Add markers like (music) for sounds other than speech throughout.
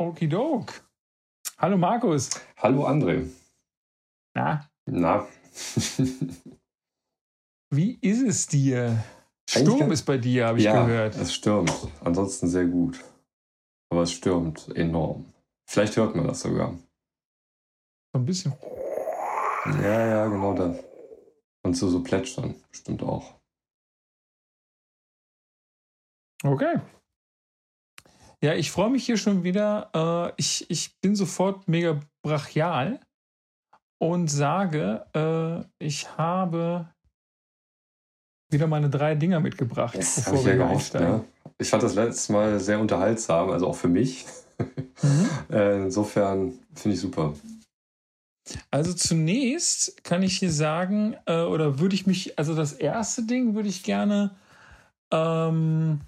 Okidok. Hallo Markus. Hallo André. Na? Na. (laughs) Wie ist es dir? Sturm ist bei dir, habe ich ja, gehört. es stürmt. Ansonsten sehr gut. Aber es stürmt enorm. Vielleicht hört man das sogar. So ein bisschen. Ja, ja, genau das. Und so, so plätschern bestimmt auch. Okay. Ja, ich freue mich hier schon wieder. Äh, ich, ich bin sofort mega brachial und sage, äh, ich habe wieder meine drei Dinger mitgebracht, Das bevor ich wir ja einsteigen. Ne? Ich fand das letztes Mal sehr unterhaltsam, also auch für mich. Mhm. (laughs) Äh, Insofern finde ich super. Also zunächst kann ich hier sagen, oder würde ich mich, also das erste Ding würde ich gerne ähm,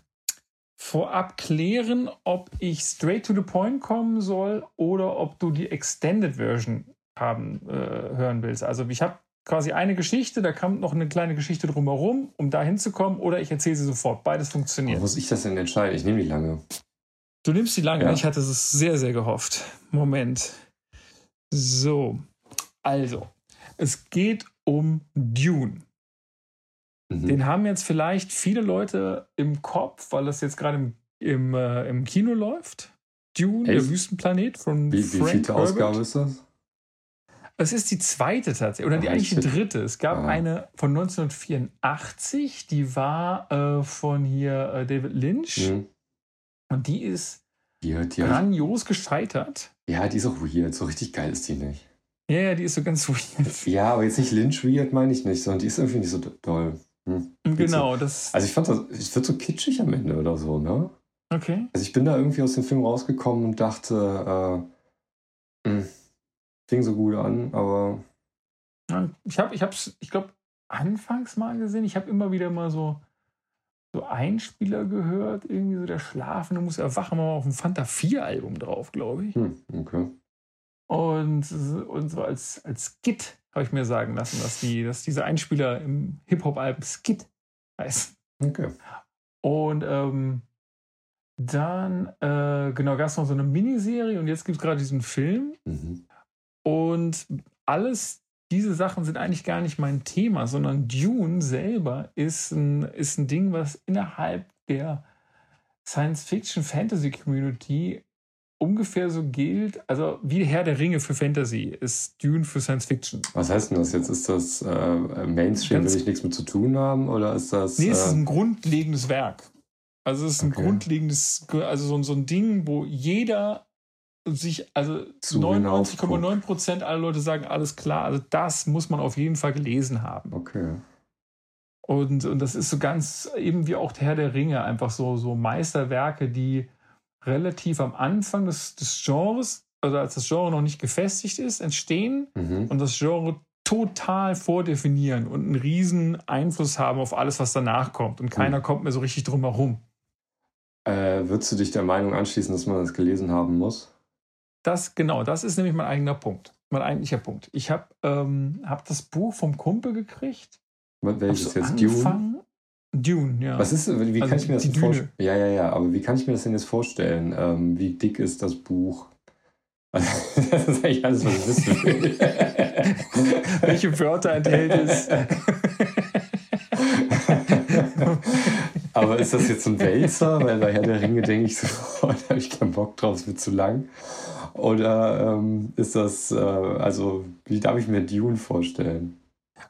vorab klären, ob ich straight to the point kommen soll oder ob du die Extended Version haben äh, hören willst. Also ich habe quasi eine Geschichte, da kommt noch eine kleine Geschichte drumherum, um da hinzukommen, oder ich erzähle sie sofort. Beides Aber funktioniert. muss ich das denn entscheiden? Ich nehme die lange. Du nimmst die lange, Ja. ich hatte es sehr, sehr gehofft. Moment. So, also, es geht um Dune. Mhm. Den haben jetzt vielleicht viele Leute im Kopf, weil das jetzt gerade im, im, äh, im Kino läuft. Dune, der Echt? Wüstenplanet von Wie, wie Frank viele Herbert. Ausgabe ist das? Es ist die zweite tatsächlich, oder die eigentlich die dritte. Es gab Ah. eine von 1984, die war äh, von hier äh, David Lynch Mhm. und die ist Die, die, grandios gescheitert. ja, die ist auch weird. So richtig geil ist die nicht. Ja, ja, die ist so ganz (laughs) weird. Ja, aber jetzt nicht Lynch weird, meine ich nicht, sondern die ist irgendwie nicht so toll. Hm. Genau, das. Also ich fand das, ich wird so kitschig am Ende oder so, ne? Okay. Also ich bin da irgendwie aus dem Film rausgekommen und dachte, äh, hm, fing so gut an, aber Ich habe, ich hab's, ich glaube, anfangs mal gesehen. Ich habe immer wieder mal so, so Einspieler gehört. Irgendwie so der Schlafende muss erwachen, mal auf dem Fanta 4 Album drauf, glaube ich. hm, okay. Und, und so als, als Skit habe ich mir sagen lassen, dass, die, dass diese Einspieler im Hip-Hop-Album Skit heißen. Okay. Und ähm, dann, äh, genau, gab es noch so eine Miniserie und jetzt gibt es gerade diesen Film. Mhm. Und alles diese Sachen sind eigentlich gar nicht mein Thema, sondern Dune selber ist ein, ist ein Ding, was innerhalb der Science-Fiction-Fantasy-Community ungefähr so gilt. Also wie Herr der Ringe für Fantasy ist Dune für Science-Fiction. Was heißt denn das jetzt? Ist das äh, Mainstream, will ich nichts mit zu tun haben? Oder ist das. Nee, es ist äh, ein grundlegendes Werk. Also es ist ein Okay. grundlegendes, also so, ein- so ein Ding, wo jeder sich, also Zu 99,9 Prozent aller Leute sagen, alles klar, also das muss man auf jeden Fall gelesen haben. okay. Und, und das ist so ganz eben wie auch der Herr der Ringe, einfach so, so Meisterwerke, die relativ am Anfang des, des Genres, also als das Genre noch nicht gefestigt ist, entstehen Mhm. und das Genre total vordefinieren und einen riesen Einfluss haben auf alles, was danach kommt. Und keiner Mhm. kommt mehr so richtig drum herum. Äh, würdest du dich der Meinung anschließen, dass man das gelesen haben muss? Das, genau, das ist nämlich mein eigener Punkt. Mein eigentlicher Punkt. Ich habe ähm, hab das Buch vom Kumpel gekriegt. Welches jetzt? Dune? Dune, ja. Was ist, wie kann Also ich mir das vorstellen? Ja, ja, ja, aber wie kann ich mir das denn jetzt vorstellen? Ähm, wie dick ist das Buch? (laughs) das ist eigentlich alles, was ich wissen will. (laughs) Welche Wörter enthält es? (laughs) aber ist das jetzt so ein Wälzer? Weil bei Herr der Ringe denke ich so, oh, da habe ich keinen Bock drauf, es wird zu lang. Oder ähm, ist das, äh, also, wie darf ich mir Dune vorstellen?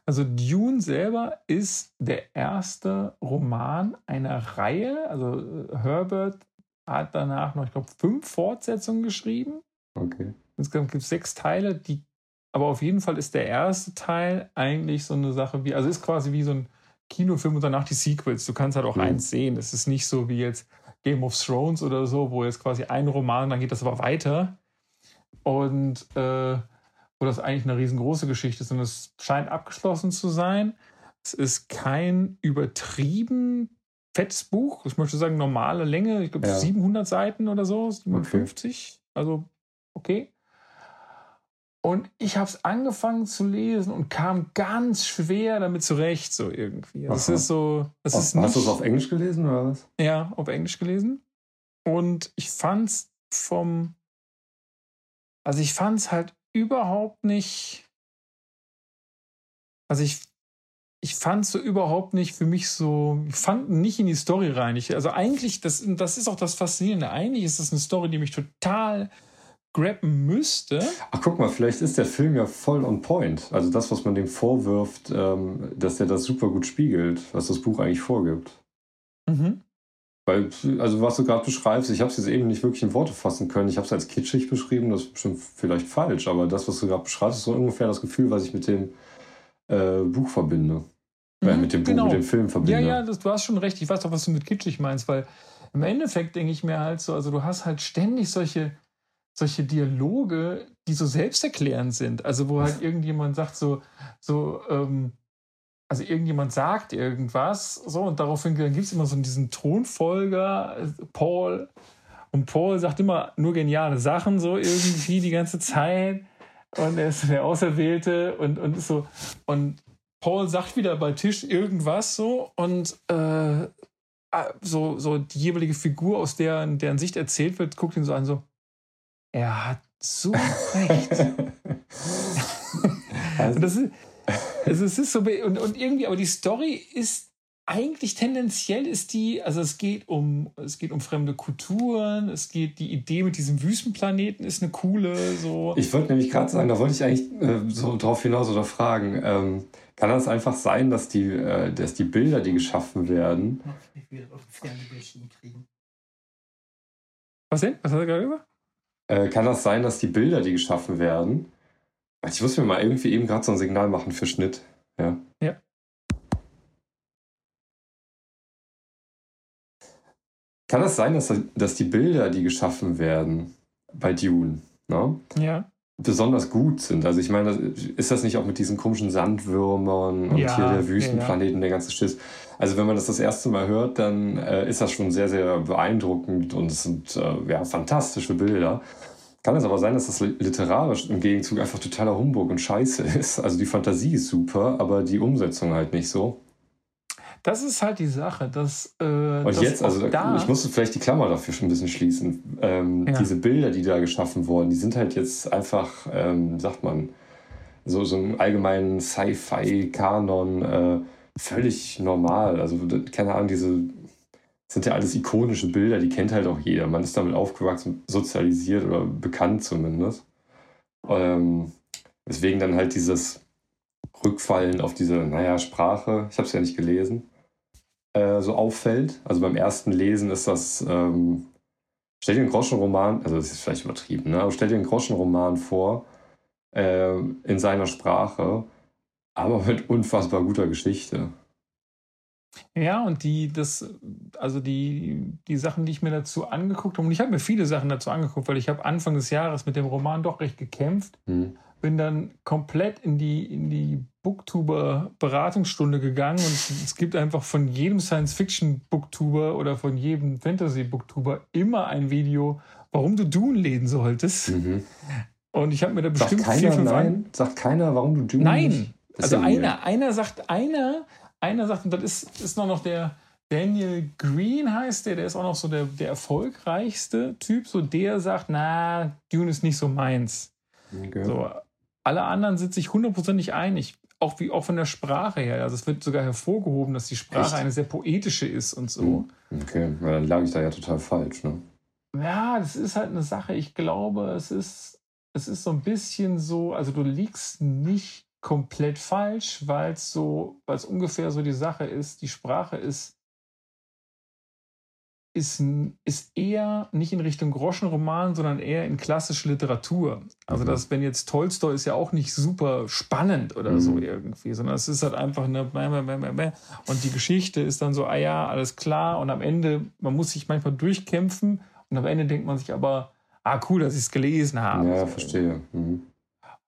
Also Dune selber ist der erste Roman einer Reihe. Also äh, Herbert hat danach noch, ich glaube, fünf Fortsetzungen geschrieben. Okay. Insgesamt gibt es sechs Teile, die, aber auf jeden Fall ist der erste Teil eigentlich so eine Sache wie, also ist quasi wie so ein Kinofilm und danach die Sequels. Du kannst halt auch Mhm. eins sehen. Es ist nicht so wie jetzt Game of Thrones oder so, wo jetzt quasi ein Roman, dann geht das aber weiter. Und äh, wo das eigentlich eine riesengroße Geschichte ist. Und es scheint abgeschlossen zu sein. Es ist kein übertrieben fettes Buch. Ich möchte sagen, normale Länge. Ich glaube, Ja. 700 Seiten oder so, 57. Also, okay. Und ich habe es angefangen zu lesen und kam ganz schwer damit zurecht, so irgendwie. Es Aha. ist so, es ist Hast du nicht, es auf Englisch gelesen oder was? ja, auf Englisch gelesen. Und ich fand es vom also ich fand es halt überhaupt nicht. Also ich, ich fand es so überhaupt nicht für mich so, ich fand nicht in die Story rein. Ich, also eigentlich, das, das ist auch das Faszinierende. Eigentlich ist das eine Story, die mich total grabben müsste. Ach, guck mal, vielleicht ist der Film ja voll on point. Also das, was man dem vorwirft, ähm, dass der das super gut spiegelt, was das Buch eigentlich vorgibt. Mhm. Weil, also was du gerade beschreibst, ich habe es jetzt eben nicht wirklich in Worte fassen können. Ich habe es als kitschig beschrieben, das ist bestimmt vielleicht falsch, aber das, was du gerade beschreibst, ist so ungefähr das Gefühl, was ich mit dem äh, Buch verbinde. Mhm, äh, mit dem genau. Buch, mit dem Film verbinde. Ja, ja, das, du hast schon recht. Ich weiß doch, was du mit kitschig meinst, weil im Endeffekt denke ich mir halt so, also du hast halt ständig solche, solche Dialoge, die so selbsterklärend sind. Also wo halt (laughs) irgendjemand sagt so, so, ähm, also irgendjemand sagt irgendwas, so, und daraufhin gibt es immer so diesen Thronfolger, Paul, und Paul sagt immer nur geniale Sachen, so irgendwie die ganze Zeit. Und er ist der Auserwählte und, und so. Und Paul sagt wieder bei Tisch irgendwas so und äh, so, so die jeweilige Figur, aus der, deren Sicht erzählt wird, guckt ihn so an, so, er hat so recht. (laughs) also. das ist, also es ist so, und, und irgendwie, aber die Story ist eigentlich tendenziell ist die, also es geht um, es geht um fremde Kulturen, es geht, die Idee mit diesem Wüstenplaneten ist eine coole, so. Ich wollte nämlich gerade sagen, da wollte ich eigentlich äh, so drauf hinaus oder fragen, ähm, kann das einfach sein, dass die, äh, dass die Bilder, die geschaffen werden. Was denn? Was hat er gerade gesagt? Äh, kann das sein, dass die Bilder, die geschaffen werden, ich muss mir mal irgendwie eben gerade so ein Signal machen für Schnitt. Ja. Ja. Kann das sein, dass, dass die Bilder, die geschaffen werden bei Dune, ne? ja. besonders gut sind? Also ich meine, ist das nicht auch mit diesen komischen Sandwürmern und ja, hier der Wüstenplaneten, ja. der ganze Schiss? Also wenn man das das erste Mal hört, dann äh, ist das schon sehr, sehr beeindruckend und es sind äh, ja, fantastische Bilder. Kann es aber sein, dass das literarisch im Gegenzug einfach totaler Humbug und Scheiße (laughs) ist? Also die Fantasie ist super, aber die Umsetzung halt nicht so. Das ist halt die Sache, dass. Äh, und jetzt, also da, ich musste vielleicht die Klammer dafür schon ein bisschen schließen. Ähm, ja. Diese Bilder, die da geschaffen wurden, die sind halt jetzt einfach, ähm, sagt man, so, so im allgemeinen Sci-Fi-Kanon äh, völlig normal. Also, keine Ahnung, diese sind ja alles ikonische Bilder, die kennt halt auch jeder. Man ist damit aufgewachsen, sozialisiert oder bekannt zumindest. Ähm, weswegen dann halt dieses Rückfallen auf diese, naja, Sprache, ich habe es ja nicht gelesen, äh, so auffällt. Also beim ersten Lesen ist das, ähm, stell dir einen Groschenroman, also das ist vielleicht übertrieben, ne? aber stell dir einen Groschenroman vor äh, in seiner Sprache, aber mit unfassbar guter Geschichte. Ja, und die, das, also die, die Sachen, die ich mir dazu angeguckt habe, und ich habe mir viele Sachen dazu angeguckt, weil ich habe Anfang des Jahres mit dem Roman doch recht gekämpft, mhm. bin dann komplett in die, in die Booktuber-Beratungsstunde gegangen und es gibt einfach von jedem Science-Fiction-Booktuber oder von jedem Fantasy-Booktuber immer ein Video, warum du Dune lesen solltest. Mhm. Und ich habe mir da bestimmt sagt keiner, vier, nein? Sagt keiner, warum du Dune Nein. Also einer, einer sagt, einer einer sagt, und das ist, ist noch, noch der Daniel Green heißt der, der ist auch noch so der, der erfolgreichste Typ, so der sagt, na, Dune ist nicht so meins. Okay. So, alle anderen sind sich hundertprozentig einig, auch wie auch von der Sprache her. Also es wird sogar hervorgehoben, dass die Sprache Echt? eine sehr poetische ist und so. Hm, okay, weil dann lag ich da ja total falsch, ne? Ja, das ist halt eine Sache. Ich glaube, es ist, es ist so ein bisschen so, also du liegst nicht komplett falsch, weil es so, weil es ungefähr so die Sache ist, die Sprache ist, ist, ist eher nicht in Richtung Groschenroman, sondern eher in klassische Literatur. Also mhm. das, wenn jetzt Tolstoi ist ja auch nicht super spannend oder mhm. so irgendwie, sondern es ist halt einfach eine und die Geschichte ist dann so, ah ja, alles klar und am Ende, man muss sich manchmal durchkämpfen und am Ende denkt man sich aber, ah cool, dass ich es gelesen habe. Ja, verstehe. Mhm.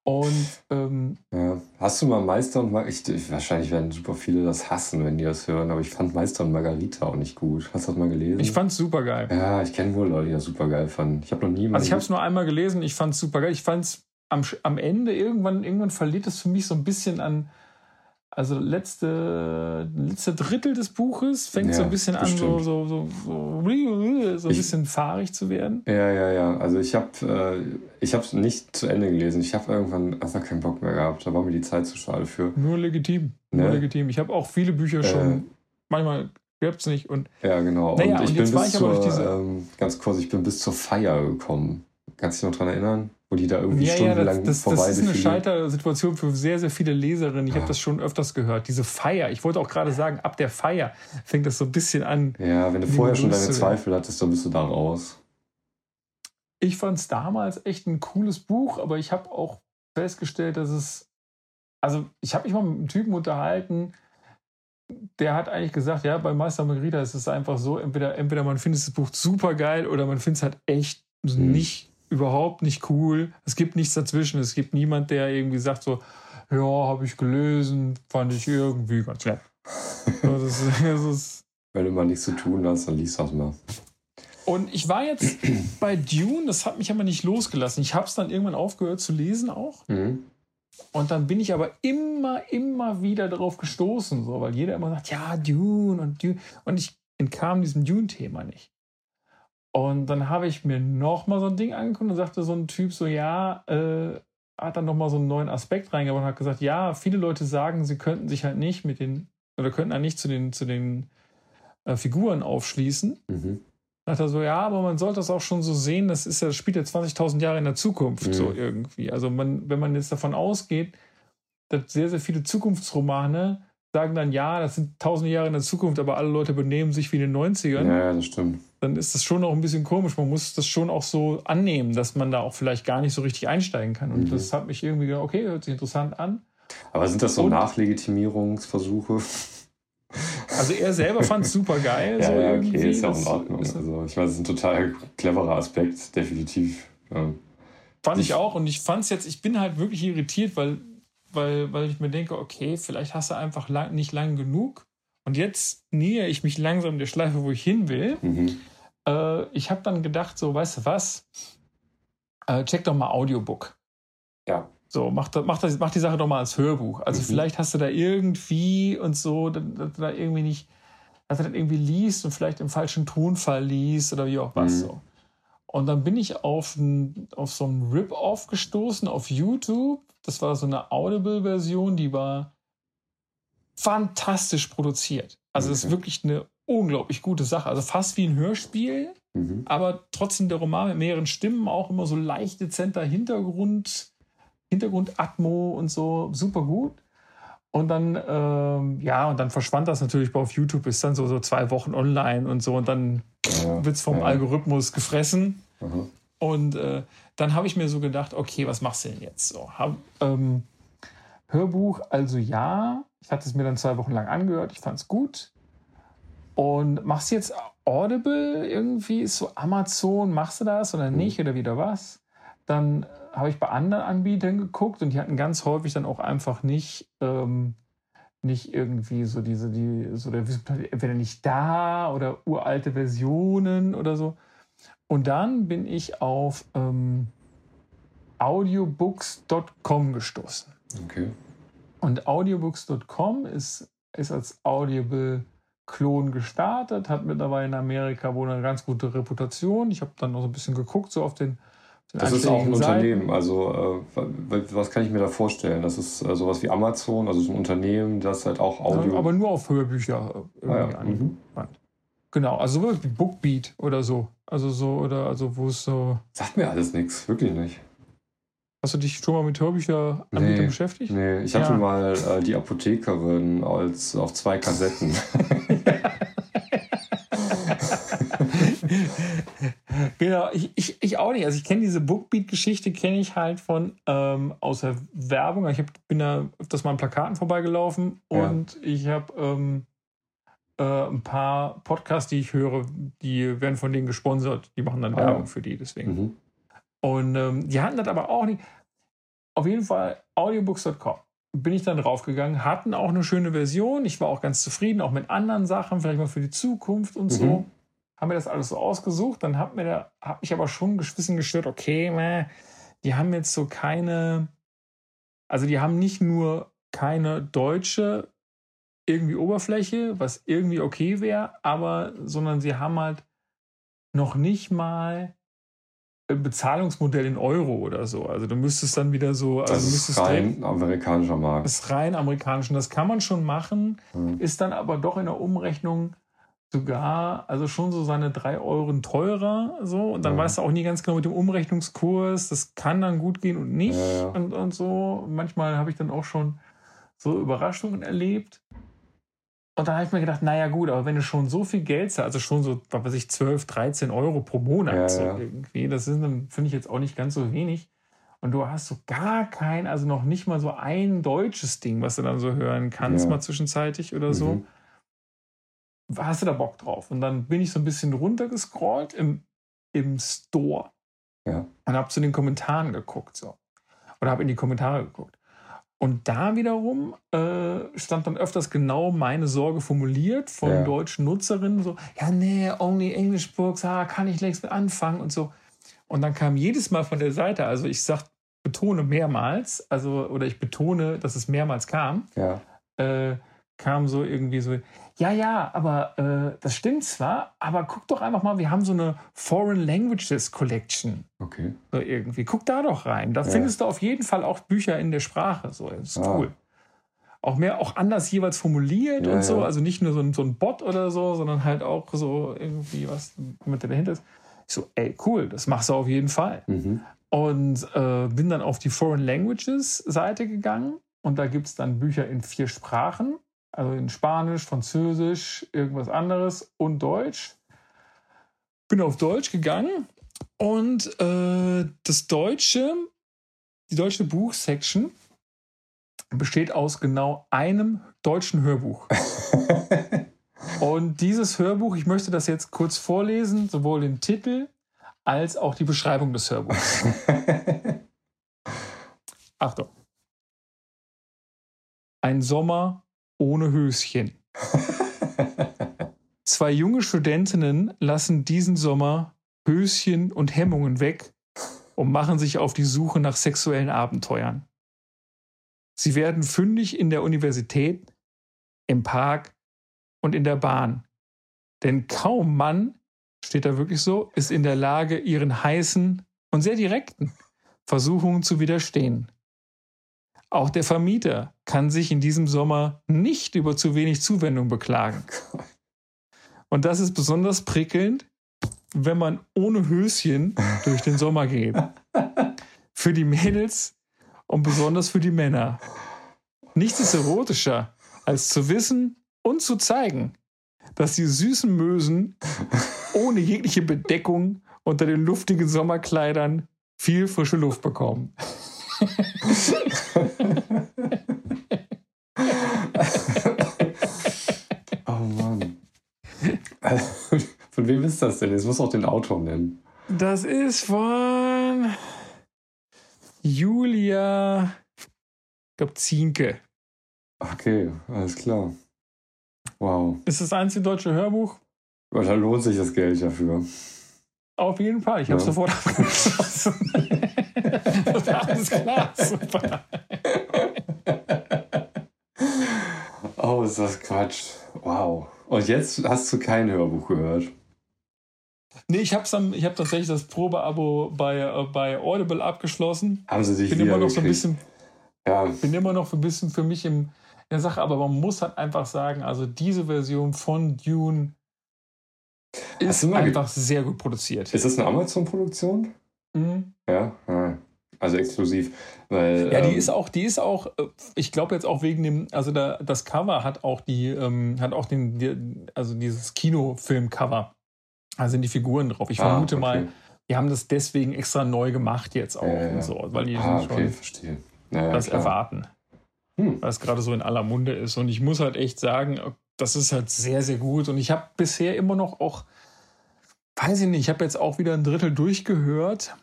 Und ähm, ja. hast du mal Meister und Margarita? Ich, wahrscheinlich werden super viele das hassen, wenn die das hören, aber ich fand Meister und Margarita auch nicht gut. Hast du das mal gelesen? Ich fand's super geil. Ja, ich kenne wohl Leute, die das super geil fanden. Ich habe noch nie mal. Also ich habe es nur einmal gelesen, ich fand's super geil. Ich fand's am, am Ende irgendwann, irgendwann verliert es für mich so ein bisschen an, also letzte, letzte Drittel des Buches fängt ja, so ein bisschen an, so, so, so, so, ein bisschen fahrig zu werden. Ja, ja, ja. Also ich habe äh, ich es nicht zu Ende gelesen. Ich habe irgendwann einfach keinen Bock mehr gehabt. Da war mir die Zeit zu schade für. Nur legitim. Ne? Nur legitim. Ich habe auch viele Bücher äh, schon, manchmal gab es nicht. Und, ja, genau. Naja, und ich und bin bis zur, diese... ähm, ganz kurz, ich bin bis zur Feier gekommen. Kannst du dich noch daran erinnern? Wo die da irgendwie ja, stundenlang ja, das, das, vorbei Das ist eine Scheitersituation für sehr, sehr viele Leserinnen. Ich ja. habe das schon öfters gehört. Diese Feier. Ich wollte auch gerade sagen, ab der Feier fängt das so ein bisschen an. Ja, wenn du vorher schon deine Zweifel hattest, dann bist du da raus. Ich fand es damals echt ein cooles Buch, aber ich habe auch festgestellt, dass es. Also, ich habe mich mal mit einem Typen unterhalten, der hat eigentlich gesagt, ja, bei Meister Margarita ist es einfach so, entweder, entweder man findet das Buch super geil oder man findet es halt echt hm. nicht überhaupt nicht cool. Es gibt nichts dazwischen. Es gibt niemand, der irgendwie sagt so, ja, habe ich gelesen, fand ich irgendwie ganz nett. das ist, (laughs) das ist Wenn du mal nichts zu tun hast, dann liest das mal. Und ich war jetzt (clears throat) bei Dune, das hat mich aber nicht losgelassen. Ich habe es dann irgendwann aufgehört zu lesen auch. Mhm. Und dann bin ich aber immer, immer wieder darauf gestoßen, so, weil jeder immer sagt, ja, Dune und Dune. Und ich entkam diesem Dune-Thema nicht. Und dann habe ich mir nochmal so ein Ding angeguckt und sagte so ein Typ so, ja, äh, hat dann nochmal so einen neuen Aspekt reingebracht und hat gesagt, ja, viele Leute sagen, sie könnten sich halt nicht mit den, oder könnten halt nicht zu den, zu den äh, Figuren aufschließen. Mhm. Dann hat er so, ja, aber man sollte das auch schon so sehen, das ist ja, das spielt ja 20.000 Jahre in der Zukunft, mhm. so irgendwie. Also man, wenn man jetzt davon ausgeht, dass sehr, sehr viele Zukunftsromane sagen dann, ja, das sind tausende Jahre in der Zukunft, aber alle Leute benehmen sich wie in den 90ern. Ja, das stimmt. Dann ist das schon auch ein bisschen komisch. Man muss das schon auch so annehmen, dass man da auch vielleicht gar nicht so richtig einsteigen kann. Und mhm. das hat mich irgendwie gedacht, okay, hört sich interessant an. Aber sind das so Und, Nachlegitimierungsversuche? Also er selber fand es (laughs) super geil. ja, so ja, okay, ist ja auch in Ordnung. Also ich weiß, es ist ein total cleverer Aspekt, definitiv. Ja. Fand ich, ich auch. Und ich fand es jetzt, ich bin halt wirklich irritiert, weil weil, weil ich mir denke, okay, vielleicht hast du einfach lang, nicht lang genug. Und jetzt nähe ich mich langsam der Schleife, wo ich hin will. Mhm. Äh, ich habe dann gedacht, so, weißt du was? Äh, check doch mal Audiobook. Ja. So, mach, mach, das, mach die Sache doch mal als Hörbuch. Also mhm. vielleicht hast du da irgendwie und so, dass du da irgendwie nicht, dass du das irgendwie liest und vielleicht im falschen Tonfall liest oder wie auch was mhm. so. Und dann bin ich auf, ein, auf so einen Rip-Off gestoßen auf YouTube. Das war so eine Audible-Version, die war fantastisch produziert. Also es okay. ist wirklich eine unglaublich gute Sache. Also fast wie ein Hörspiel, mhm. aber trotzdem der Roman mit mehreren Stimmen, auch immer so leicht dezenter Hintergrund, Hintergrundatmo und so, super gut. Und dann, ähm, ja, und dann verschwand das natürlich auf YouTube, ist dann so, so zwei Wochen online und so und dann ja, wird es vom ja. Algorithmus gefressen. Mhm. Und äh, dann habe ich mir so gedacht, okay, was machst du denn jetzt so? Hab, ähm, Hörbuch, also ja. Ich hatte es mir dann zwei Wochen lang angehört, ich fand es gut. Und machst du jetzt Audible irgendwie? Ist so Amazon, machst du das oder nicht oder wieder was? Dann habe ich bei anderen Anbietern geguckt und die hatten ganz häufig dann auch einfach nicht, ähm, nicht irgendwie so diese, die, so der entweder nicht da oder uralte Versionen oder so. Und dann bin ich auf ähm, audiobooks.com gestoßen. Okay. Und audiobooks.com ist, ist als Audible-Klon gestartet, hat mittlerweile in Amerika wohl eine ganz gute Reputation. Ich habe dann noch so ein bisschen geguckt, so auf den. den das ist auch ein Seiten. Unternehmen. Also, äh, was kann ich mir da vorstellen? Das ist äh, sowas wie Amazon, also so ein Unternehmen, das halt auch Audio. Ja, aber nur auf Hörbücher äh, irgendwie ah, ja. mhm. Genau, also wie Bookbeat oder so. Also so, oder also wo es so. Sagt mir alles nichts, wirklich nicht. Hast du dich schon mal mit Hörbüchern nee, beschäftigt? Nee, ich hatte ja. mal äh, die Apothekerin als auf zwei Kassetten. (laughs) genau, ich, ich, ich auch nicht. Also ich kenne diese Bookbeat-Geschichte, kenne ich halt von ähm, aus der Werbung. Ich hab, bin da öfters mal an Plakaten vorbeigelaufen und ja. ich habe ähm, äh, ein paar Podcasts, die ich höre, die werden von denen gesponsert. Die machen dann ah, Werbung für die, deswegen. Mhm. Und ähm, die hatten das aber auch nicht. Auf jeden Fall audiobooks.com bin ich dann draufgegangen, hatten auch eine schöne Version. Ich war auch ganz zufrieden, auch mit anderen Sachen, vielleicht mal für die Zukunft und so. Mhm. Haben mir das alles so ausgesucht. Dann hat, mir da, hat mich aber schon ein bisschen gestört, okay, meh, die haben jetzt so keine, also die haben nicht nur keine deutsche irgendwie Oberfläche, was irgendwie okay wäre, aber sondern sie haben halt noch nicht mal ein Bezahlungsmodell in Euro oder so. Also du müsstest dann wieder so. Also das ist rein amerikanischer Markt. Das ist rein amerikanisch. Und das kann man schon machen, mhm. ist dann aber doch in der Umrechnung sogar, also schon so seine drei Euro teurer. So. Und dann ja. weißt du auch nie ganz genau mit dem Umrechnungskurs. Das kann dann gut gehen und nicht. Ja, ja. Und, und so. Manchmal habe ich dann auch schon so Überraschungen erlebt. Und dann habe ich mir gedacht, naja gut, aber wenn du schon so viel Geld zahlst, also schon so, was weiß ich, 12, 13 Euro pro Monat ja, so ja. irgendwie, das sind dann, finde ich jetzt auch nicht ganz so wenig. Und du hast so gar kein, also noch nicht mal so ein deutsches Ding, was du dann so hören kannst, ja. mal zwischenzeitlich oder mhm. so. Hast du da Bock drauf? Und dann bin ich so ein bisschen runtergescrollt im, im Store ja. und habe zu den Kommentaren geguckt. So. Oder habe in die Kommentare geguckt. Und da wiederum äh, stand dann öfters genau meine Sorge formuliert von ja. deutschen Nutzerinnen. So, ja, nee, only English books, ah, kann ich längst mit anfangen und so. Und dann kam jedes Mal von der Seite, also ich sag, betone mehrmals, also, oder ich betone, dass es mehrmals kam, ja. äh, kam so irgendwie so, ja, ja, aber äh, das stimmt zwar, aber guck doch einfach mal, wir haben so eine Foreign Languages Collection. Okay. So irgendwie. Guck da doch rein. Da ja. findest du auf jeden Fall auch Bücher in der Sprache. So, das ist ah. cool. Auch mehr, auch anders jeweils formuliert ja, und so. Ja. Also nicht nur so ein, so ein Bot oder so, sondern halt auch so irgendwie was mit dahinter ist. Ich so, ey, cool, das machst du auf jeden Fall. Mhm. Und äh, bin dann auf die Foreign Languages Seite gegangen und da gibt es dann Bücher in vier Sprachen also in Spanisch, Französisch, irgendwas anderes und Deutsch. Bin auf Deutsch gegangen und äh, das Deutsche, die deutsche Buchsection besteht aus genau einem deutschen Hörbuch. (laughs) und dieses Hörbuch, ich möchte das jetzt kurz vorlesen, sowohl den Titel als auch die Beschreibung des Hörbuchs. (laughs) Achtung. Ein Sommer ohne Höschen. Zwei junge Studentinnen lassen diesen Sommer Höschen und Hemmungen weg und machen sich auf die Suche nach sexuellen Abenteuern. Sie werden fündig in der Universität, im Park und in der Bahn. Denn kaum Mann, steht da wirklich so, ist in der Lage, ihren heißen und sehr direkten Versuchungen zu widerstehen. Auch der Vermieter kann sich in diesem Sommer nicht über zu wenig Zuwendung beklagen. Und das ist besonders prickelnd, wenn man ohne Höschen durch den Sommer geht. Für die Mädels und besonders für die Männer. Nichts ist erotischer, als zu wissen und zu zeigen, dass die süßen Mösen ohne jegliche Bedeckung unter den luftigen Sommerkleidern viel frische Luft bekommen. (laughs) oh Mann. (laughs) Von wem ist das denn? Jetzt muss auch den Autor nennen. Das ist von Julia, ich glaube Zienke. Okay, alles klar. Wow. Ist das einzige deutsche Hörbuch? Da lohnt sich das Geld dafür. Auf jeden Fall, ich habe ja. sofort abgeschlossen. (laughs) alles klar, super. Oh, ist das Quatsch. Wow. Und jetzt hast du kein Hörbuch gehört? Nee, ich habe hab tatsächlich das Probeabo bei, äh, bei Audible abgeschlossen. Haben sie sich bin immer noch so ein bisschen, ja. Bin immer noch ein bisschen für mich im, in der Sache, aber man muss halt einfach sagen, also diese Version von Dune ist einfach sehr gut produziert. Ist das eine Amazon-Produktion? Mhm. Ja, ah. Also exklusiv. Weil, ja, die ähm, ist auch, die ist auch, äh, ich glaube jetzt auch wegen dem, also da, das Cover hat auch die, ähm, hat auch den, die, also dieses Kinofilm-Cover. Da sind die Figuren drauf. Ich ah, vermute okay. mal, die haben das deswegen extra neu gemacht jetzt auch ja. und so, weil die ah, okay, verstehe. Ja, das klar. erwarten. Hm. Weil es gerade so in aller Munde ist. Und ich muss halt echt sagen, das ist halt sehr, sehr gut. Und ich habe bisher immer noch auch, weiß ich nicht, ich habe jetzt auch wieder ein Drittel durchgehört.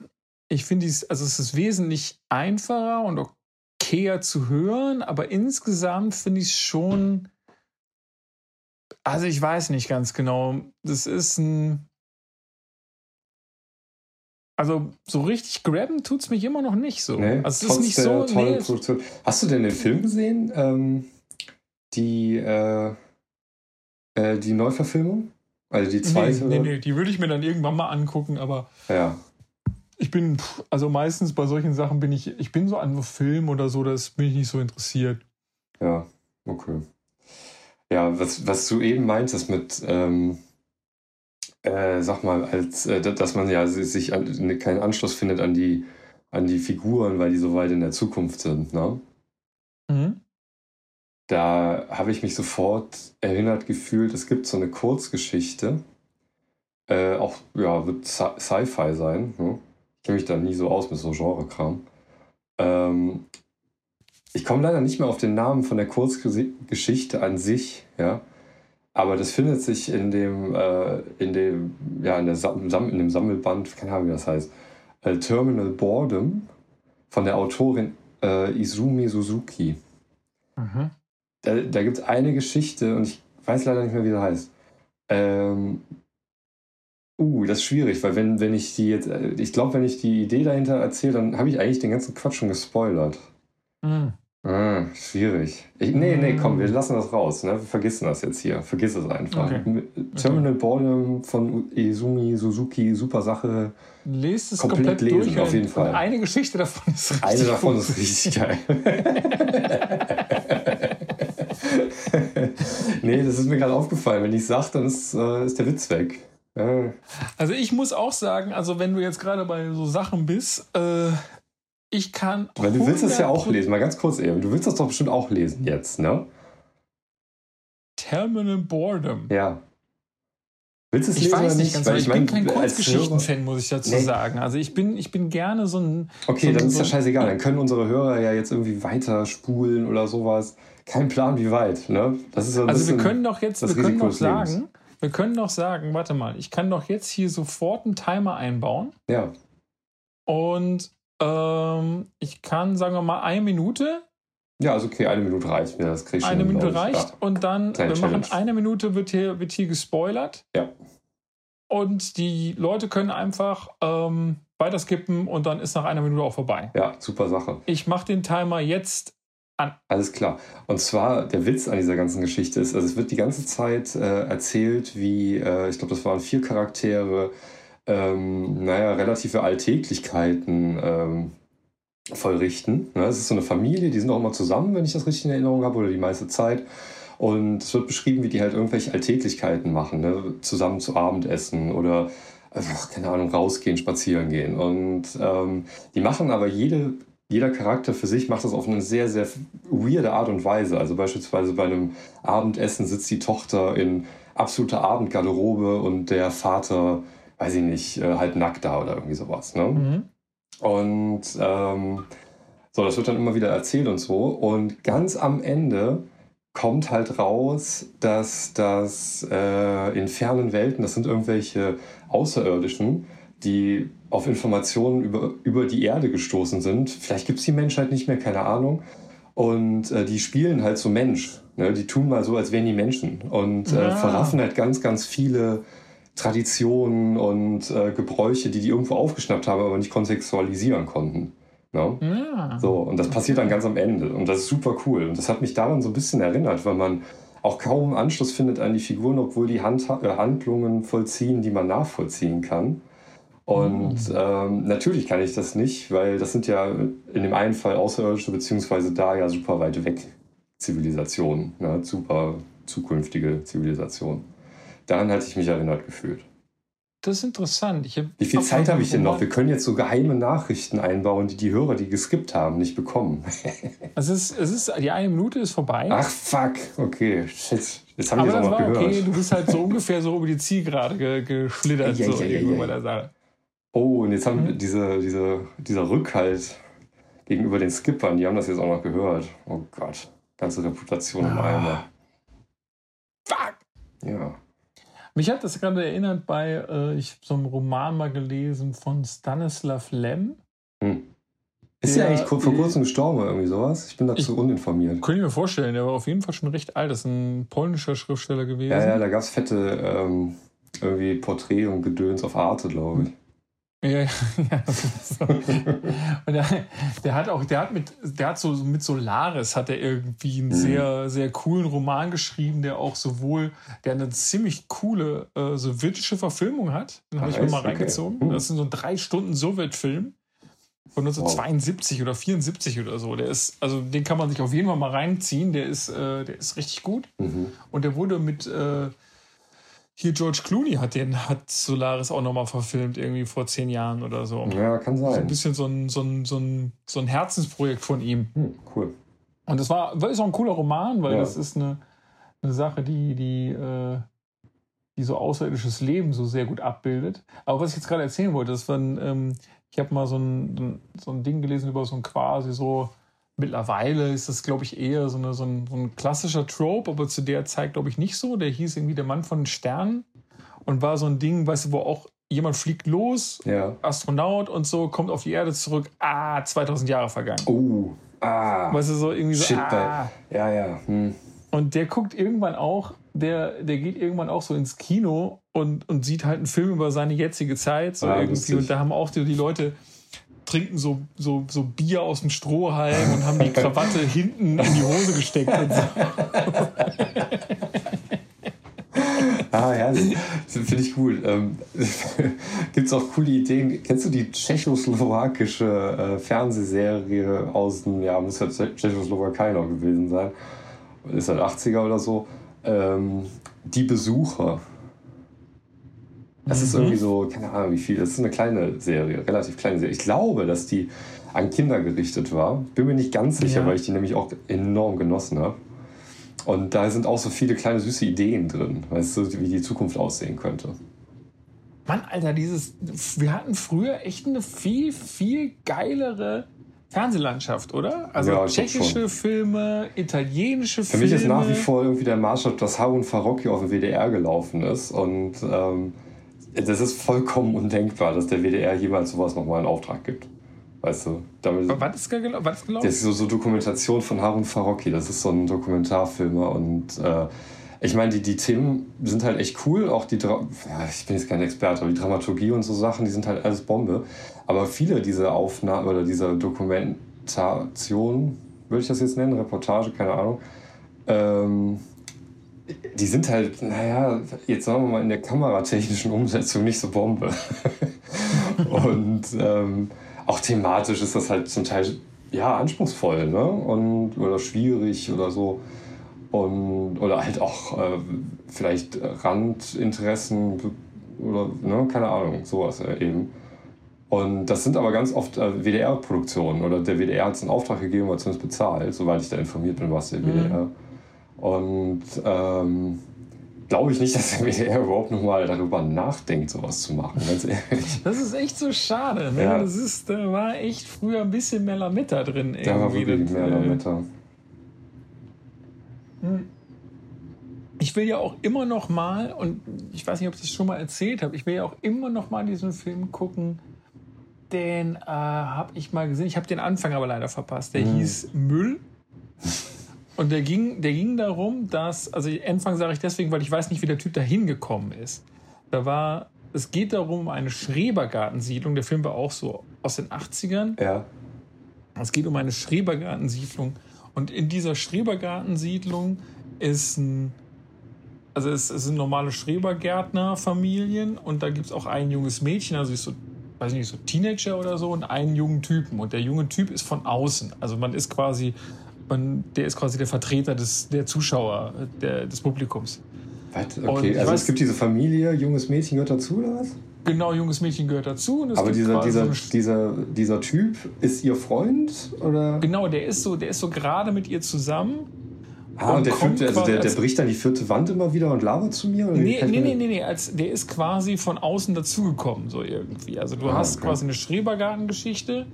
Ich finde es, also es ist wesentlich einfacher und okayer zu hören, aber insgesamt finde ich es schon, also ich weiß nicht ganz genau. Das ist ein, also so richtig grabben tut es mich immer noch nicht so. Nee, also es ist nicht so. Nee, Produktion. Hast du denn den Film gesehen? Ähm, die, äh, äh, die Neuverfilmung? Also die zweite? Nee, nee, nee, die würde ich mir dann irgendwann mal angucken, aber. Ja. Ich bin, also meistens bei solchen Sachen bin ich, ich bin so an Film oder so, das bin ich nicht so interessiert. Ja, okay. Ja, was, was du eben meintest mit, ähm, äh, sag mal, als äh, dass man ja sich an, ne, keinen Anschluss findet an die, an die Figuren, weil die so weit in der Zukunft sind, ne? Mhm. Da habe ich mich sofort erinnert gefühlt, es gibt so eine Kurzgeschichte, äh, auch, ja, wird Sci-Fi sein, ne? Ich kenne mich da nie so aus mit so Genre-Kram. Ähm, ich komme leider nicht mehr auf den Namen von der Kurzgeschichte an sich, ja. Aber das findet sich in dem, äh, in dem, ja, in, der Sam in dem Sammelband, keine Ahnung, wie das heißt, äh, Terminal Boredom von der Autorin äh, Izumi Suzuki. Mhm. Da, da gibt es eine Geschichte und ich weiß leider nicht mehr, wie das heißt. Ähm, uh, das ist schwierig, weil wenn, wenn ich die jetzt, äh, ich glaube, wenn ich die Idee dahinter erzähle, dann habe ich eigentlich den ganzen Quatsch schon gespoilert. Mhm. Ah, schwierig. Ich, nee, nee, komm, wir lassen das raus. Ne? Wir vergessen das jetzt hier. Vergiss es einfach. Okay. Terminal okay. Ballroom von Izumi Suzuki, super Sache. Lest es komplett, komplett lesen, durch auf jeden Fall. eine Geschichte davon ist richtig Eine davon ist richtig geil. (laughs) (laughs) nee, das ist mir gerade aufgefallen. Wenn ich sage, dann ist, äh, ist der Witz weg. Ja. Also ich muss auch sagen, also wenn du jetzt gerade bei so Sachen bist, äh, ich kann. Weil du willst es ja auch lesen, mal ganz kurz eben. Du willst das doch bestimmt auch lesen jetzt, ne? Terminal Boredom. Ja. Willst du es ich lesen weiß oder nicht? Ganz Weil ich, ich bin kein Kurzgeschichten-Fan, muss ich dazu nee. sagen. Also ich bin, ich bin gerne so ein. Okay, so dann ist so ja scheißegal. Dann können unsere Hörer ja jetzt irgendwie weiter spulen oder sowas. Kein Plan, wie weit. Ne? Das ist so also wir können doch jetzt, wir können doch sagen, wir können doch sagen, warte mal, ich kann doch jetzt hier sofort einen Timer einbauen. Ja. Und ähm, ich kann, sagen wir mal, eine Minute. Ja, also okay, eine Minute reicht mir. Das kriege ich Eine Minute reicht ja. und dann, Kleine wir machen eine Minute, wird hier, wird hier gespoilert. Ja. Und die Leute können einfach ähm, weiterskippen und dann ist nach einer Minute auch vorbei. Ja, super Sache. Ich mache den Timer jetzt an. Alles klar. Und zwar der Witz an dieser ganzen Geschichte ist, also es wird die ganze Zeit äh, erzählt, wie, äh, ich glaube, das waren vier Charaktere, ähm, naja, relative Alltäglichkeiten ähm, vollrichten. Ne? Es ist so eine Familie, die sind auch immer zusammen, wenn ich das richtig in Erinnerung habe, oder die meiste Zeit. Und es wird beschrieben, wie die halt irgendwelche Alltäglichkeiten machen, ne? zusammen zu Abend essen oder einfach, keine Ahnung, rausgehen, spazieren gehen. Und ähm, die machen aber jede, jeder Charakter für sich macht das auf eine sehr, sehr weirde Art und Weise. Also beispielsweise bei einem Abendessen sitzt die Tochter in absoluter Abendgarderobe und der Vater weiß ich nicht, äh, halt nackt da oder irgendwie sowas. Ne? Mhm. Und ähm, so, das wird dann immer wieder erzählt und so. Und ganz am Ende kommt halt raus, dass das äh, in fernen Welten, das sind irgendwelche Außerirdischen, die auf Informationen über, über die Erde gestoßen sind. Vielleicht gibt es die Menschheit nicht mehr, keine Ahnung. Und äh, die spielen halt so Mensch. Ne? Die tun mal so, als wären die Menschen. Und äh, ja. verraffen halt ganz, ganz viele Traditionen und äh, Gebräuche, die die irgendwo aufgeschnappt haben, aber nicht kontextualisieren konnten. Ne? Ja. So, und das passiert dann ganz am Ende. Und das ist super cool. Und das hat mich daran so ein bisschen erinnert, weil man auch kaum Anschluss findet an die Figuren, obwohl die Hand äh, Handlungen vollziehen, die man nachvollziehen kann. Und mhm. ähm, natürlich kann ich das nicht, weil das sind ja in dem einen Fall Außerirdische, beziehungsweise da ja super weit weg Zivilisationen, ne? super zukünftige Zivilisationen. Daran hatte ich mich erinnert gefühlt. Das ist interessant. Wie viel Zeit habe ich denn noch? Wir können jetzt so geheime Nachrichten einbauen, die die Hörer, die geskippt haben, nicht bekommen. (laughs) es ist, es ist, die eine Minute ist vorbei. Ach fuck, okay. Shit. Jetzt haben wir es auch noch gehört. Okay, du bist halt so ungefähr so über die Zielgerade ge geschlittert. Ja, so ja, ja, Sache. Oh, und jetzt haben mhm. diese, diese, dieser Rückhalt gegenüber den Skippern, die haben das jetzt auch noch gehört. Oh Gott, ganze Reputation im ah. Eimer. Fuck! Ja. Mich hat das gerade erinnert bei, äh, ich habe so einen Roman mal gelesen von Stanislav Lem. Hm. Ist der eigentlich vor kurzem gestorben oder irgendwie sowas? Ich bin dazu ich, uninformiert. Könnte ich mir vorstellen, der war auf jeden Fall schon recht alt. Das ist ein polnischer Schriftsteller gewesen. Ja, ja, da gab es fette ähm, irgendwie Porträt und Gedöns auf Arte, glaube ich. Ja, ja, (laughs) so. Und der, der, hat auch, der hat mit, der hat so mit Solaris hat er irgendwie einen mhm. sehr, sehr coolen Roman geschrieben, der auch sowohl, der eine ziemlich coole äh, sowjetische Verfilmung hat. Den habe ich mir mal reingezogen. Okay. Mhm. Das ist so ein drei Stunden Sowjetfilm von 1972 wow. oder 74 oder so. Der ist, also den kann man sich auf jeden Fall mal reinziehen. Der ist, äh, der ist richtig gut. Mhm. Und der wurde mit äh, hier George Clooney hat den, hat Solaris auch nochmal verfilmt, irgendwie vor zehn Jahren oder so. Ja, kann sein. So ein bisschen so ein, so ein, so ein, so ein Herzensprojekt von ihm. Hm, cool. Und das war, ist auch ein cooler Roman, weil ja. das ist eine, eine Sache, die, die, äh, die so außerirdisches Leben so sehr gut abbildet. Aber was ich jetzt gerade erzählen wollte, war ein, ähm, ich habe mal so ein, so ein Ding gelesen über so ein quasi so Mittlerweile ist das, glaube ich, eher so, eine, so, ein, so, ein, klassischer Trope, aber zu der Zeit, glaube ich, nicht so. Der hieß irgendwie Der Mann von den Sternen und war so ein Ding, weißt du, wo auch jemand fliegt los, ja. Astronaut und so, kommt auf die Erde zurück, ah, 2000 Jahre vergangen. Oh, ah. Weißt du, so irgendwie so, Shit, ah. Ja, ja. Hm. Und der guckt irgendwann auch, der, der geht irgendwann auch so ins Kino und, und sieht halt einen Film über seine jetzige Zeit, so ah, irgendwie. Lustig. Und da haben auch die, die Leute trinken so, so, so Bier aus dem Strohhalm und haben die (laughs) Krawatte hinten in die Hose gesteckt und so. (laughs) Ah, herrlich. Finde ich cool. Ähm, (laughs) Gibt es auch coole Ideen? Kennst du die tschechoslowakische äh, Fernsehserie aus dem, ja, muss ja Tschechoslowakei noch gewesen sein. Ist halt 80er oder so. Ähm, die Besucher. Das ist irgendwie mhm. so, keine Ahnung wie viel, das ist eine kleine Serie, relativ kleine Serie. Ich glaube, dass die an Kinder gerichtet war. Bin mir nicht ganz sicher, ja. weil ich die nämlich auch enorm genossen habe. Und da sind auch so viele kleine süße Ideen drin, weißt du, wie die Zukunft aussehen könnte. Mann, Alter, dieses, wir hatten früher echt eine viel, viel geilere Fernsehlandschaft, oder? Also ja, tschechische Filme, italienische Filme. Für mich ist nach wie vor irgendwie der Maßstab, dass Harun Farocki auf dem WDR gelaufen ist und ähm, das ist vollkommen undenkbar, dass der WDR jemals sowas nochmal in Auftrag gibt. Weißt du? Damit, was ist, gel was gelaufen? Das ist so, so Dokumentation von Harun Farocki. Das ist so ein Dokumentarfilmer und äh, ich meine, die, die Themen sind halt echt cool. Auch die, ja, ich bin jetzt kein Experte, aber die Dramaturgie und so Sachen, die sind halt alles Bombe. Aber viele dieser Aufnahmen oder dieser Dokumentation, würde ich das jetzt nennen, Reportage, keine Ahnung, ähm, die sind halt, naja, jetzt sagen wir mal in der kameratechnischen Umsetzung nicht so Bombe. (laughs) und ähm, auch thematisch ist das halt zum Teil ja anspruchsvoll, ne? Und, oder schwierig oder so. Und, oder halt auch äh, vielleicht Randinteressen oder ne, keine Ahnung, sowas äh, eben. Und das sind aber ganz oft äh, WDR-Produktionen oder der WDR hat es in Auftrag gegeben oder zumindest bezahlt, soweit ich da informiert bin, was der mhm. WDR. Und ähm, glaube ich nicht, (laughs) dass der WDR überhaupt noch mal darüber nachdenkt, sowas zu machen, ganz ehrlich. Das ist echt so schade. Ne? Ja. Das ist, da war echt früher ein bisschen mehr Lametta drin. Da war wirklich mehr Lametta. Hm. Ich will ja auch immer noch mal, und ich weiß nicht, ob ich das schon mal erzählt habe, ich will ja auch immer noch mal diesen Film gucken, den äh, habe ich mal gesehen. Ich habe den Anfang aber leider verpasst. Der hm. hieß Müll. Und der ging, der ging darum, dass, also Anfang sage ich deswegen, weil ich weiß nicht, wie der Typ da hingekommen ist. Da war, es geht darum, eine Schrebergartensiedlung. Der Film war auch so aus den 80ern. Ja. Es geht um eine Schrebergartensiedlung. Und in dieser Schrebergartensiedlung ist ein, also es, es sind normale Schrebergärtnerfamilien und da gibt es auch ein junges Mädchen, also ist so, weiß nicht, so Teenager oder so und einen jungen Typen. Und der junge Typ ist von außen. Also man ist quasi man, der ist quasi der Vertreter des, der Zuschauer, der, des Publikums. Was? Okay, also weiß, es gibt diese Familie, junges Mädchen gehört dazu, oder was? Genau, junges Mädchen gehört dazu. Aber dieser, dieser, dieser, dieser Typ ist ihr Freund? Oder? Genau, der ist so, der ist so gerade mit ihr zusammen. Ah, und, und der, fünfte, also der, der bricht dann die vierte Wand immer wieder und labert zu mir? Oder nee, nee, nee, nee, nee, als, der ist quasi von außen dazugekommen, so irgendwie. Also du ah, hast okay. quasi eine Schrebergartengeschichte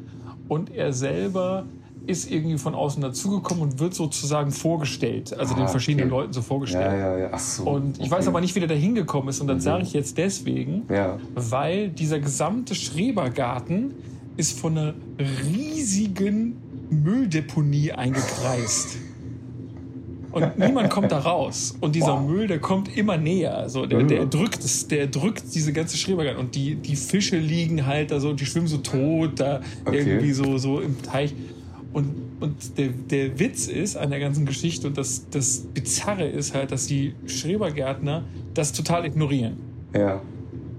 und er selber ist irgendwie von außen dazugekommen und wird sozusagen vorgestellt, also ah, den verschiedenen okay. Leuten so vorgestellt. Ja, ja, ja. Ach so, und ich okay. weiß aber nicht, wie der da hingekommen ist und das mhm. sage ich jetzt deswegen, ja. weil dieser gesamte Schrebergarten ist von einer riesigen Mülldeponie eingekreist. und (laughs) niemand kommt da raus. Und dieser wow. Müll, der kommt immer näher. So, der, der drückt es, der drückt diese ganze Schrebergarten. Und die, die Fische liegen halt da so, die schwimmen so tot da okay. irgendwie so, so im Teich. Und, und der, der Witz ist an der ganzen Geschichte und das, das Bizarre ist halt, dass die Schrebergärtner das total ignorieren. Ja.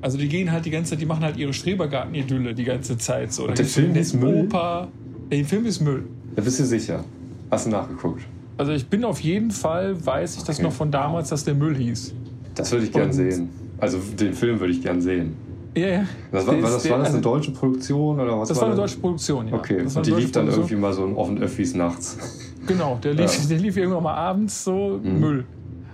Also die gehen halt die ganze Zeit, die machen halt ihre Schrebergarten-Idylle die ganze Zeit. So. Und der Film ist Müll? Opa. Der Film ist Müll. Da bist du sicher. Hast du nachgeguckt? Also ich bin auf jeden Fall, weiß ich okay. das noch von damals, dass der Müll hieß. Das würde ich gern Und sehen. Also den Film würde ich gern sehen. Ja, ja. Das war, war, das, war das eine deutsche Produktion oder was? Das war, eine deutsche Produktion, ja. Okay, und die lief dann Produktion. irgendwie mal so auf den Öffis nachts. Genau, der lief, ja. der lief irgendwann mal abends so mhm. Müll.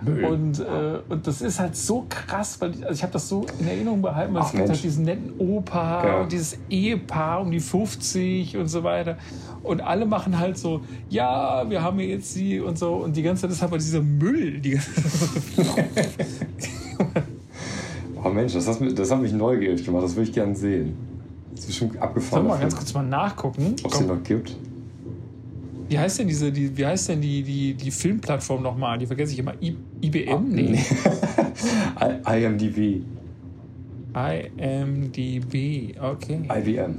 Und, äh, und das ist halt so krass, weil ich, also ich habe das so in Erinnerung behalten, weil Ach, es gibt halt diesen netten Opa ja. und dieses Ehepaar um die 50 und so weiter. Und alle machen halt so, ja, wir haben jetzt sie und so. Und die ganze Zeit ist aber dieser Müll. Die (laughs) (laughs) oh Mensch, das, hat, das hat mich neugierig gemacht. Das würde ich gerne sehen. Das ist bestimmt abgefahren. Sollen wir mal ganz kurz mal nachgucken? Ob es den noch gibt? Wie heißt denn diese, die, wie heißt denn die, die, die Filmplattform nochmal? Die vergesse ich immer. I, IBM? Ah, nee. (laughs) IMDb. IMDb, okay. IBM.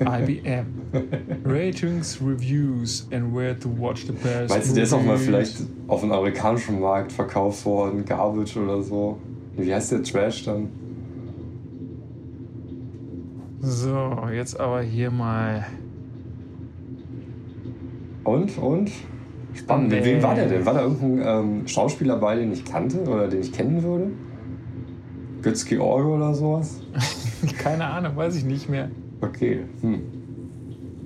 IBM. (laughs) Ratings, Reviews and where to watch the best. Meinst du, der ist auch mal vielleicht auf dem amerikanischen Markt verkauft worden? Garbage oder so? Wie heißt der Trash dann? So, jetzt aber hier mal und, und? Spannend. Nee. Wem war der denn? War da irgendein ähm, Schauspieler bei, den ich kannte oder den ich kennen würde? Götz-George oder sowas? (laughs) Keine Ahnung, weiß ich nicht mehr. Okay. Hm.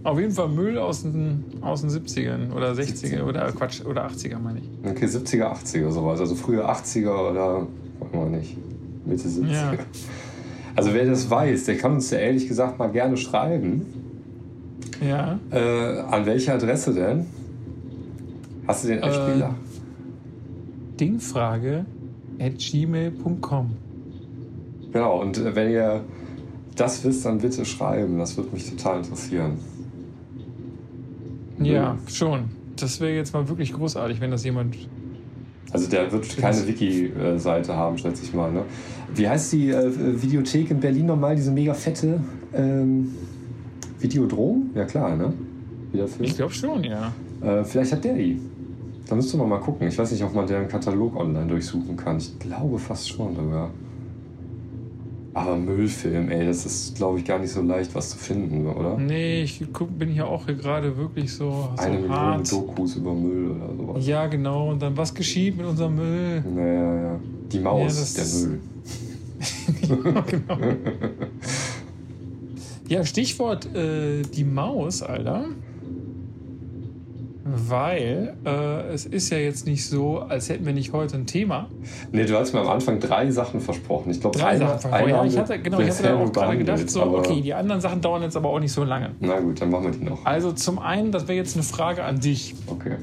Auf jeden Fall Müll aus den, aus den 70ern oder 60er oder Quatsch, oder 80er meine ich. Okay, 70er, 80er sowas. Also früher 80er oder, wir nicht, Mitte 70er. Ja. (laughs) Also wer das weiß, der kann uns ja ehrlich gesagt mal gerne schreiben. Ja. Äh, an welche Adresse denn? Hast du den Spieler? Äh, Dingfrage at gmail.com. Genau, und äh, wenn ihr das wisst, dann bitte schreiben. Das würde mich total interessieren. Ja, schon. Das wäre jetzt mal wirklich großartig, wenn das jemand. Also der wird keine Wiki-Seite haben, schätze ich mal. Ne? Wie heißt die äh, Videothek in Berlin nochmal, diese mega fette? Ähm Videodrom? Ja klar, ne? Ich glaube schon, ja. Äh, vielleicht hat der die. Da müsste man mal gucken. Ich weiß nicht, ob man deren Katalog online durchsuchen kann. Ich glaube fast schon sogar. Aber Müllfilm, ey, das ist, glaube ich, gar nicht so leicht, was zu finden, oder? Nee, ich guck, bin hier auch hier gerade wirklich so, so Eine Million hart. Dokus über Müll oder sowas. Ja, genau. Und dann, was geschieht mit unserem Müll? Naja, ja. Die Maus, ja, der Müll. (laughs) ja, genau. (laughs) Ja, Stichwort äh, die Maus, Alter. Weil äh, es ist ja jetzt nicht so, als hätten wir nicht heute ein Thema. Nee, du hast mir am Anfang drei Sachen versprochen. Ich glaube, drei Sachen versprochen. Ja, ich hatte, genau, ich hatte auch gerade gedacht, so, okay, die anderen Sachen dauern jetzt aber auch nicht so lange. Na gut, dann machen wir die noch. Also zum einen, das wäre jetzt eine Frage an dich. Okay.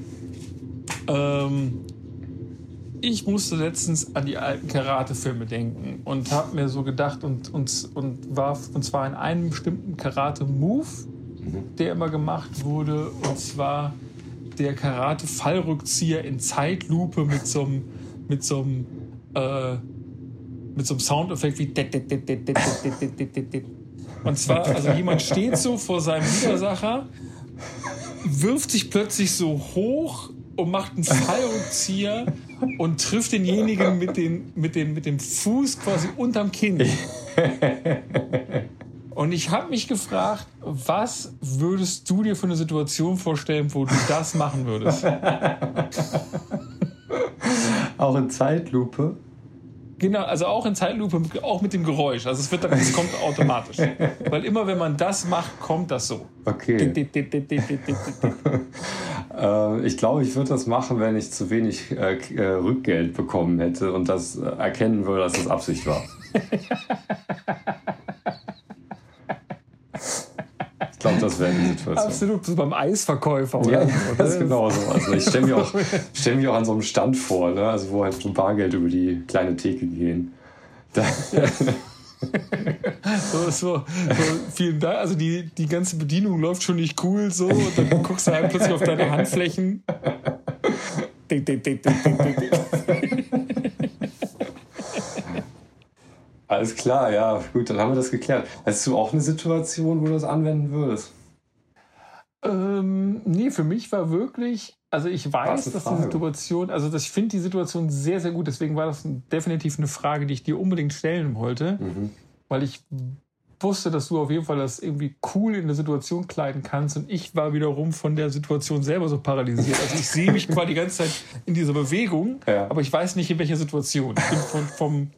Ähm, ich musste letztens an die alten Karate-Filme denken und habe mir so gedacht und, und, und war und zwar in einem bestimmten Karate-Move, mhm. der immer gemacht wurde, und zwar der Karate-Fallrückzieher in Zeitlupe mit so einem mit so einem äh, mit so einem Soundeffekt wie und zwar also jemand steht so vor seinem Widersacher wirft sich plötzlich so hoch und macht einen Fallrückzieher und trifft denjenigen mit, den, mit, dem, mit dem Fuß quasi unterm Kinn. Und ich habe mich gefragt, was würdest du dir für eine Situation vorstellen, wo du das machen würdest? (laughs) Auch in Zeitlupe? Genau, also auch in Zeitlupe, auch mit dem Geräusch. Also es, wird, es kommt automatisch. (laughs) Weil immer wenn man das macht, kommt das so. Okay. ich glaube, ich würde das machen, wenn ich zu wenig äh, äh, Rückgeld bekommen hätte und das äh, erkennen würde, dass das Absicht war. (laughs) Ich glaube, das wäre die Situation. Absolut, so beim Eisverkäufer oder? Ja, das ist genau so. Also ich stelle mich, auch, stell mich auch an so einem Stand vor, ne? also wo halt so Bargeld über die kleine Theke gehen. Ja. (laughs) so, so, so, vielen Dank. Also die, die ganze Bedienung läuft schon nicht cool so. Und dann guckst du halt plötzlich auf deine Handflächen. (laughs) (laughs) Alles klar, ja, gut, dann haben wir das geklärt. Hast du auch eine Situation, wo du das anwenden würdest? Ähm, nee, für mich war wirklich, also ich weiß, dass die Situation, also ich finde die Situation sehr, sehr gut, deswegen war das definitiv eine Frage, die ich dir unbedingt stellen wollte, mhm. weil ich wusste, dass du auf jeden Fall das irgendwie cool in der Situation kleiden kannst und ich war wiederum von der Situation selber so paralysiert. Also ich sehe mich (laughs) quasi die ganze Zeit in dieser Bewegung, ja. aber ich weiß nicht in welcher Situation. Ich bin von, vom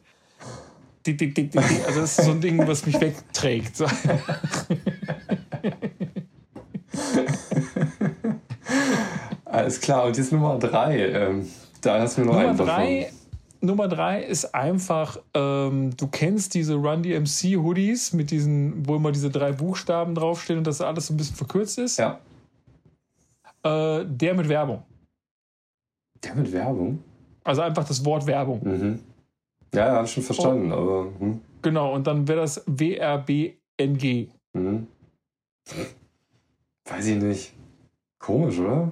also das ist so ein Ding, was mich wegträgt. So. Alles klar, und jetzt Nummer drei. Ähm, da hast du mir noch Nummer einen drei, davon. Nummer drei ist einfach, ähm, du kennst diese Run DMC Hoodies mit diesen, wo immer diese drei Buchstaben draufstehen und das alles so ein bisschen verkürzt ist. Ja. Äh, der mit Werbung. Der mit Werbung? Also einfach das Wort Werbung. Mhm. Ja, ja, hab ich schon verstanden, und, aber. Hm. Genau, und dann wäre das WRBNG. Mhm. Weiß ich nicht. Komisch, oder?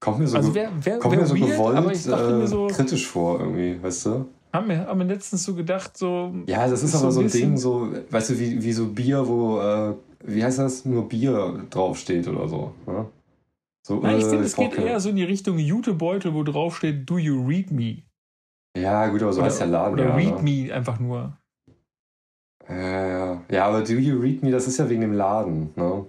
Kommt mir so, also wär, wär, kommt mir so weird, gewollt äh, mir so, kritisch vor, irgendwie, weißt du? Haben wir, haben wir letztens so gedacht, so. Ja, das ist, ist aber so ein Ding, so, weißt du, wie, wie so Bier, wo, äh, wie heißt das, nur Bier draufsteht oder so. Ne? so Nein, ich äh, finde, es geht eher so in die Richtung Jutebeutel, wo draufsteht, do you read me? Ja, gut, aber so oder, heißt der Laden. Oder ja, read ne? me einfach nur. Ja, ja. aber do you read me, das ist ja wegen dem Laden, ne?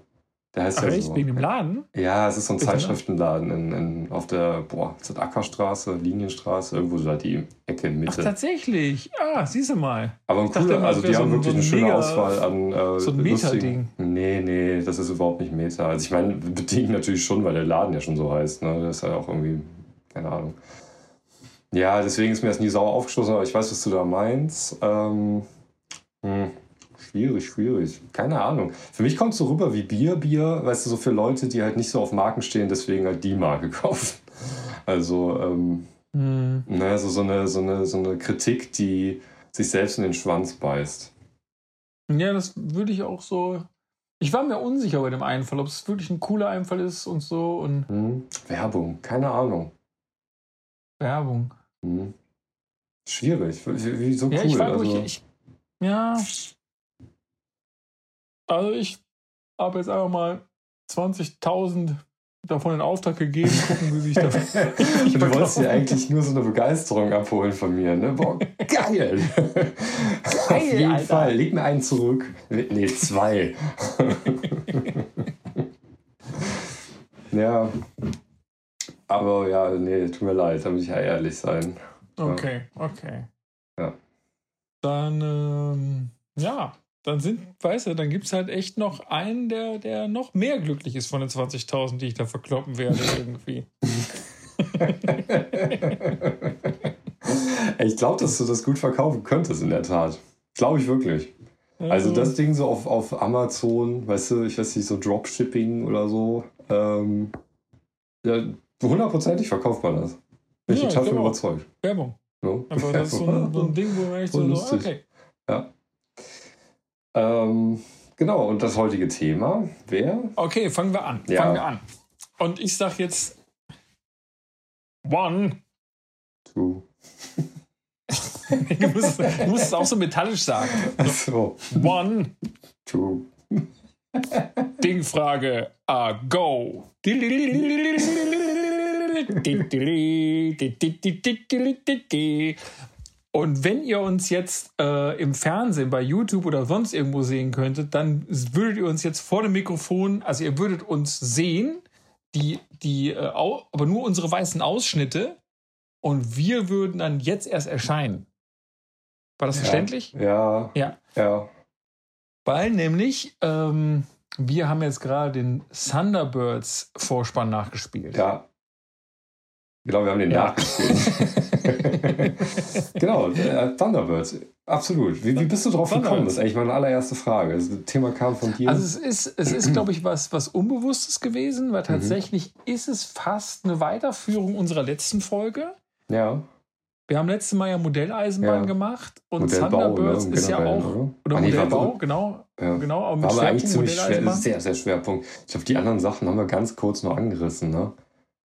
Der heißt Ach, ja echt? So. Wegen dem Laden? Ja, es ist so ein Zeitschriftenladen in, in, auf der, boah, ist das Ackerstraße, Linienstraße, irgendwo so da die Ecke in Mitte. Ach, tatsächlich? Ah, siehst du mal. Aber ein cooler, also die haben so wirklich so eine schöne mega, Auswahl an äh, So ein Meta-Ding. Nee, nee, das ist überhaupt nicht Meta. Also ich meine, (laughs) bedingt natürlich schon, weil der Laden ja schon so heißt. Ne? Das ist ja auch irgendwie, keine Ahnung. Ja, deswegen ist mir das nie sauer aufgeschlossen, aber ich weiß, was du da meinst. Ähm, hm. Schwierig, schwierig. Keine Ahnung. Für mich kommt es so rüber wie Bier, Bier, weißt du, so für Leute, die halt nicht so auf Marken stehen, deswegen halt die Marke (laughs) kaufen. Also, ähm, mhm. ne, also so eine, so, eine, so eine Kritik, die sich selbst in den Schwanz beißt. Ja, das würde ich auch so. Ich war mir unsicher bei dem Einfall, ob es wirklich ein cooler Einfall ist und so. Und mhm. Werbung, keine Ahnung. Werbung. Mhm. Schwierig. Wie, so ja, cool. Ich war, also. ich, ich, ja, also ich habe jetzt einfach mal 20.000 davon in Auftrag gegeben, gucken, wie sich das. (laughs) Du wolltest dir eigentlich nur so eine Begeisterung abholen von mir, ne? Boah, geil! geil Auf jeden Alter. Fall, leg mir einen zurück. Nee, zwei. (laughs) ja. Aber ja, nee, tut mir leid, da muss ich ja ehrlich sein. Okay, okay. Ja. Dann, ähm, ja, dann sind, weißt du, dann gibt es halt echt noch einen, der, der noch mehr glücklich ist von den 20.000, die ich da verkloppen werde irgendwie. (laughs) ich glaube, dass du das gut verkaufen könntest, in der Tat. Glaube ich wirklich. Also das Ding so auf, auf Amazon, weißt du, ich weiß nicht, so Dropshipping oder so. Ähm, ja, hundertprozentig verkauft man das. Bin ich ja, total von überzeugt. Werbung. So. Einfach (laughs) das ist so ein, so ein Ding, wo man echt so, so okay. Ja. Ähm, genau, und das heutige Thema wäre? Okay, fangen wir an. Ja. Fangen wir an. Und ich sag jetzt One. Two. (laughs) du, musst, du, musst, es auch so metallisch sagen. So. One. Two. Dingfrage. Uh, go. (laughs) Und wenn ihr uns jetzt äh, im Fernsehen, bei YouTube oder sonst irgendwo sehen könntet, dann würdet ihr uns jetzt vor dem Mikrofon, also ihr würdet uns sehen, die, die, äh, aber nur unsere weißen Ausschnitte und wir würden dann jetzt erst erscheinen. War das ja, verständlich? Ja. Ja. Ja. Weil nämlich, ähm, wir haben jetzt gerade den Thunderbirds Vorspann nachgespielt. Ja. Genau, wir haben den ja. nachgespielt. (laughs) genau, äh, Thunderbirds. Absolut. Wie, wie bist du drauf gekommen? Das ist eigentlich meine allererste Frage. Das Thema kam von dir. Also es ist, es ist glaube ich, was, was Unbewusstes gewesen, weil mhm. tatsächlich mhm. ist es fast eine Weiterführung unserer letzten Folge. Ja. Wir haben letztes Mal ja Modelleisenbahn ja. gemacht und Modellbau, Thunderbirds ne, ist ja auch oder, oder ah, Modellbau, nee, genau, ja. genau, aber mit aber eigentlich ziemlich schwer, sehr sehr Schwerpunkt. Ich glaube, die anderen Sachen haben wir ganz kurz noch angerissen, ne?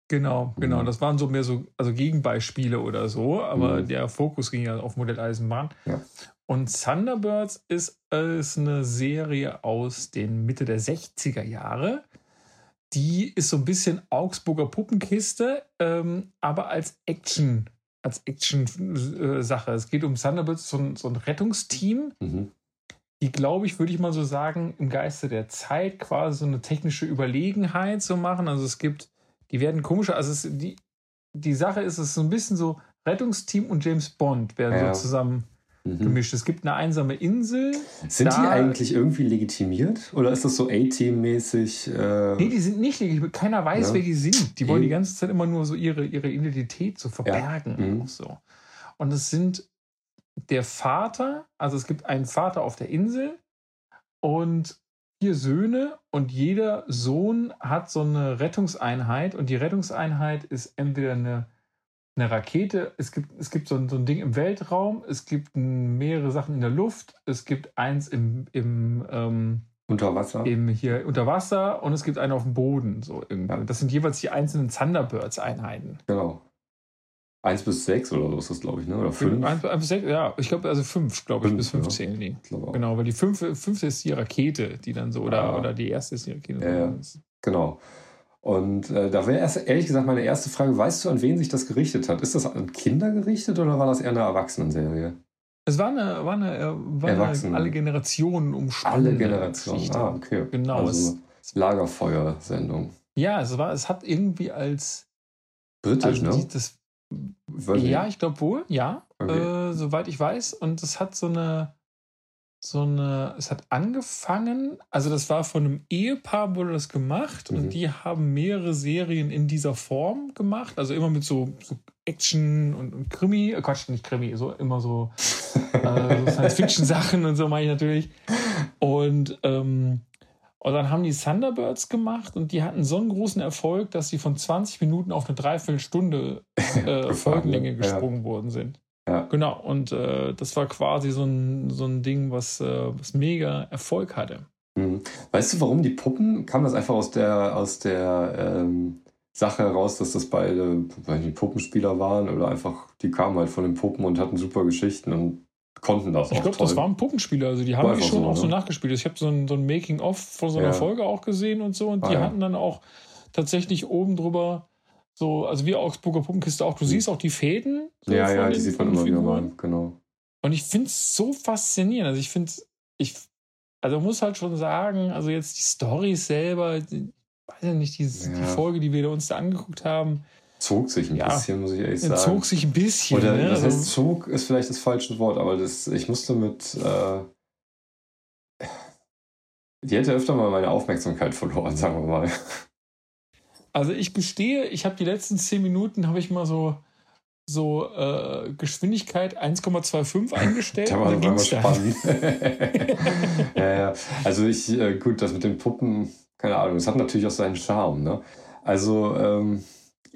Genau, genau. Mhm. Das waren so mehr so also Gegenbeispiele oder so, aber mhm. der Fokus ging ja auf Modelleisenbahn. Ja. Und Thunderbirds ist, ist eine Serie aus den Mitte der 60er Jahre. Die ist so ein bisschen Augsburger Puppenkiste, ähm, aber als Action, als Action-Sache. Es geht um Thunderbirds, so ein, so ein Rettungsteam, mhm. die, glaube ich, würde ich mal so sagen, im Geiste der Zeit quasi so eine technische Überlegenheit zu so machen. Also es gibt die werden komischer. Also es, die, die Sache ist, es ist so ein bisschen so, Rettungsteam und James Bond werden ja. so zusammen mhm. gemischt. Es gibt eine einsame Insel. Sind die eigentlich irgendwie legitimiert? Oder ist das so A-Team-mäßig? Äh nee, die sind nicht legitimiert. Keiner weiß, ja. wer die sind. Die wollen die ganze Zeit immer nur so ihre, ihre Identität so verbergen. Ja. Mhm. So. Und es sind der Vater, also es gibt einen Vater auf der Insel und vier Söhne und jeder Sohn hat so eine Rettungseinheit und die Rettungseinheit ist entweder eine, eine Rakete, es gibt, es gibt so, ein, so ein Ding im Weltraum, es gibt mehrere Sachen in der Luft, es gibt eins im, im ähm, unter Wasser. Im, hier unter Wasser und es gibt einen auf dem Boden. So irgendwie. Ja. Das sind jeweils die einzelnen Thunderbirds-Einheiten. Genau. 1 bis 6 oder so ist das, glaube ich, ne? Oder 5? 1, 1 bis 6, ja, ich glaube, also 5, glaube ich, bis 15. Ja. Genau, weil die 5, 5 ist die Rakete, die dann so, oder, ja. oder die erste ist die Rakete. Ja, genau. Und äh, da wäre erst ehrlich gesagt meine erste Frage: Weißt du, an wen sich das gerichtet hat? Ist das an Kinder gerichtet oder war das eher eine Erwachsenenserie? Es war eine, war eine, äh, war eine alle Generationen umspannende Alle Generationen, Geschichte. ah, okay. Genau. Also Lagerfeuersendung. Ja, es war, es hat irgendwie als Britisch, also ne? das ja, ich glaube wohl, ja. Okay. Äh, soweit ich weiß. Und es hat so eine, so eine, es hat angefangen, also das war von einem Ehepaar, wurde das gemacht mhm. und die haben mehrere Serien in dieser Form gemacht. Also immer mit so, so Action und, und Krimi, äh, Quatsch, nicht Krimi, so immer so, äh, so (laughs) Science-Fiction-Sachen und so meine ich natürlich. Und ähm, und dann haben die Thunderbirds gemacht und die hatten so einen großen Erfolg, dass sie von 20 Minuten auf eine Dreiviertelstunde (laughs) äh, Folgenlänge gesprungen ja. worden sind. Ja. Genau, und äh, das war quasi so ein, so ein Ding, was, äh, was mega Erfolg hatte. Mhm. Weißt du, warum die Puppen? Kam das einfach aus der, aus der ähm, Sache heraus, dass das beide die Puppenspieler waren oder einfach, die kamen halt von den Puppen und hatten super Geschichten und konnten das ich auch. Ich glaube, das waren Puppenspieler. Also die haben die schon so, auch so ne? nachgespielt. Ich habe so ein, so ein Making-of von so einer ja. Folge auch gesehen und so. Und ah, die ja. hatten dann auch tatsächlich oben drüber so, also wie Augsburger Puppenkiste auch, du mhm. siehst auch die Fäden. So ja, ja, die sieht man immer wieder mal, genau. Und ich finde es so faszinierend. Also ich finde, ich, also muss halt schon sagen, also jetzt die Story selber, die, weiß ich nicht, die, ja. die Folge, die wir uns da angeguckt haben, zog sich ein ja, bisschen, muss ich ehrlich sagen. Zog sich ein bisschen. Oder ne? das heißt, also zog ist vielleicht das falsche Wort, aber das, ich musste mit. Äh, die hätte öfter mal meine Aufmerksamkeit verloren, sagen wir mal. Also ich gestehe, ich habe die letzten zehn Minuten habe ich mal so so äh, Geschwindigkeit 1,25 eingestellt. (laughs) da war es mal spannend. (laughs) (laughs) ja, ja. Also ich, äh, gut, das mit den Puppen, keine Ahnung, es hat natürlich auch seinen Charme. Ne? Also ähm,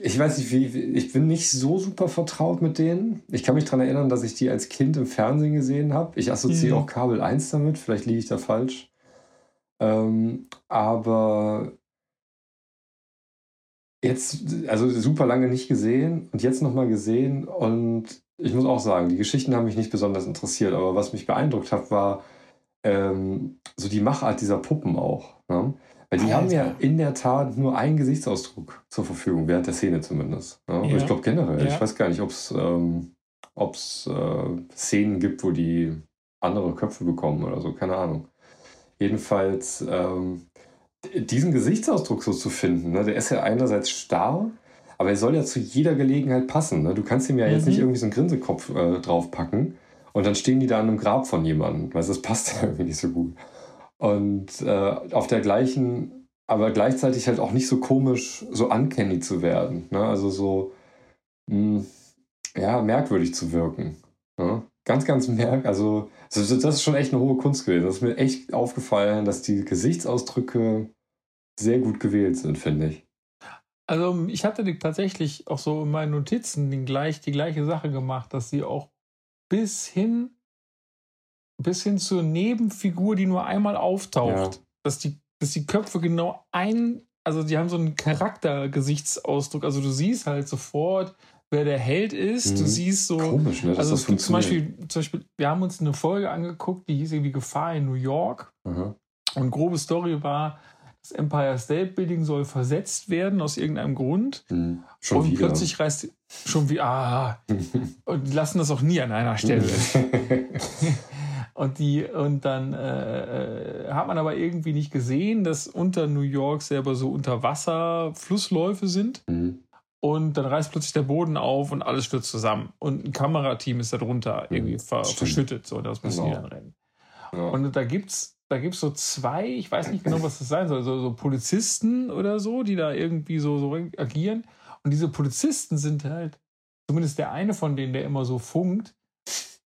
ich weiß nicht, wie, ich bin nicht so super vertraut mit denen. Ich kann mich daran erinnern, dass ich die als Kind im Fernsehen gesehen habe. Ich assoziiere mhm. auch Kabel 1 damit, vielleicht liege ich da falsch. Ähm, aber jetzt, also super lange nicht gesehen und jetzt nochmal gesehen. Und ich muss auch sagen, die Geschichten haben mich nicht besonders interessiert. Aber was mich beeindruckt hat, war ähm, so die Machart dieser Puppen auch. Ne? Weil die Alter. haben ja in der Tat nur einen Gesichtsausdruck zur Verfügung, während der Szene zumindest. Ja? Ja. Ich glaube generell, ja. ich weiß gar nicht, ob es ähm, äh, Szenen gibt, wo die andere Köpfe bekommen oder so, keine Ahnung. Jedenfalls ähm, diesen Gesichtsausdruck so zu finden, ne, der ist ja einerseits starr, aber er soll ja zu jeder Gelegenheit passen. Ne? Du kannst ihm ja mhm. jetzt nicht mhm. irgendwie so einen Grinsekopf äh, draufpacken und dann stehen die da an einem Grab von jemandem. Weißt das passt ja (laughs) irgendwie nicht so gut. Und äh, auf der gleichen, aber gleichzeitig halt auch nicht so komisch, so uncanny zu werden. Ne? Also so, mh, hm, ja, merkwürdig zu wirken. Ne? Ganz, ganz merk, also das ist schon echt eine hohe Kunst gewesen. Das ist mir echt aufgefallen, dass die Gesichtsausdrücke sehr gut gewählt sind, finde ich. Also ich hatte tatsächlich auch so in meinen Notizen die, gleich, die gleiche Sache gemacht, dass sie auch bis hin bis hin zur Nebenfigur, die nur einmal auftaucht, ja. dass, die, dass die Köpfe genau ein, also die haben so einen Charaktergesichtsausdruck. Also du siehst halt sofort, wer der Held ist. Mhm. Du siehst so. Komisch, ne? Also das zum Beispiel, zum Beispiel, wir haben uns eine Folge angeguckt, die hieß irgendwie Gefahr in New York. Mhm. Und grobe Story war, das Empire State Building soll versetzt werden aus irgendeinem Grund. Mhm. Und wieder. plötzlich reißt schon wie ah (laughs) und lassen das auch nie an einer Stelle. (laughs) und die und dann äh, äh, hat man aber irgendwie nicht gesehen, dass unter New York selber so Unterwasser Flussläufe sind. Mhm. Und dann reißt plötzlich der Boden auf und alles stürzt zusammen. Und ein Kamerateam ist darunter mhm. irgendwie ver verschüttet. So, das müssen genau. die dann rennen. Ja. Und da gibt's da gibt es so zwei, ich weiß nicht genau, was das sein soll, so, so Polizisten oder so, die da irgendwie so, so agieren. Und diese Polizisten sind halt, zumindest der eine von denen, der immer so funkt,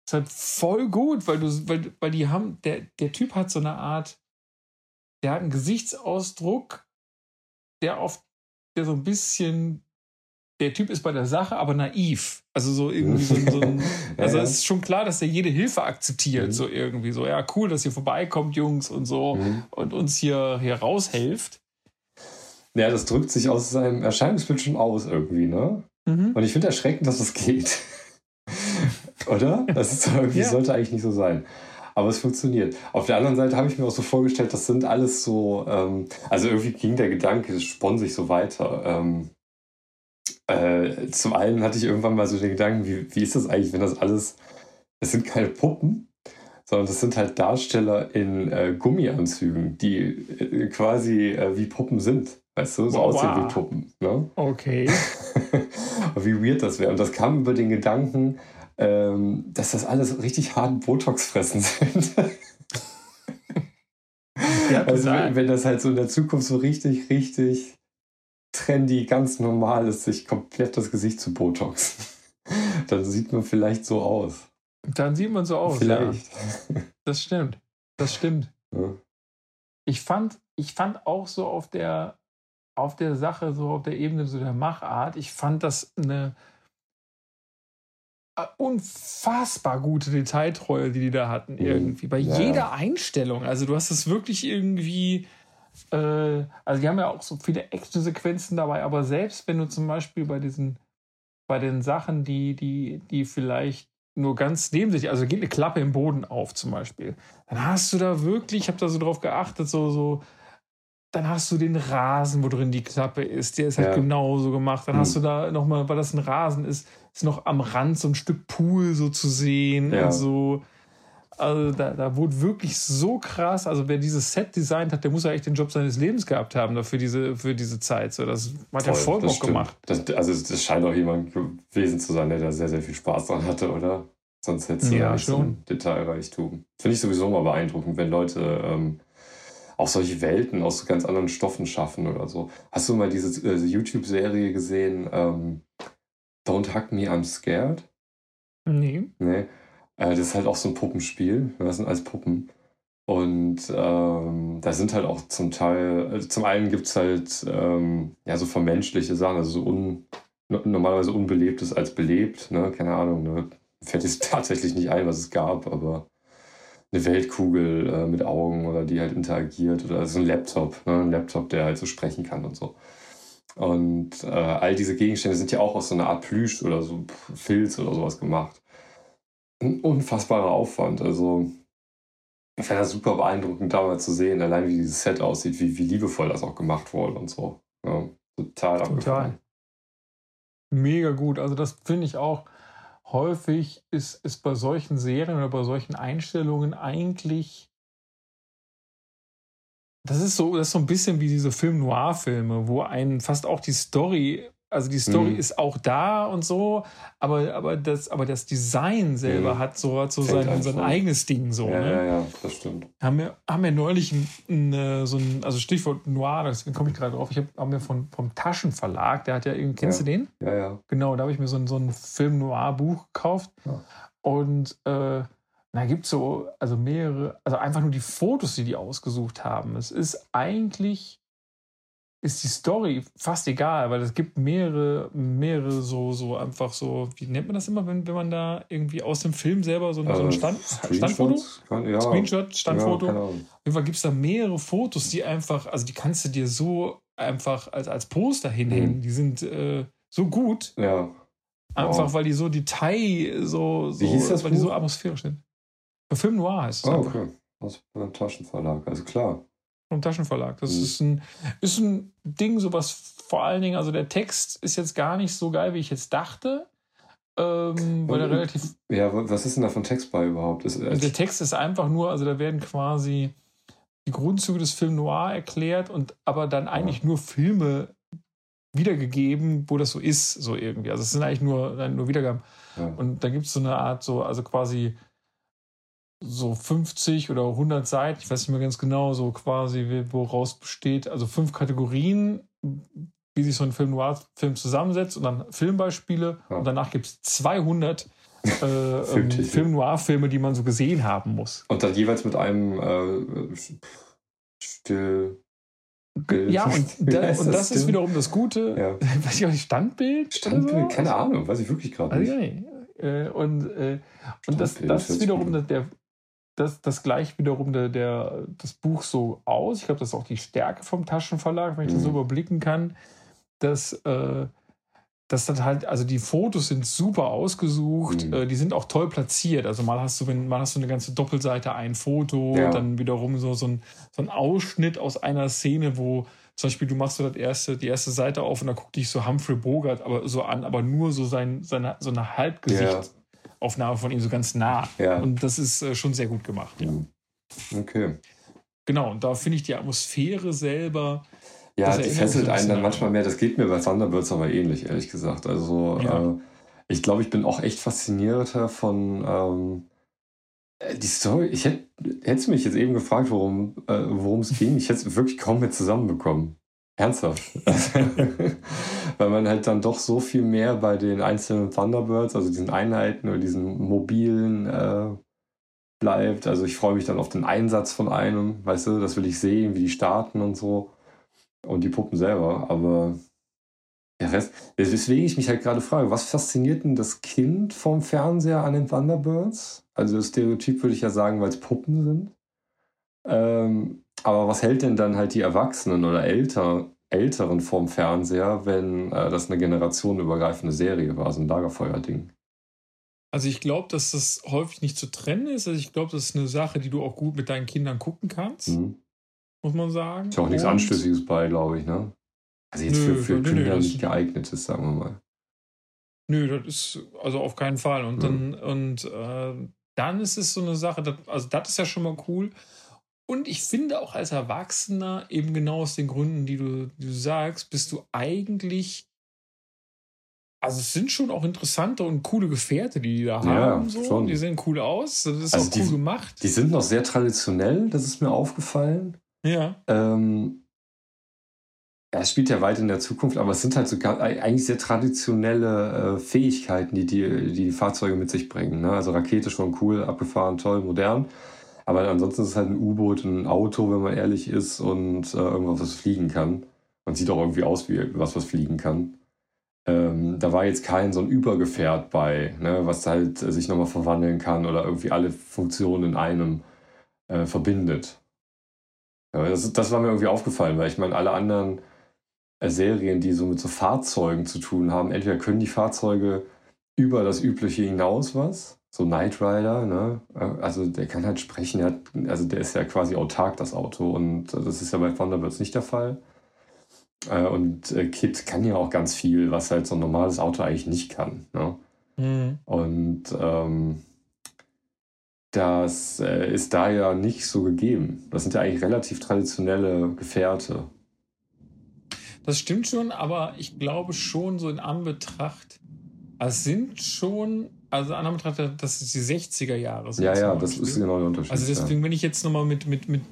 ist halt voll gut, weil du, weil, weil die haben, der, der Typ hat so eine Art, der hat einen Gesichtsausdruck, der oft, der so ein bisschen der Typ ist bei der Sache, aber naiv. Also so irgendwie so, so ein, (laughs) also es ist schon klar, dass er jede Hilfe akzeptiert, mhm. so irgendwie so, ja, cool, dass ihr vorbeikommt, Jungs und so mhm. und uns hier, hier raushelft. Ja, das drückt sich aus seinem Erscheinungsbild schon aus irgendwie, ne? Mhm. Und ich finde erschreckend, dass das geht. (laughs) Oder? Das ist irgendwie, ja. sollte eigentlich nicht so sein. Aber es funktioniert. Auf der anderen Seite habe ich mir auch so vorgestellt, das sind alles so, ähm, also irgendwie ging der Gedanke, es spann sich so weiter. Ähm, äh, zum einen hatte ich irgendwann mal so den Gedanken, wie, wie ist das eigentlich, wenn das alles, das sind keine Puppen, sondern das sind halt Darsteller in äh, Gummianzügen, die äh, quasi äh, wie Puppen sind. Weißt du, so wow, aussehen wie Puppen. Ne? Okay. (laughs) wie weird das wäre. Und das kam über den Gedanken, ähm, dass das alles richtig hart Botox fressen sind. (laughs) ja, also wenn, wenn das halt so in der Zukunft so richtig, richtig trendy, ganz normal ist, sich komplett das Gesicht zu Botox. (laughs) Dann sieht man vielleicht so aus. Dann sieht man so aus. Vielleicht. Ja. (laughs) Das stimmt. Das stimmt. Ja. Ich fand, ich fand auch so auf der, auf der Sache, so auf der Ebene so der Machart, ich fand das eine unfassbar gute Detailtreue, die die da hatten, mhm. irgendwie. Bei ja. jeder Einstellung. Also du hast es wirklich irgendwie äh, also die haben ja auch so viele Action-Sequenzen dabei, aber selbst wenn du zum Beispiel bei diesen, bei den Sachen, die, die, die vielleicht nur ganz neben sich, also geht eine Klappe im Boden auf zum Beispiel, dann hast du da wirklich, ich habe da so drauf geachtet, so, so, dann hast du den Rasen, wo drin die Klappe ist, der ist halt ja. genauso gemacht. Dann mhm. hast du da nochmal, weil das ein Rasen ist, ist noch am Rand so ein Stück Pool so zu sehen ja. und so. Also da, da wurde wirklich so krass. Also wer dieses Set designt hat, der muss ja echt den Job seines Lebens gehabt haben dafür diese, für diese Zeit. So, das hat ja voll Bock gemacht. Das, also das scheint auch jemand gewesen zu sein, der da sehr, sehr viel Spaß dran hatte, oder? Sonst hätte es ja, nicht schon. so ein Detailreichtum. Finde ich sowieso mal beeindruckend, wenn Leute ähm, auch solche Welten aus so ganz anderen Stoffen schaffen oder so. Hast du mal diese äh, YouTube-Serie gesehen, ähm, Don't Hug Me, I'm Scared? Nee. Nee. Äh, das ist halt auch so ein Puppenspiel. Das sind alles Puppen. Und ähm, da sind halt auch zum Teil, also zum einen gibt es halt ähm, ja so vermenschliche Sachen, also so un, normalerweise unbelebtes als belebt, ne? Keine Ahnung, ne? Fällt jetzt (laughs) tatsächlich nicht ein, was es gab, aber eine Weltkugel äh, mit Augen oder die halt interagiert oder so ein Laptop, ne? ein Laptop, der halt so sprechen kann und so. Und äh, all diese Gegenstände sind ja auch aus so einer Art Plüsch oder so Filz oder sowas gemacht ein unfassbarer Aufwand. Also ich fand das super beeindruckend, da mal zu sehen, allein wie dieses Set aussieht, wie, wie liebevoll das auch gemacht wurde und so. Ja, total Total. Mega gut. Also das finde ich auch häufig ist, ist bei solchen Serien oder bei solchen Einstellungen eigentlich das ist so, das ist so ein bisschen wie diese Film-Noir-Filme, wo einen fast auch die Story also die Story mhm. ist auch da und so, aber, aber, das, aber das Design selber mhm. hat so, hat so sein, sein eigenes Ding so. Ja, ne? ja, ja, das stimmt. Haben wir, haben wir neulich ein, ein, äh, so ein, also Stichwort Noir, deswegen komme ich gerade drauf. Ich habe hab mir von, vom Taschenverlag, der hat ja irgendwie, kennst ja. du den? Ja, ja. Genau, da habe ich mir so ein, so ein Film-Noir-Buch gekauft. Ja. Und äh, da gibt es so, also mehrere, also einfach nur die Fotos, die die ausgesucht haben. Es ist eigentlich ist die Story fast egal, weil es gibt mehrere, mehrere so, so einfach so, wie nennt man das immer, wenn, wenn man da irgendwie aus dem Film selber so, also so ein äh, Stand, Standfoto? Kann, ja. Screenshot, Standfoto. Ja, Auf jeden Fall gibt es da mehrere Fotos, die einfach, also die kannst du dir so einfach als, als Poster hinhängen. Mhm. Die sind äh, so gut. Ja. Einfach weil die so Detail, so, so Wie hieß das weil Buch? die so atmosphärisch sind. Film Noir heißt es. Oh, okay. Aus einem Taschenverlag, also klar. Vom Taschenverlag. Das Mhm. ist, ein, ist ein Ding, so was vor allen Dingen, also der Text ist jetzt gar nicht so geil, wie ich jetzt dachte. Ähm, weil er Und- relativ. Ja, wa- was ist denn da von Text bei überhaupt? Ist, Der Text ist einfach nur, also da werden quasi die Grundzüge des Film Noir erklärt und aber dann eigentlich nur Filme wiedergegeben, wo das so ist, so irgendwie. Also es sind eigentlich nur, nur Wiedergaben. ja. Und da gibt es so eine Art, so, also quasi so 50 oder 100 Seiten, ich weiß nicht mehr ganz genau, so quasi, woraus besteht, also fünf Kategorien, wie sich so ein Film Noir-Film zusammensetzt und dann Filmbeispiele. Ja. Und danach gibt es 200 äh, ähm. Film Noir-Filme, die man so gesehen haben muss. Und dann jeweils mit einem äh, Still. Bild. Ja, (laughs) und, da, und das ist denn? wiederum das Gute. Ja. (laughs) Weiß ich auch nicht, Standbild? Standbild, so? keine Ahnung, weiß ich wirklich gerade Also, nicht. ja, nee. Äh, und äh, und das, das ist 40 wiederum der, das, das gleicht wiederum der, der, das Buch so aus. Ich glaube, das ist auch die Stärke vom Taschenverlag, wenn ich das so Mhm. überblicken kann, dass, äh, dass dann halt, also die Fotos sind super ausgesucht, Mhm. äh, die sind auch toll platziert. Also mal hast du, wenn, mal hast du eine ganze Doppelseite ein Foto, Ja. dann wiederum so, so, ein, so ein Ausschnitt aus einer Szene, wo zum Beispiel du machst so das erste, die erste Seite auf und da guckt dich so Humphrey Bogart aber so an, aber nur so sein, seine, so eine Halbgesichtsaufnahme von ihm so ganz nah. Ja. Und das ist äh, schon sehr gut gemacht. Ja. Okay. Genau, und da finde ich die Atmosphäre selber. Ja, die fesselt einen dann manchmal mehr. Das geht mir bei Thunderbirds aber ähnlich, ehrlich gesagt. Also, Ja. äh, ich glaube, ich bin auch echt faszinierter von ähm, äh, die Story. Ich hätte mich jetzt eben gefragt, worum äh, worum es ging. Ich hätte es wirklich kaum mehr zusammenbekommen. Ernsthaft. (laughs) Weil man halt dann doch so viel mehr bei den einzelnen Thunderbirds, also diesen Einheiten oder diesen mobilen äh, bleibt. Also ich freue mich dann auf den Einsatz von einem, weißt du, das will ich sehen, wie die starten und so. Und die Puppen selber, aber der Rest, weswegen ich mich halt gerade frage, was fasziniert denn das Kind vom Fernseher an den Thunderbirds? Also das Stereotyp würde ich ja sagen, weil es Puppen sind. Ähm, aber was hält denn dann halt die Erwachsenen oder Älter, Älteren vom Fernseher, wenn äh, das eine generationenübergreifende Serie war, so ein Lagerfeuer-Ding? Also ich glaube, dass das häufig nicht zu trennen ist. Also ich glaube, das ist eine Sache, die du auch gut mit deinen Kindern gucken kannst, Mhm. muss man sagen. Ist ja auch nichts Und- Anstößiges bei, glaube ich, ne? Also jetzt Nö, für, für nö, nö, Kinder das- nicht geeignet ist, sagen wir mal. Nö, das ist also auf keinen Fall. Und Ja. dann, und äh, dann ist es so eine Sache, das, also das ist ja schon mal cool. Und ich finde auch als Erwachsener, eben genau aus den Gründen, die du, die du sagst, bist du eigentlich. Also es sind schon auch interessante und coole Gefährte, die die da Ja, haben. So. schon. Die sehen cool aus. Das ist Also auch cool die- gemacht. Die sind noch sehr traditionell, das ist mir aufgefallen. ja. Ähm, ja, es spielt ja weit in der Zukunft, aber es sind halt so eigentlich sehr traditionelle äh, Fähigkeiten, die, die die Fahrzeuge mit sich bringen. Ne? Also Rakete schon cool, abgefahren, toll, modern. Aber ansonsten ist es halt ein U-Boot, ein Auto, wenn man ehrlich ist, und äh, irgendwas, was fliegen kann. Und sieht auch irgendwie aus wie was, was fliegen kann. Ähm, da war jetzt kein so ein Übergefährt bei, ne, was halt äh, sich nochmal verwandeln kann oder irgendwie alle Funktionen in einem äh, verbindet. Ja, das, das war mir irgendwie aufgefallen, weil ich meine, alle anderen äh, Serien, die so mit so Fahrzeugen zu tun haben, entweder können die Fahrzeuge über das Übliche hinaus was, so Knight Rider, ne? Äh, Also der kann halt sprechen, der hat, also der ist ja quasi autark, das Auto. Und das ist ja bei Thunderbirds nicht der Fall. Äh, Und äh, Kit kann ja auch ganz viel, was halt so ein normales Auto eigentlich nicht kann. Ne? Mhm. Und ähm, das ist da ja nicht so gegeben. Das sind ja eigentlich relativ traditionelle Gefährte. Das stimmt schon, aber ich glaube schon so in Anbetracht, es sind schon, also in Anbetracht, dass es die 60er Jahre sind. Ja, ja, das Beispiel. ist genau der Unterschied. Also deswegen, wenn ich jetzt nochmal mit, mit, mit,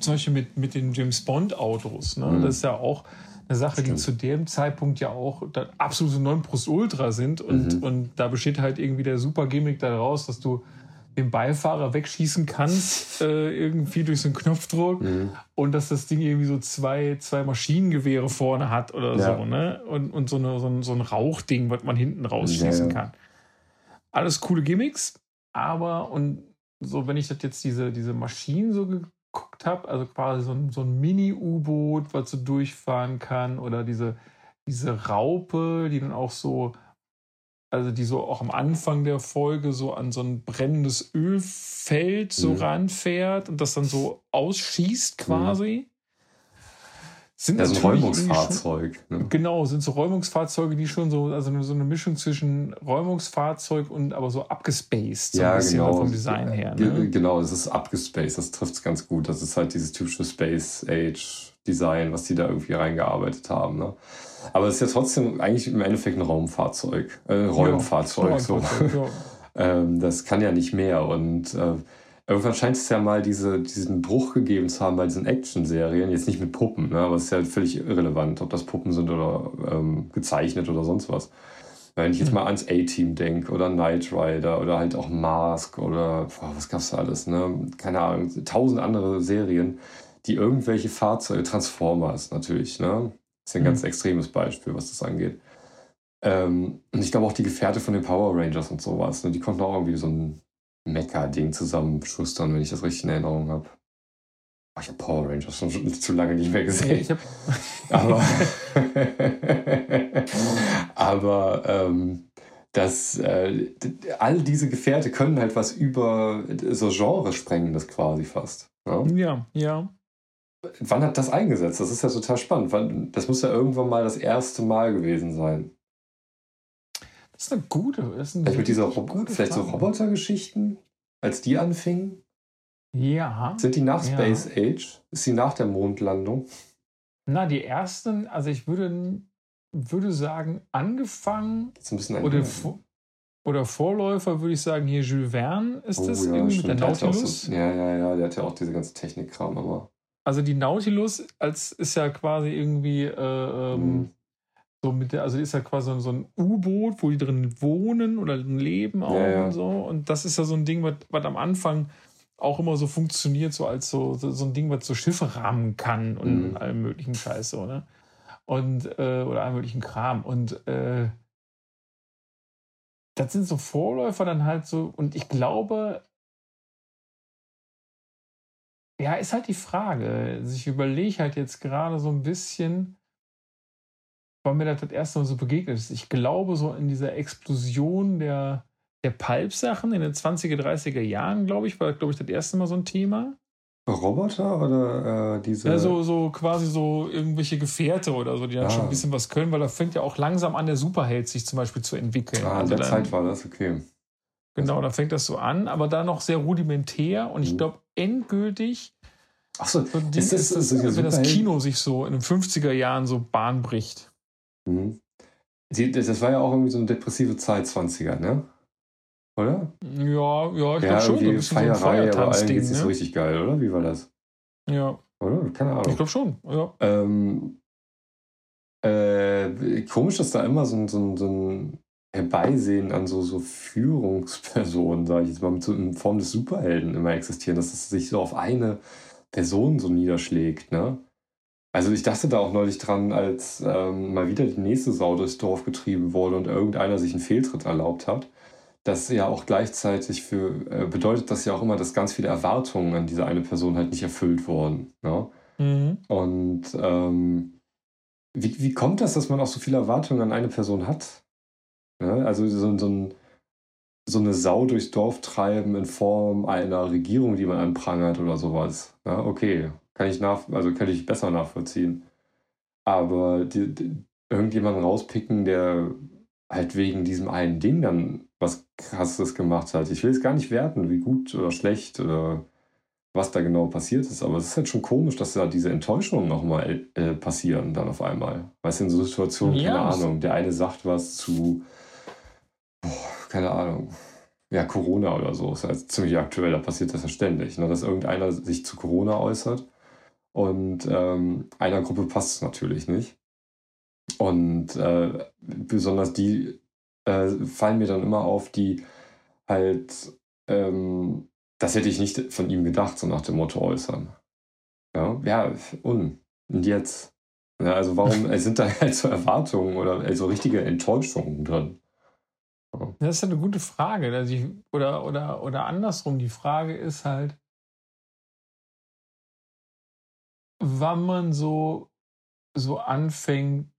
zum Beispiel mit, mit den James Bond Autos, ne, Mhm. das ist ja auch eine Sache, die Stimmt. zu dem Zeitpunkt ja auch absolute Nonplusultra sind und, Mhm. und da besteht halt irgendwie der super Gimmick daraus, dass du den Beifahrer wegschießen kannst, (laughs) äh, irgendwie durch so einen Knopfdruck Ja. Mhm. und dass das Ding irgendwie so zwei, zwei Maschinengewehre vorne hat oder Ja. so, ne? Und, und so, eine, so, ein, so ein Rauchding, was man hinten rausschießen Ja, ja. kann. Alles coole Gimmicks, aber und so, wenn ich das jetzt diese, diese Maschinen so ge geguckt habe. Also quasi so ein, so ein Mini-U-Boot, was so durchfahren kann. Oder diese, diese Raupe, die dann auch so, also die so auch am Anfang der Folge so an so ein brennendes Ölfeld so mhm. ranfährt und das dann so ausschießt quasi. Mhm. Sind ja, so ein Räumungsfahrzeug. Schon, ne? Genau, sind so Räumungsfahrzeuge, die schon so, also so eine Mischung zwischen Räumungsfahrzeug und aber so abgespaced. So ja, genau. Vom Design her. Ne? Genau, es ist abgespaced, das trifft es ganz gut. Das ist halt dieses typische Space Age Design, was die da irgendwie reingearbeitet haben. Ne? Aber es ist ja trotzdem eigentlich im Endeffekt ein Raumfahrzeug. Äh, Räumfahrzeug. Ja, so. (laughs) Ja. ähm, das kann ja nicht mehr. Und äh, Irgendwann scheint es ja mal diese, diesen Bruch gegeben zu haben bei diesen Action-Serien. Jetzt nicht mit Puppen, ne? aber es ist ja völlig irrelevant, ob das Puppen sind oder ähm, gezeichnet oder sonst was. Wenn ich jetzt mhm. mal ans A-Team denke oder Knight Rider oder halt auch Mask oder boah, was gab's da alles, ne? Keine Ahnung, tausend andere Serien, die irgendwelche Fahrzeuge, Transformers natürlich, ne? Das ist ja ein mhm. ganz extremes Beispiel, was das angeht. Ähm, und ich glaube auch die Gefährte von den Power Rangers und sowas, ne? Die konnten auch irgendwie so ein Mecha-Ding zusammenschustern, wenn ich das richtig in Erinnerung habe. Oh, ich habe Power Rangers schon (laughs) zu lange nicht mehr gesehen. Ich hab... (laughs) aber (laughs) aber ähm, das, äh, all diese Gefährte können halt was über so Genre sprengen, das quasi fast. Ja? Ne? ja, ja. Wann hat das eingesetzt? Das ist ja total spannend. Das muss ja irgendwann mal das erste Mal gewesen sein. Das ist eine gute. Ist eine vielleicht mit dieser gute vielleicht Frage. so Robotergeschichten, als die anfingen? Ja. Sind die nach ja. Space Age? Ist sie nach der Mondlandung? Na, die ersten, also ich würde, würde sagen, angefangen. Ist ein bisschen oder, oder Vorläufer würde ich sagen, hier Jules Verne ist oh, das ja, irgendwie stimmt. mit der Nautilus. So, ja, ja, ja, der hat ja auch diese ganze Technikkram, aber. Also die Nautilus als ist ja quasi irgendwie äh, ähm, mhm. So mit der, also ist ja quasi so ein U-Boot, wo die drin wohnen oder leben auch ja, ja. und so. Und das ist ja so ein Ding, was, was am Anfang auch immer so funktioniert, so als so, so, so ein Ding, was so Schiffe rahmen kann und mhm. allem möglichen Scheiß so, ne? Und, äh, oder allem möglichen Kram. Und äh, das sind so Vorläufer dann halt so, und ich glaube, ja, ist halt die Frage. Also ich überlege halt jetzt gerade so ein bisschen, weil mir das das erste Mal so begegnet ist. Ich glaube, so in dieser Explosion der, der Pulp-Sachen in den 20er, 30er Jahren, glaube ich, war, glaube ich, das erste Mal so ein Thema. Roboter oder äh, diese. Ja, so, so quasi so irgendwelche Gefährte oder so, die dann ah. schon ein bisschen was können, weil da fängt ja auch langsam an, der Superheld sich zum Beispiel zu entwickeln. Ah, in also der dann, Zeit war das, okay. Genau, da fängt das so an, aber da noch sehr rudimentär und ich mhm. glaube, endgültig Achso, so ist das, ist das, wenn das Kino sich so in den 50er Jahren so Bahn bricht. Mhm. das war ja auch irgendwie so eine depressive Zeit, 20er, ne? Oder? Ja, ja, ich ja, glaube schon. So ein Feierei, so ein aber allen geht es ne? so richtig geil, oder? Wie war das? Ja. Oder? Keine Ahnung. Ich glaube schon, ja. Ähm, äh, komisch, dass da immer so ein, so ein, so ein Herbeisehen an so, so Führungspersonen, sage ich jetzt mal, mit so in Form des Superhelden immer existieren, dass es sich so auf eine Person so niederschlägt, ne? Also ich dachte da auch neulich dran, als ähm, mal wieder die nächste Sau durchs Dorf getrieben wurde und irgendeiner sich einen Fehltritt erlaubt hat. Das ja auch gleichzeitig für äh, bedeutet das ja auch immer, dass ganz viele Erwartungen an diese eine Person halt nicht erfüllt wurden. Ne? Mhm. Und ähm, wie, wie kommt das, dass man auch so viele Erwartungen an eine Person hat? Ne? Also so, so, ein, so eine Sau durchs Dorf treiben in Form einer Regierung, die man anprangert oder sowas. Ne? okay, kann ich nach, also kann ich besser nachvollziehen. Aber die, die, irgendjemanden rauspicken, der halt wegen diesem einen Ding dann was krasses gemacht hat. Ich will es gar nicht werten, wie gut oder schlecht oder was da genau passiert ist, aber es ist halt schon komisch, dass da diese Enttäuschungen nochmal äh, passieren dann auf einmal. Weißt du, in so Situationen, keine ja, Ahnung, der eine sagt was zu, boah, keine Ahnung, ja, Corona oder so, ist halt ziemlich aktuell, da passiert das ja ständig, ne, dass irgendeiner sich zu Corona äußert und ähm, einer Gruppe passt es natürlich nicht. Und äh, besonders die äh, fallen mir dann immer auf, die halt, ähm, das hätte ich nicht von ihm gedacht, so nach dem Motto äußern. Ja, ja und, und jetzt? Ja, also warum (laughs) sind da halt so Erwartungen oder also richtige Enttäuschungen drin? Das ist eine gute Frage. Also ich, oder, oder, oder andersrum, die Frage ist halt, wann man so, so anfängt,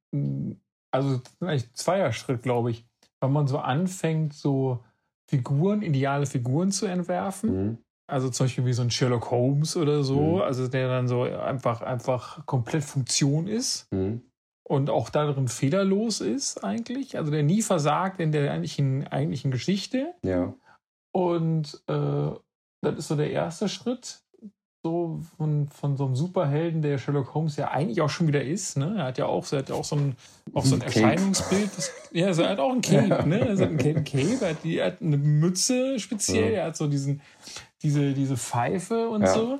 also vielleicht zweier Schritt, glaube ich, wann man so anfängt, so Figuren, ideale Figuren zu entwerfen. Mhm. Also zum Beispiel wie so ein Sherlock Holmes oder so, mhm. also der dann so einfach, einfach komplett Funktion ist mhm. und auch darin fehlerlos ist eigentlich. Also der nie versagt in der eigentlichen, eigentlichen Geschichte. Ja. Und äh, das ist so der erste Schritt so von, von so einem Superhelden, der Sherlock Holmes ja eigentlich auch schon wieder ist. Ne? Er hat ja auch, er hat ja auch so ein, auch so ein Erscheinungsbild. Das, ja, er hat auch ein Cape, ne? Er hat ein Cape, er hat, die, er hat eine Mütze speziell, ja. er hat so diesen, diese, diese Pfeife und ja. so.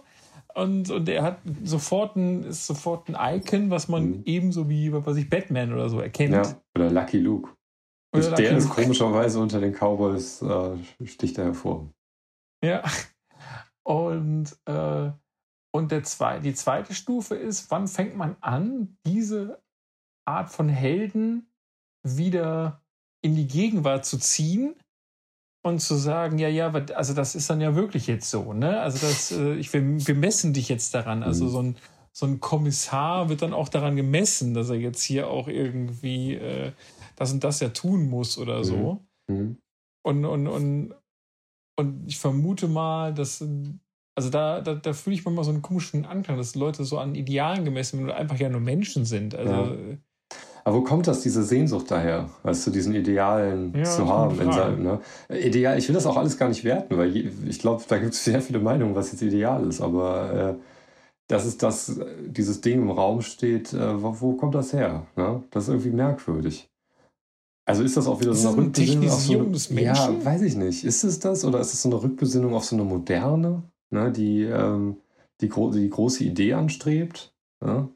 Und, und er hat sofort ein, ist sofort ein Icon, was man mhm. ebenso wie, was ich, Batman oder so erkennt. Ja, oder Lucky Luke. Oder der Lucky ist Luke. komischerweise unter den Cowboys, äh, sticht er hervor. Ja. Und, äh, und der zwei, die zweite Stufe ist, wann fängt man an, diese Art von Helden wieder in die Gegenwart zu ziehen und zu sagen, ja, ja, also das ist dann ja wirklich jetzt so, ne? Also das, äh, ich, wir, wir messen dich jetzt daran. Also mhm. so ein, so ein Kommissar wird dann auch daran gemessen, dass er jetzt hier auch irgendwie äh, das und das ja tun muss oder so. Mhm. mhm. Und, und, und, und ich vermute mal, dass, also da, da, da fühle ich manchmal so einen komischen Anklang, dass Leute so an Idealen gemessen werden oder einfach ja nur Menschen sind. Also, ja. Aber wo kommt das, diese Sehnsucht daher, weißt du, diesen Idealen ja, zu haben? In seinem, ne? Ideal, ich will das auch alles gar nicht werten, weil ich glaube, da gibt es sehr viele Meinungen, was jetzt ideal ist, aber äh, das ist das, dieses Ding im Raum steht, äh, wo, wo, kommt das her? Ne? Das ist irgendwie merkwürdig. Also ist das auch wieder so eine Rückbesinnung auf so eine? Ja, weiß ich nicht. Ist es das oder ist es so eine Rückbesinnung auf so eine moderne, ne, die, ähm, die, gro die große Idee anstrebt? Ne?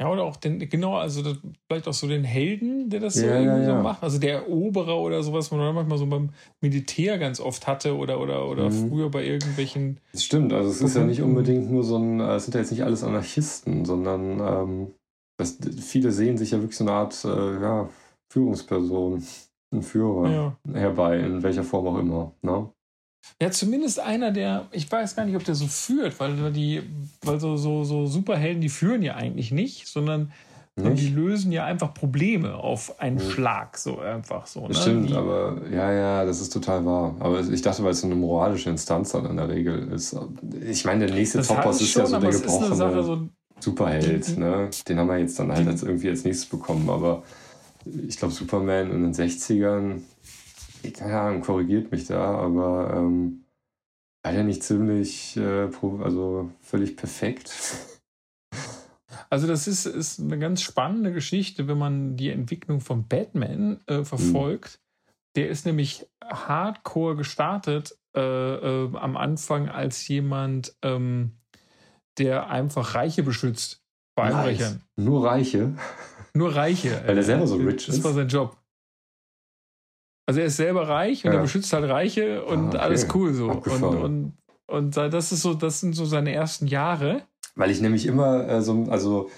Ja, oder auch den, genau, also das, vielleicht auch so den Helden, der das so ja, irgendwie ja, ja. so macht. Also der Eroberer oder sowas, was man manchmal so beim Militär ganz oft hatte oder, oder, oder mhm. früher bei irgendwelchen. Das stimmt, also es ist ja nicht unbedingt nur so ein, äh, es sind ja jetzt nicht alles Anarchisten, sondern ähm, das, viele sehen sich ja wirklich so eine Art, äh, ja, Führungsperson, ein Führer ja. herbei, in welcher Form auch immer. Ne? Ja, zumindest einer, der, ich weiß gar nicht, ob der so führt, weil die, weil so, so, so Superhelden, die führen ja eigentlich nicht, sondern nicht? die lösen ja einfach Probleme auf einen mhm. Schlag, so einfach so. Ne? Stimmt, die, aber ja, ja, das ist total wahr. Aber ich dachte, weil es so eine moralische Instanz dann in der Regel ist. Ich meine, der nächste Topboss ist schon, ja so der gebrochene Sache, so Superheld, ne? Den haben wir jetzt dann halt als irgendwie als nächstes bekommen, aber ich glaube, Superman in den 60ern, keine Ahnung, korrigiert mich da, aber ähm, war der nicht ziemlich, äh, also völlig perfekt? (laughs) Also das ist, ist eine ganz spannende Geschichte, wenn man die Entwicklung von Batman äh, verfolgt. Mhm. Der ist nämlich hardcore gestartet äh, äh, am Anfang als jemand, ähm, der einfach Reiche beschützt bei Einbrechern. Nice. Nur Reiche? (laughs) Nur Reiche. Weil er selber so rich ist. Das war sein Job. Also er ist selber reich und ja. er beschützt halt Reiche und ah, okay. alles cool so. Und, und, und das ist so, das sind so seine ersten Jahre. Weil ich nämlich immer äh, so, also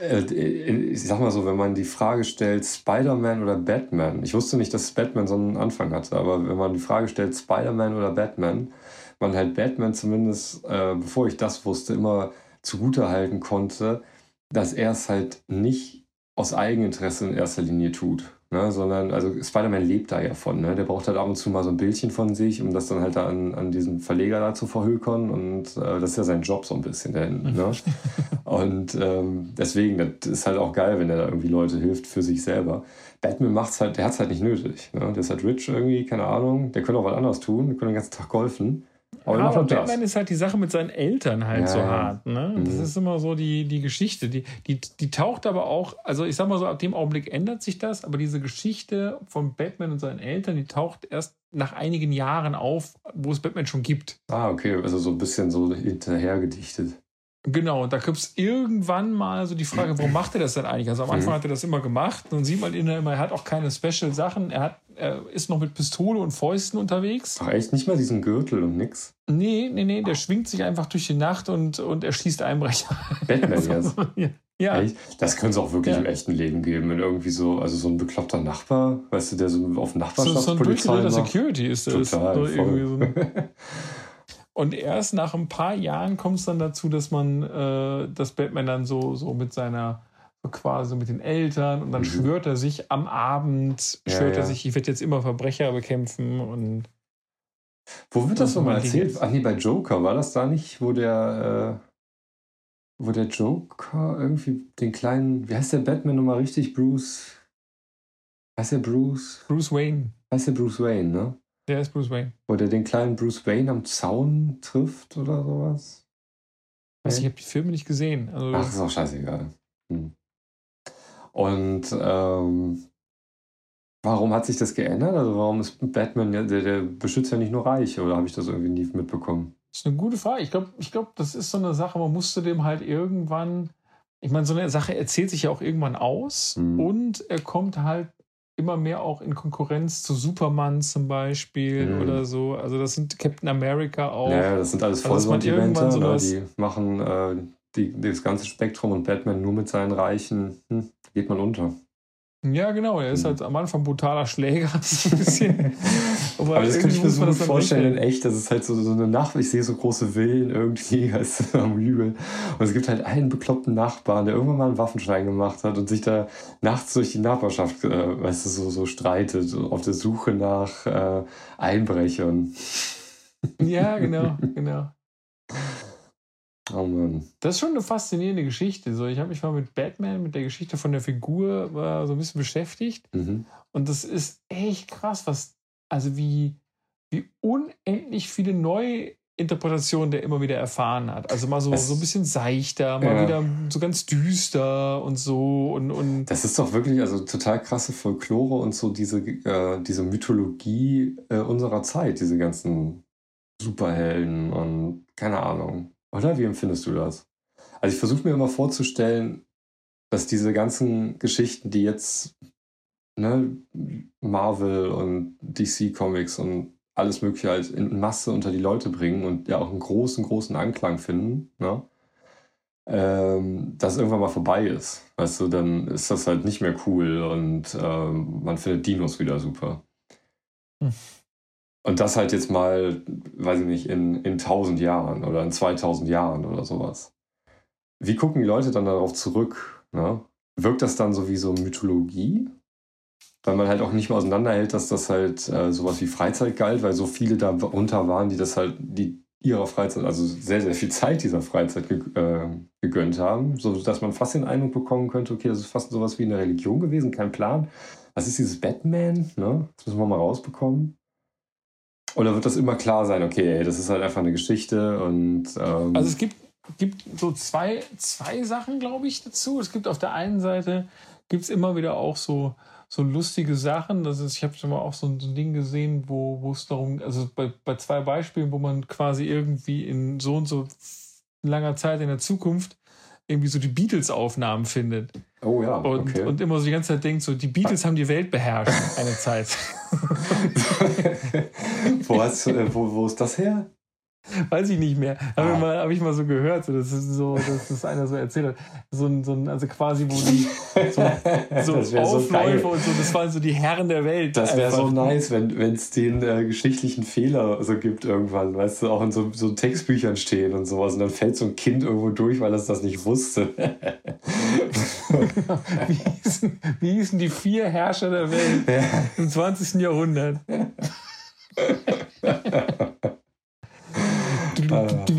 äh, ich sag mal so, wenn man die Frage stellt, Spider-Man oder Batman, ich wusste nicht, dass Batman so einen Anfang hatte, aber wenn man die Frage stellt, Spider-Man oder Batman, man halt Batman zumindest, äh, bevor ich das wusste, immer zugutehalten konnte, dass er es halt nicht aus Eigeninteresse in erster Linie tut. Ne, sondern, also Spider-Man lebt da ja von. Ne? Der braucht halt ab und zu mal so ein Bildchen von sich, um das dann halt da an, an diesen Verleger da zu verhökern. Und äh, das ist ja sein Job so ein bisschen da hinten. Ne? (laughs) und ähm, deswegen, das ist halt auch geil, wenn er da irgendwie Leute hilft für sich selber. Batman macht's halt, der hat es halt nicht nötig. Ne? Der ist halt rich irgendwie, keine Ahnung. Der könnte auch was anderes tun, der könnte den ganzen Tag golfen. Aber, ja, aber Batman ist halt die Sache mit seinen Eltern halt ja, so hart. Ne? Mhm. Das ist immer so die, die Geschichte. Die, die, die taucht aber auch, also ich sag mal so, ab dem Augenblick ändert sich das, aber diese Geschichte von Batman und seinen Eltern, die taucht erst nach einigen Jahren auf, wo es Batman schon gibt. Ah, okay, also so ein bisschen so hinterhergedichtet. Genau, und da gibt es irgendwann mal so die Frage, warum macht er das denn eigentlich? Also am Anfang mhm. hat er das immer gemacht. Dann sieht man ihn immer, er hat auch keine Special-Sachen. Er, hat, er ist noch mit Pistole und Fäusten unterwegs. Ach echt? Nicht mal diesen Gürtel und nix? Nee, nee, nee, der schwingt sich einfach durch die Nacht und, und er schießt Einbrecher. Batman jetzt? (laughs) ja. ja. Echt? Das könnte es auch wirklich ja. im echten Leben geben. Wenn irgendwie so, also so ein bekloppter Nachbar, weißt du, der so auf Nachbarschaftspolizei so, so ein Security ist das. Total, irgendwie so (laughs) Und erst nach ein paar Jahren kommt es dann dazu, dass man, äh, dass Batman dann so, so mit seiner, quasi mit den Eltern und dann mhm. schwört er sich am Abend, ja, schwört ja. er sich, ich werde jetzt immer Verbrecher bekämpfen und. Wo wird das, das nochmal erzählt? Ach nee, bei Joker war das da nicht, wo der, äh, wo der Joker irgendwie den kleinen, wie heißt der Batman nochmal richtig? Bruce. Heißt der Bruce? Bruce Wayne. Heißt der Bruce Wayne, ne? Der ist Bruce Wayne. Wo der den kleinen Bruce Wayne am Zaun trifft oder sowas? Was, ich habe die Filme nicht gesehen. Also Ach, ist auch scheißegal. Hm. Und ähm, warum hat sich das geändert? Also warum ist Batman, der, der beschützt ja nicht nur Reiche, oder habe ich das irgendwie nie mitbekommen? Das ist eine gute Frage. Ich glaube, ich glaub, das ist so eine Sache, man musste dem halt irgendwann, ich meine, so eine Sache erzählt sich ja auch irgendwann aus mhm. und er kommt halt immer mehr auch in Konkurrenz zu Superman zum Beispiel mhm. oder so. Also das sind Captain America auch. Ja, das sind alles also Vollsortimente, so ne? die machen äh, die, das ganze Spektrum und Batman nur mit seinen Reichen, hm, geht man unter. Ja, genau. Er ist halt am Anfang brutaler Schläger. (laughs) Aber, Aber das könnte ich mir so gut vorstellen in echt. Das ist halt so, so eine Nacht. Ich sehe so große Villen irgendwie (laughs) als am Hügel. Und es gibt halt einen bekloppten Nachbarn, der irgendwann mal einen Waffenschein gemacht hat und sich da nachts durch die Nachbarschaft, äh, weißt du, so, so streitet, auf der Suche nach äh, Einbrechern. Ja, genau, genau. Oh Mann. Das ist schon eine faszinierende Geschichte. So, ich habe mich mal mit Batman, mit der Geschichte von der Figur so ein bisschen beschäftigt. Mhm. Und das ist echt krass, was, also wie, wie unendlich viele Neuinterpretationen der immer wieder erfahren hat. Also mal so, so ein bisschen seichter, mal ja. wieder so ganz düster und so. Und, und das ist doch wirklich also total krasse Folklore und so diese, äh, diese Mythologie äh, unserer Zeit, diese ganzen Superhelden und keine Ahnung. Oder wie empfindest du das? Also ich versuche mir immer vorzustellen, dass diese ganzen Geschichten, die jetzt ne, Marvel und DC Comics und alles Mögliche halt in Masse unter die Leute bringen und ja auch einen großen, großen Anklang finden, ne? ähm, dass irgendwann mal vorbei ist. Weißt du, dann ist das halt nicht mehr cool und ähm, man findet Dinos wieder super. Hm. Und das halt jetzt mal, weiß ich nicht, in, in 1000 Jahren oder in 2000 Jahren oder sowas. Wie gucken die Leute dann darauf zurück? Ne? Wirkt das dann so wie so Mythologie? Weil man halt auch nicht mehr auseinanderhält, dass das halt äh, sowas wie Freizeit galt, weil so viele darunter waren, die das halt, die ihrer Freizeit, also sehr, sehr viel Zeit dieser Freizeit ge äh, gegönnt haben, so dass man fast den Eindruck bekommen könnte, okay, das ist fast sowas wie eine Religion gewesen, kein Plan. Was ist dieses Batman? Ne? Das müssen wir mal rausbekommen. Oder wird das immer klar sein, okay, das ist halt einfach eine Geschichte und. Ähm also es gibt, gibt so zwei, zwei Sachen, glaube ich, dazu. Es gibt auf der einen Seite gibt es immer wieder auch so, so lustige Sachen. Das ist, ich habe schon mal auch so ein, so ein Ding gesehen, wo, wo es darum, also bei, bei zwei Beispielen, wo man quasi irgendwie in so und so langer Zeit in der Zukunft irgendwie so die Beatles-Aufnahmen findet. Oh ja. Und, okay. und immer so die ganze Zeit denkt, so die Beatles haben die Welt beherrscht eine Zeit. (laughs) wo, hast, äh, wo, wo ist das her? (laughs) Weiß ich nicht mehr. Habe ah. Mal, hab ich mal so gehört, so, das ist so, dass das einer so erzählt hat. So ein, so ein, also quasi, wo die so, so (laughs) Aufläufe so und so, das waren so die Herren der Welt. Das wäre so nice, wenn es den äh, geschichtlichen Fehler so gibt irgendwann, weißt du, auch in so, so Textbüchern stehen und sowas. Und dann fällt so ein Kind irgendwo durch, weil es das nicht wusste. (laughs) wie, hießen, wie hießen die vier Herrscher der Welt ja. im 20. Jahrhundert?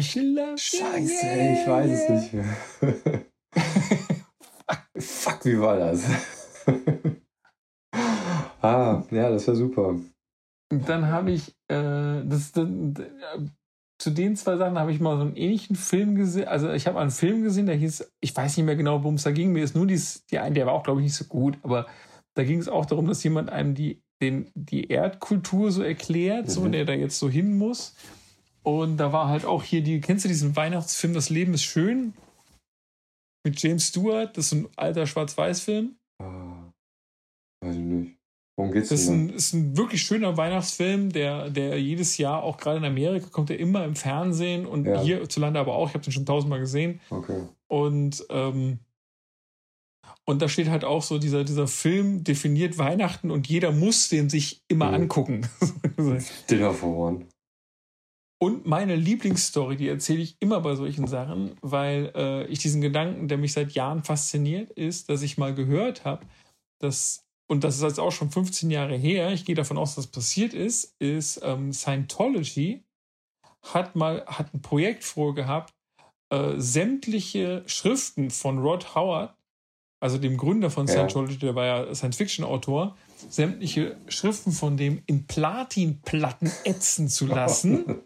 Schiller. Scheiße, ey, ich weiß es nicht mehr. (laughs) Fuck, wie war das? (laughs) ah, ja, das war super. Dann habe ich, äh, das, das, zu den zwei Sachen habe ich mal so einen ähnlichen Film gesehen. Also ich habe einen Film gesehen, der hieß, ich weiß nicht mehr genau, worum es da ging. Mir ist nur dies, die ein, der war auch, glaube ich, nicht so gut, aber da ging es auch darum, dass jemand einem die, den, die Erdkultur so erklärt, mhm. so der da jetzt so hin muss. Und da war halt auch hier die, kennst du diesen Weihnachtsfilm Das Leben ist schön? Mit James Stewart, das ist ein alter Schwarz-Weiß-Film. Ah, weiß ich nicht. Worum geht's das ist ein, ist ein wirklich schöner Weihnachtsfilm, der, der jedes Jahr, auch gerade in Amerika, kommt er immer im Fernsehen und ja. hierzulande aber auch. Ich habe den schon tausendmal gesehen. Okay. Und, ähm, und da steht halt auch so, dieser, dieser Film definiert Weihnachten und jeder muss den sich immer mhm. angucken. (laughs) Dinner for One. Und meine Lieblingsstory, die erzähle ich immer bei solchen Sachen, weil äh, ich diesen Gedanken, der mich seit Jahren fasziniert, ist, dass ich mal gehört habe, dass, und das ist jetzt auch schon 15 Jahre her, ich gehe davon aus, dass das passiert ist, ist ähm, Scientology hat mal, hat ein Projekt vorgehabt, äh, sämtliche Schriften von Rod Howard, also dem Gründer von ja. Scientology, der war ja Science-Fiction-Autor, sämtliche Schriften von dem in Platinplatten ätzen zu lassen. (laughs)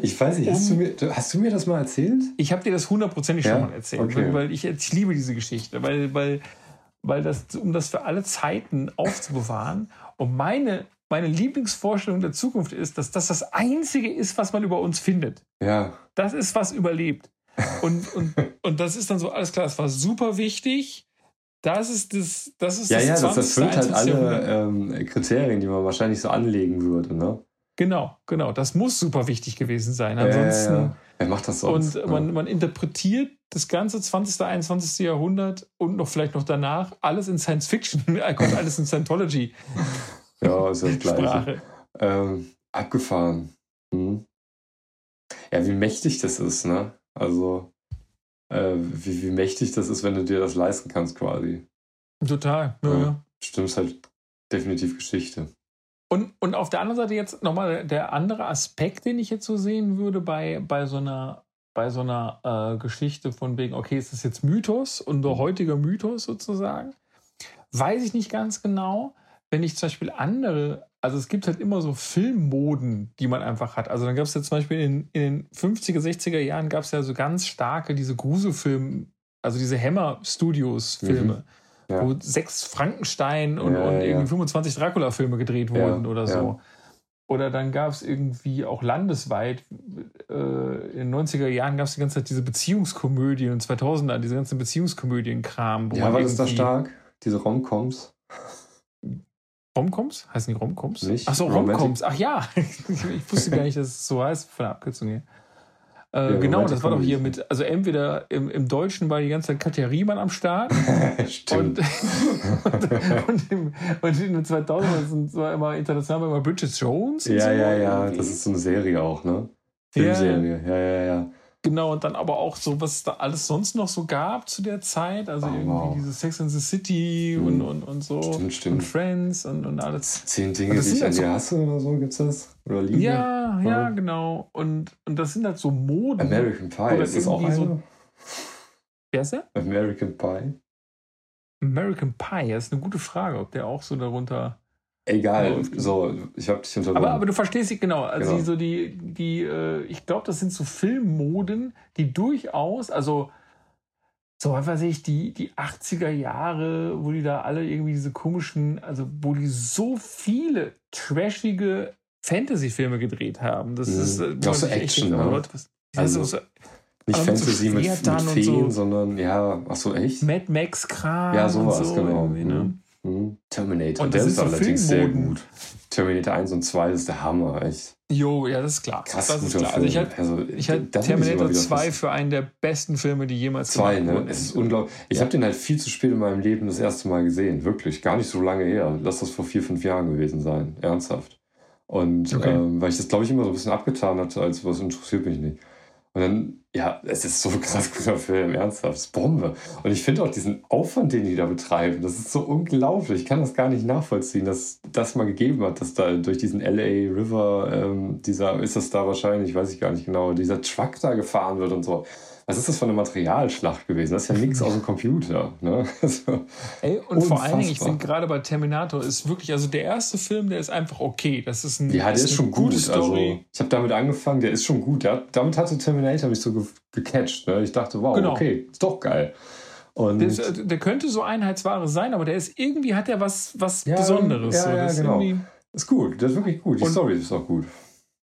Ich weiß nicht, hast, um, du, mir, hast du mir das mal erzählt? Ich habe dir das hundertprozentig ja? schon mal erzählt, okay. weil, weil ich, ich liebe diese Geschichte, weil, weil, weil das, um das für alle Zeiten aufzubewahren. Und meine, meine Lieblingsvorstellung der Zukunft ist, dass das das Einzige ist, was man über uns findet. Ja. Das ist, was überlebt. Und, und, und das ist dann so, alles klar, es war super wichtig das ist das, das ist ja, das ja, das erfüllt halt alle ähm, Kriterien, die man wahrscheinlich so anlegen würde, ne? Genau, genau. Das muss super wichtig gewesen sein. Ansonsten. Ja, ja, Wer macht das sonst? Und man, man interpretiert das ganze 20., 21. Jahrhundert und noch vielleicht noch danach alles in Science Fiction, (laughs) alles in Scientology. ja, ist das Gleiche. Ähm, abgefahren. Hm. Ja, wie mächtig das ist, ne? Also, äh, wie, wie mächtig das ist, wenn du dir das leisten kannst, quasi. Total, ja, ja. Stimmt, halt definitiv Geschichte. Und, und auf der anderen Seite jetzt nochmal der andere Aspekt, den ich jetzt so sehen würde bei, bei so einer, bei so einer äh, Geschichte von wegen, okay, ist das jetzt Mythos, unser heutiger Mythos sozusagen? Weiß ich nicht ganz genau. Wenn ich zum Beispiel andere also es gibt halt immer so Filmmoden, die man einfach hat. Also dann gab es ja zum Beispiel in, in den 50er, 60er Jahren gab es ja so ganz starke diese Gruselfilme, also diese Hammer Studios Filme, mhm. ja. wo sechs Frankenstein und, ja, und irgendwie ja. 25 Dracula-Filme gedreht wurden oder so. Oder dann gab es irgendwie auch landesweit, äh, in den 90er Jahren gab es die ganze Zeit diese Beziehungskomödien und 2000er, diese ganzen Beziehungskomödien-Kram. Ja, war das da stark? Diese Romcoms? Romcoms? Heißen die Romcoms? Nicht? Ach so, Romcoms. Ach ja. (laughs) ich wusste gar nicht, dass es so heißt von der Abkürzung hier. Äh, ja, genau, das war doch hier mit, also entweder im, im Deutschen war die ganze Zeit Katja Riemann am Start. (laughs) Stimmt. Und, und, (laughs) und, im, und in den 2000 war immer international immer Bridget Jones. Ja, so ja, ja, das ist so eine Serie auch, ne? Filmserie, ja, ja, ja. ja. Genau, und dann aber auch so, was es da alles sonst noch so gab zu der Zeit. Also oh, irgendwie wow. diese Sex and the City mhm. und, und, und so. Stimmt, stimmt. Und Friends und, und alles. Zehn Dinge, die ich an dir hasse oder so, gibt's das? Oder Liebe? Ja, ja, ja, genau. Und, und das sind halt so Moden. American Pie, ist das auch eine? So Wer ist der? American Pie. American Pie, das ist eine gute Frage, ob der auch so darunter Egal, so, ich habe dich unterbrochen. Aber, aber du verstehst sie genau. Also genau. so die, die, äh, ich glaube, das sind so Filmmoden, die durchaus, also so was weiß ich, die, die 80er Jahre, wo die da alle irgendwie diese komischen, also wo die so viele trashige Fantasy-Filme gedreht haben. Das mhm. ist äh, auch so Action, denke, ne? Leute, was, also, so, nicht Fantasy mit, mit Feen, so sondern ja, ach so echt? Mad Max Kram. Ja, sowas, so genau. Ne? Mhm. Terminator, und das der ist, ist allerdings sehr gut. Terminator 1 und 2 ist der Hammer, echt. Jo, ja, das ist klar. Krass, das ist klar. Also ich halte also, halt Terminator 2 für einen der besten Filme, die jemals zwei, gemacht wurden. Ne? Es ist unglaublich. Ich ja. habe den halt viel zu spät in meinem Leben das erste Mal gesehen. Wirklich. Gar nicht so lange her. Lass das vor vier, fünf Jahren gewesen sein. Ernsthaft. Und okay. ähm, weil ich das, glaube ich, immer so ein bisschen abgetan hatte, als was interessiert mich nicht. Und dann, ja, es ist so ein krass guter Film, ernsthaft, ist Bombe. Und ich finde auch diesen Aufwand, den die da betreiben, das ist so unglaublich. Ich kann das gar nicht nachvollziehen, dass das mal gegeben hat, dass da durch diesen LA River, ähm, dieser, ist das da wahrscheinlich, weiß ich gar nicht genau, dieser Truck da gefahren wird und so was ist das für eine Materialschlacht gewesen? Das ist ja nichts (laughs) aus dem Computer. Ne? (laughs) Also, Ey, und unfassbar. vor allen Dingen, ich finde gerade bei Terminator ist wirklich, also der erste Film, der ist einfach okay. Das ist ein, ja, der ist, ist schon gut. Also, ich habe damit angefangen, der ist schon gut. Der, damit hatte Terminator mich so ge gecatcht. Ne? Ich dachte, wow, genau. okay, ist doch geil. Und der, ist, äh, der, könnte so Einheitsware sein, aber der ist irgendwie hat er was, was ja, Besonderes. Ja, ja, so, genau. Ist gut, der ist wirklich gut. Die und, Story ist auch gut.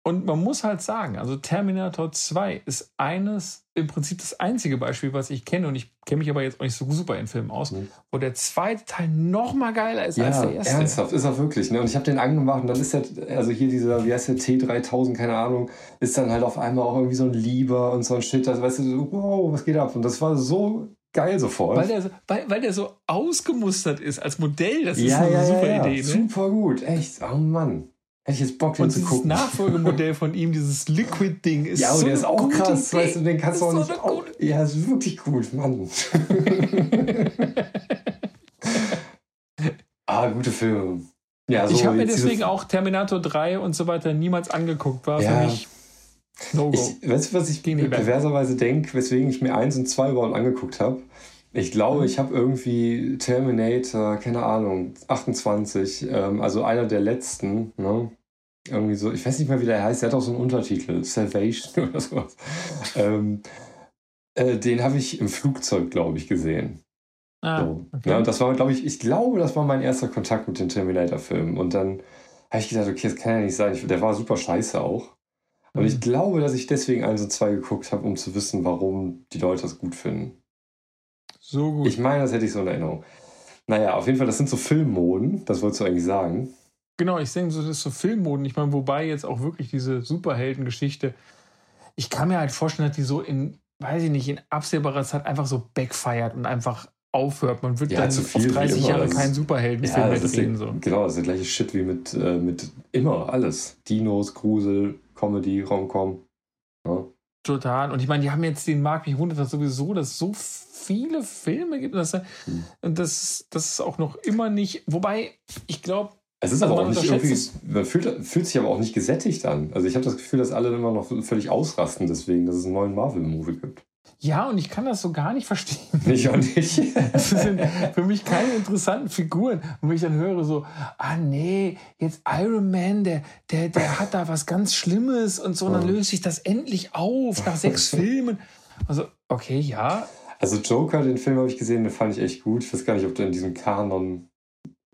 Und man muss halt sagen, also Terminator 2 ist eines, im Prinzip das einzige Beispiel, was ich kenne, und ich kenne mich aber jetzt auch nicht so super in Filmen aus, mhm. wo der zweite Teil noch mal geiler ist ja, als der erste. ernsthaft, ist er wirklich. Ne? Und ich habe den angemacht und dann ist der, also hier dieser, wie heißt der, T3000, keine Ahnung, ist dann halt auf einmal auch irgendwie so ein Lieber und so ein Shit, also weißt du, so, wow, was geht ab? Und das war so geil sofort. Weil der so, weil, weil der so ausgemustert ist als Modell, das ist ja, eine ja, super ja, Idee. Ne? Super gut, echt, oh Mann. Hätte ich jetzt Bock, den und zu dieses gucken. Nachfolgemodell von ihm, dieses Liquid-Ding, ist ja, so der ist auch krass, Idee. weißt du, den kannst du auch so nicht. Auch, ja, ist wirklich gut, Mann. (laughs) (laughs) ah, gute Filme. Ja, so ich habe mir deswegen auch Terminator 3 und so weiter niemals angeguckt. War Ja. für mich No-Go. Ich, weißt du, was ich perverserweise denke, weswegen ich mir eins und zwei überhaupt angeguckt habe? Ich glaube, ich habe irgendwie Terminator, keine Ahnung, 28, ähm, also einer der letzten, ne? Irgendwie so, ich weiß nicht mal, wie der heißt, der hat auch so einen Untertitel, Salvation (laughs) oder sowas. ähm, äh, den habe ich im Flugzeug, glaube ich, gesehen. ah, So. okay. Ja, und das war, glaube ich, ich glaube, das war mein erster Kontakt mit den Terminator-Filmen. Und dann habe ich gedacht, okay, das kann ja nicht sein. Ich, der war super scheiße auch. Und Mhm. ich glaube, dass ich deswegen eins und zwei geguckt habe, um zu wissen, warum die Leute das gut finden. So gut. Ich meine, das hätte ich so in Erinnerung. Naja, auf jeden Fall, das sind so Filmmoden, das wolltest du eigentlich sagen. Genau, ich denke, so, das ist so Filmmoden. Ich meine, wobei jetzt auch wirklich diese Superheldengeschichte, ich kann mir halt vorstellen, dass die so in, weiß ich nicht, in absehbarer Zeit einfach so backfeiert und einfach aufhört. Man wird Ja, dann zu auf viel wie 30 immer. Jahre keinen Superheldenfilm mehr ist drehen. der, So. genau, das ist der gleiche Shit wie mit, äh, mit immer alles. Dinos, Grusel, Comedy, Romcom. Ja. Total. Und ich meine, die haben jetzt den Markt, mich wundert das sowieso, dass es so viele Filme gibt. Und das, und das, das ist auch noch immer nicht, wobei, ich glaube, Es ist aber auch nicht irgendwie, man fühlt, fühlt sich aber auch nicht gesättigt an. Also ich habe das Gefühl, dass alle immer noch völlig ausrasten deswegen, dass es einen neuen Marvel-Movie gibt. Ja, und ich kann das so gar nicht verstehen. (laughs) Nicht auch nicht. Das sind für mich keine interessanten Figuren. Und wenn ich dann höre so, ah nee, jetzt Iron Man, der, der, der hat da was ganz Schlimmes und so, und dann Ja. löst sich das endlich auf nach sechs Filmen. Also, okay, ja. Also Joker, den Film habe ich gesehen, den fand ich echt gut. Ich weiß gar nicht, ob der in diesem Kanon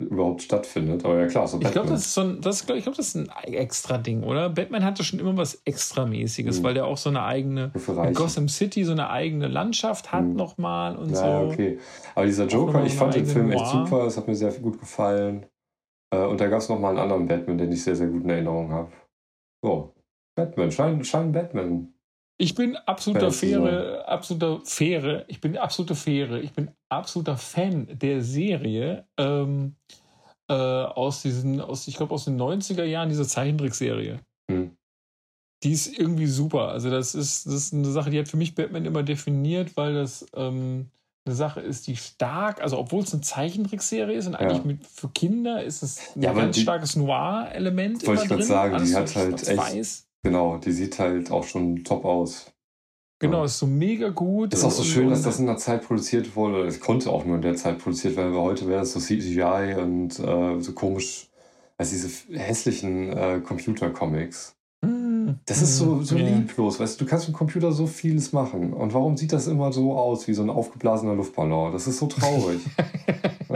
überhaupt stattfindet. Aber ja klar, so Ich glaube, das ist so ein, das, glaub, ich glaube, das ist ein extra Ding, oder? Batman hatte schon immer was Extramäßiges, Mhm. weil der auch so eine eigene. Gotham City so eine eigene Landschaft hat Mhm. nochmal und Ja, so. okay. Aber dieser Joker, nochmal ich fand den Film eigene echt Noir. super. Das hat mir sehr gut gefallen. Äh, Und da gab es noch mal einen anderen Batman, den ich sehr, sehr gut in Erinnerung habe. So, Batman, scheint schein Batman. Ich bin absoluter faire, absoluter faire, ich bin absolute faire, ich bin absoluter Fan der Serie ähm, äh, aus diesen, aus, ich glaube aus den 90er Jahren, diese Zeichentrickserie. Hm. Die ist irgendwie super. Also das ist, das ist eine Sache, die hat für mich Batman immer definiert, weil das ähm, eine Sache ist, die stark, also obwohl es eine Zeichentrickserie ist und eigentlich Ja. mit, für Kinder ist es ein Ja, ganz die- starkes Noir-Element Wollte ich drin. sagen, die hat halt echt- schwarz-weiß. Genau, die sieht halt auch schon top aus. Genau, Ja. ist so mega gut. Ist auch so schön, dass das in der Zeit produziert wurde. Es konnte auch nur in der Zeit produziert werden, weil heute wäre es so CGI und äh, so komisch, als diese hässlichen äh, Computer-Comics. Mm, Das ist so, so ja. lieblos, weißt du, du kannst mit dem Computer so vieles machen. Und warum sieht das immer so aus, wie so ein aufgeblasener Luftballon? Das ist so traurig. (laughs)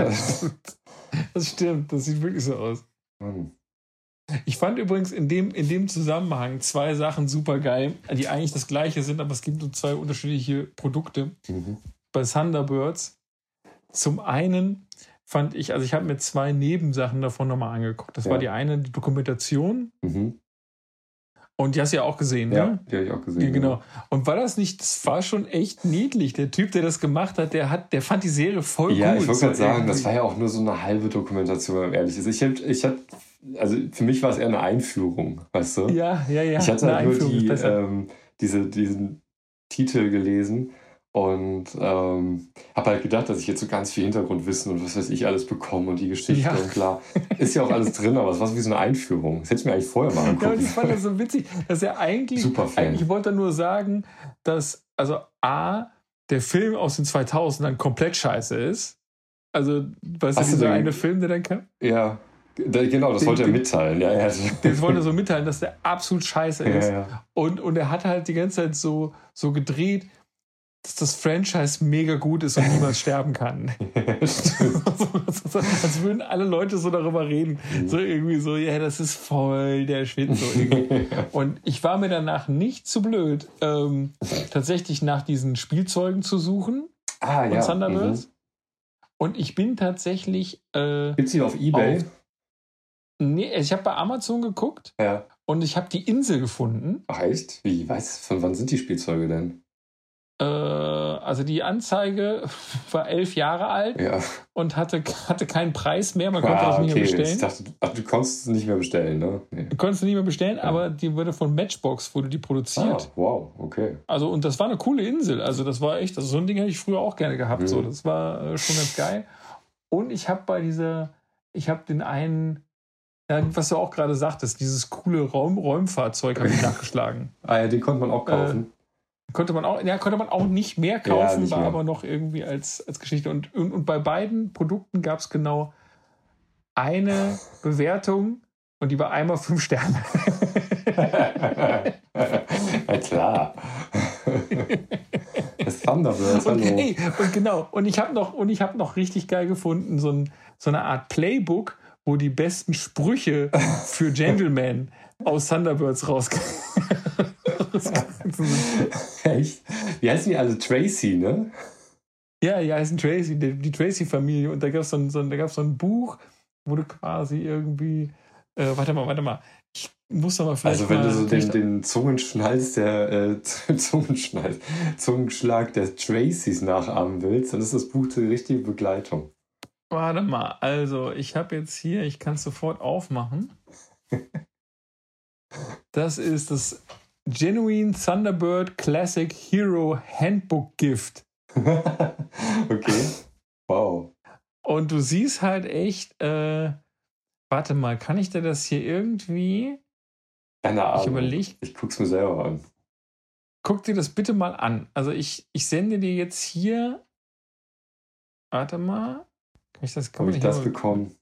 Das stimmt, das sieht wirklich so aus. Mann. Ich fand übrigens in dem, in dem Zusammenhang zwei Sachen super geil, die eigentlich das gleiche sind, aber es gibt so zwei unterschiedliche Produkte. Mhm. Bei Thunderbirds. Zum einen fand ich, also ich habe mir zwei Nebensachen davon nochmal angeguckt. Das Ja. war die eine, die Dokumentation. Mhm. Und die hast du ja auch gesehen, Ja, ne? die habe ich auch gesehen. Ja, genau. Und war das nicht, das war schon echt niedlich. Der Typ, der das gemacht hat, der hat, der fand die Serie voll Ja, gut. ich wollte So gerade sagen, das war ja auch nur so eine halbe Dokumentation, wenn man ehrlich ist. Ich hab, ich hab, also für mich war es eher eine Einführung, weißt du? Ja, ja, ja. ich hatte halt nur die, ähm, diese, diesen Titel gelesen und ähm, habe halt gedacht, dass ich jetzt so ganz viel Hintergrundwissen und was weiß ich alles bekomme und die Geschichte Ja. und klar, ist ja auch alles (laughs) drin, aber es war so wie so eine Einführung. Das hätte ich mir eigentlich vorher mal Ja, und angucken. ich fand das so witzig, dass er eigentlich, Super Fan. eigentlich wollte nur sagen, dass, also A, der Film aus den 2000ern komplett scheiße ist. Also, weißt Hast du, dieser eine Film, der dann kam? Ja, genau, das Den- wollte er mitteilen. Ja, ja. Den wollte er so mitteilen, dass der absolut scheiße ist. ja. Und, und er hat halt die ganze Zeit so, so gedreht, dass das Franchise mega gut ist und niemals (laughs) sterben kann. so, (laughs) als würden alle Leute so darüber reden. So irgendwie so, ja, das ist voll der Schwitz. So. (laughs) Und ich war mir danach nicht zu blöd, ähm, tatsächlich nach diesen Spielzeugen zu suchen ah, von ja. Thunderbirds. Mhm. Und ich bin tatsächlich, äh, Gibt's die auf Ebay? Auf- nee, ich habe bei Amazon geguckt Ja. und ich habe die Insel gefunden. Ach echt? Wie? Was? Von wann sind die Spielzeuge denn? äh, also die Anzeige (laughs) war elf Jahre alt Ja. und hatte, hatte keinen Preis mehr. Man konnte das Ah, nicht mehr okay. Ich bestellen. dachte, ach, du konntest es nicht mehr bestellen, ne? Nee. Konntest du nicht mehr bestellen, Ja. aber die wurde von Matchbox wurde die Ah, produziert. wow, okay. Also und das war eine coole Insel. Also das war echt, also so ein Ding hätte ich früher auch gerne gehabt. Mhm. So, das war äh, schon ganz geil. Und ich habe bei dieser, ich habe den einen, ja, was du auch gerade sagtest, dieses coole Raum, Räumfahrzeug habe ich (laughs) nachgeschlagen. Ah ja, den konnte man auch kaufen. Konnte man auch, ja, konnte man auch nicht mehr Ja, kaufen, nicht war mehr. aber noch irgendwie als, als Geschichte. Und, und, und bei beiden Produkten gab es genau eine (laughs) Bewertung und die war einmal fünf Sterne. (laughs) Na klar. Das Thunderbird, Und, ey, und genau, und ich habe noch, und ich habe noch richtig geil gefunden, so, ein, so eine Art Playbook, wo die besten Sprüche für Gentlemen aus Thunderbirds rauskommen. (laughs) Echt? Wie heißen die alle? Tracy, ne? ja, die heißen Tracy, die, die Tracy-Familie. Und da gab es so, ein- so, da so ein Buch, wo du quasi irgendwie. Äh, warte mal, warte mal. Ich muss doch mal vielleicht. Also wenn du so den, den Zungenschnalz der äh, (laughs) Zungenschnalz, Zungenschlag der Tracys nachahmen willst, dann ist das Buch die richtige Begleitung. Warte mal, also ich habe jetzt hier, ich kann es sofort aufmachen. Das ist das Genuine Thunderbird Classic Hero Handbook Gift. (laughs) okay. Wow. Und du siehst halt echt, äh, warte mal, kann ich dir das hier irgendwie? Keine Ahnung. Ich überlege, Ich guck's mir selber an. guck dir das bitte mal an. Also ich, ich sende dir jetzt hier, warte mal, kann ich das, Habe ich das bekommen?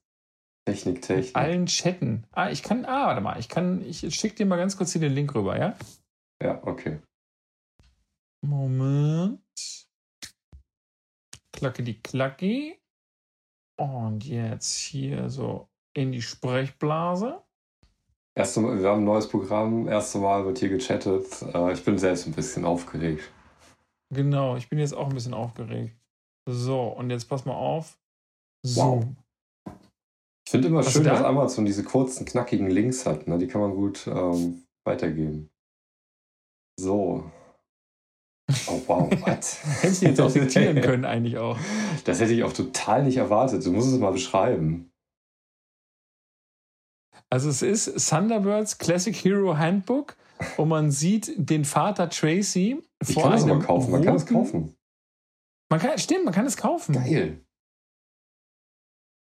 Technik, Technik. allen chatten. Ah, ich kann, ah, warte mal, ich kann, ich schicke dir mal ganz kurz hier den Link rüber, ja? Ja, okay. Moment. Klacke die Klacki. Und jetzt hier so in die Sprechblase. Erste wir haben ein neues Programm. Erste Mal wird hier gechattet. Äh, ich bin selbst ein bisschen aufgeregt. Genau, ich bin jetzt auch ein bisschen aufgeregt. So, und jetzt pass mal auf. So. Wow. Ich finde immer Hast schön, dass Amazon diese kurzen, knackigen Links hat. Ne? Die kann man gut ähm, weitergeben. So. Oh wow, was? Hättest du jetzt auch (laughs) diktieren können, eigentlich auch. Das hätte ich auch total nicht erwartet. Du musst es mal beschreiben. Also es ist Thunderbirds Classic Hero Handbook und man sieht den Vater Tracy Ich vor kann es einem aber kaufen. Man kann es kaufen. Man kann, stimmt, man kann es kaufen. Geil.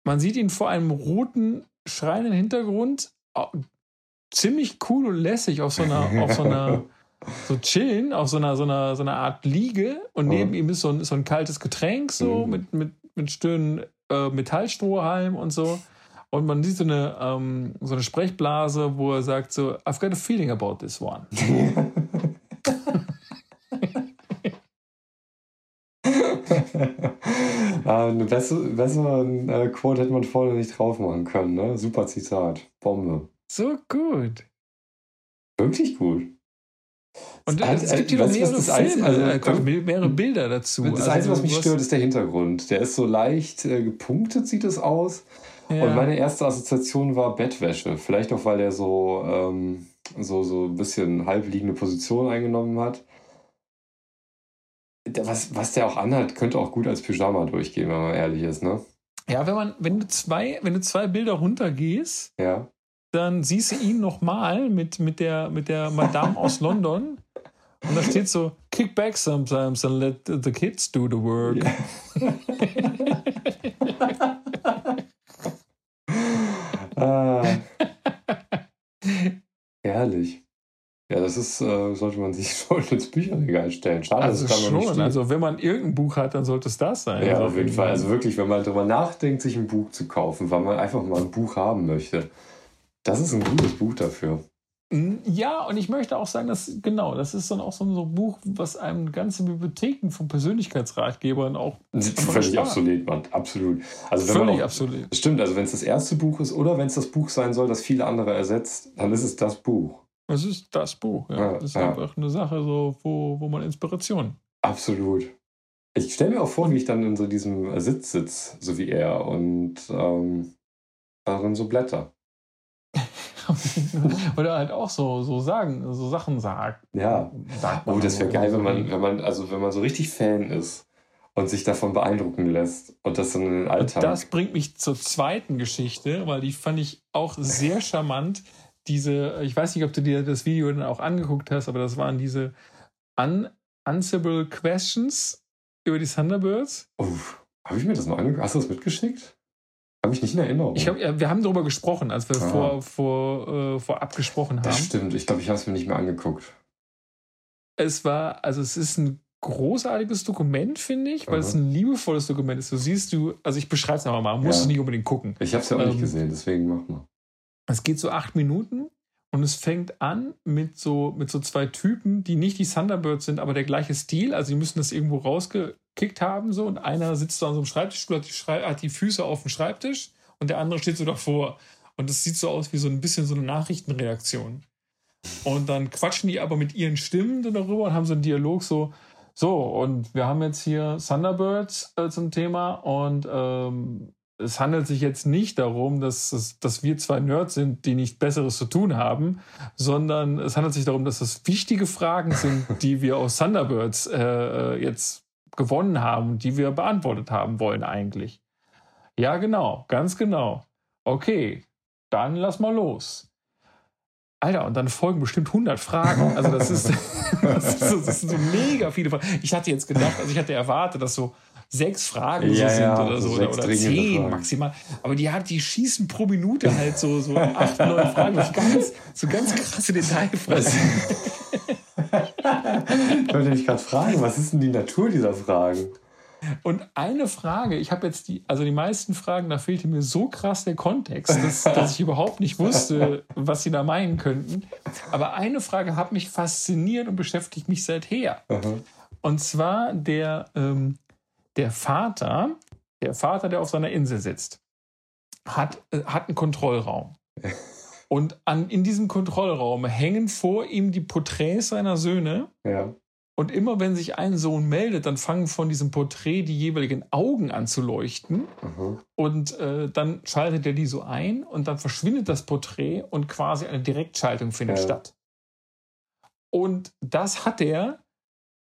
Man sieht ihn vor einem roten, schreienden Hintergrund. Ziemlich cool und lässig auf so einer, auf so einer, (laughs) so chillen, auf so einer, so einer, so einer Art Liege. Und neben Mhm. ihm ist so ein, so ein kaltes Getränk, so Mhm. mit, mit, mit schönen äh, Metallstrohhalm und so. Und man sieht so eine, ähm, so eine Sprechblase, wo er sagt so, I've got a feeling about this one. (laughs) (laughs) (laughs) ah, eine bessere, besseren äh, Quote hätte man vorne nicht drauf machen können. Ne? Super Zitat. Bombe. So gut. Wirklich gut. Und es Ein- gibt was mehrere das Filme, also, ähm, mehrere Bilder dazu. Das Also Einzige, was mich stört, ist der Hintergrund. Der ist so leicht äh, gepunktet, sieht es aus. Ja. Und meine erste Assoziation war Bettwäsche. Vielleicht auch, weil der so, ähm, so, so ein bisschen halbliegende Position eingenommen hat. Was, was der auch anhat, könnte auch gut als Pyjama durchgehen, wenn man ehrlich ist, ne? Ja, wenn man, wenn du zwei, wenn du zwei Bilder runtergehst, Ja. dann siehst du ihn nochmal mit, mit, der, mit der Madame aus London. Und da steht so, kick back sometimes and let the kids do the work. (laughs) ah. Herrlich. Ja, das ist, äh, sollte man sich (laughs) schon ins Bücherregal stellen. Schade, Also dass es da noch nicht schon, also wenn man irgendein Buch hat, dann sollte es das sein. Ja, Also auf jeden Fall. Also wirklich, wenn man darüber nachdenkt, sich ein Buch zu kaufen, weil man einfach mal ein Buch haben möchte, das ist ein gutes Buch dafür. Ja, und ich möchte auch sagen, dass genau, das ist dann auch so ein so ein Buch, was einem ganze Bibliotheken von Persönlichkeitsratgebern auch (laughs) Völlig obsolet, man. Absolut. Also wenn man völlig auch, absolut. das stimmt, also wenn es das erste Buch ist oder wenn es das Buch sein soll, das viele andere ersetzt, dann ist es das Buch. Es ist das Buch. Ja. Ja, das ist ja. einfach eine Sache, so, wo, wo man Inspiration. Absolut. Ich stelle mir auch vor, wie ich dann in so diesem Sitz sitze, so wie er, und ähm, darin so Blätter. (laughs) Oder halt auch so, so sagen, so Sachen sagt. Ja. Sagt oh, das wäre geil, wenn man, wenn man, also wenn man so richtig Fan ist und sich davon beeindrucken lässt und das in den Alltag. Und das bringt mich zur zweiten Geschichte, weil die fand ich auch sehr charmant. Diese, ich weiß nicht, ob du dir das Video dann auch angeguckt hast, aber das waren diese Unanswerable Questions über die Thunderbirds. Oh, habe ich mir das mal angeguckt? Hast du das mitgeschickt? Habe ich nicht in Erinnerung. Ich ja, wir haben darüber gesprochen, als wir ah. vor, vor, äh, vorab gesprochen haben. Das stimmt. Ich glaube, ich habe es mir nicht mehr angeguckt. Es war, also es ist ein großartiges Dokument, finde ich, weil Aha. es ein liebevolles Dokument ist. Du siehst du, also ich beschreibe es einfach mal, musst ja. du nicht unbedingt gucken. Ich habe es ja auch ähm, nicht gesehen, deswegen mach mal. Es geht so acht Minuten und es fängt an mit so, mit so zwei Typen, die nicht die Thunderbirds sind, aber der gleiche Stil. Also die müssen das irgendwo rausgekickt haben so und einer sitzt da an so einem Schreibtischstuhl, hat die, hat die Füße auf dem Schreibtisch und der andere steht so davor. Und das sieht so aus wie so ein bisschen so eine Nachrichtenreaktion. Und dann quatschen die aber mit ihren Stimmen darüber und haben so einen Dialog so, so, und wir haben jetzt hier Thunderbirds äh, zum Thema und ähm, es handelt sich jetzt nicht darum, dass, dass wir zwei Nerds sind, die nichts Besseres zu tun haben, sondern es handelt sich darum, dass das wichtige Fragen sind, (laughs) die wir aus Thunderbirds äh, äh, jetzt gewonnen haben, die wir beantwortet haben wollen eigentlich. Ja, genau, ganz genau. Okay, dann lass mal los. Alter, und dann folgen bestimmt 100 Fragen. Also das ist, (laughs) das, ist so, das sind so mega viele Fragen. Ich hatte jetzt gedacht, also ich hatte erwartet, dass so sechs Fragen ja, so sind ja, oder so oder, oder zehn Fragen. maximal. Aber die hat, die schießen pro Minute halt so, so acht, neun Fragen. So ganz, so ganz krasse Detailfragen. (laughs) ich wollte mich gerade fragen, was ist denn die Natur dieser Fragen? Und eine Frage, ich habe jetzt die, also die meisten Fragen, da fehlte mir so krass der Kontext, dass, dass ich überhaupt nicht wusste, was sie da meinen könnten. Aber eine Frage hat mich fasziniert und beschäftigt mich seither. Mhm. Und zwar der, ähm, der Vater, der Vater, der auf seiner Insel sitzt, hat, äh, hat einen Kontrollraum. (laughs) Und an, in diesem Kontrollraum hängen vor ihm die Porträts seiner Söhne. Ja. Und immer wenn sich ein Sohn meldet, dann fangen von diesem Porträt die jeweiligen Augen an zu leuchten. Mhm. Und äh, dann schaltet er die so ein und dann verschwindet das Porträt und quasi eine Direktschaltung findet ja. statt. Und das hat er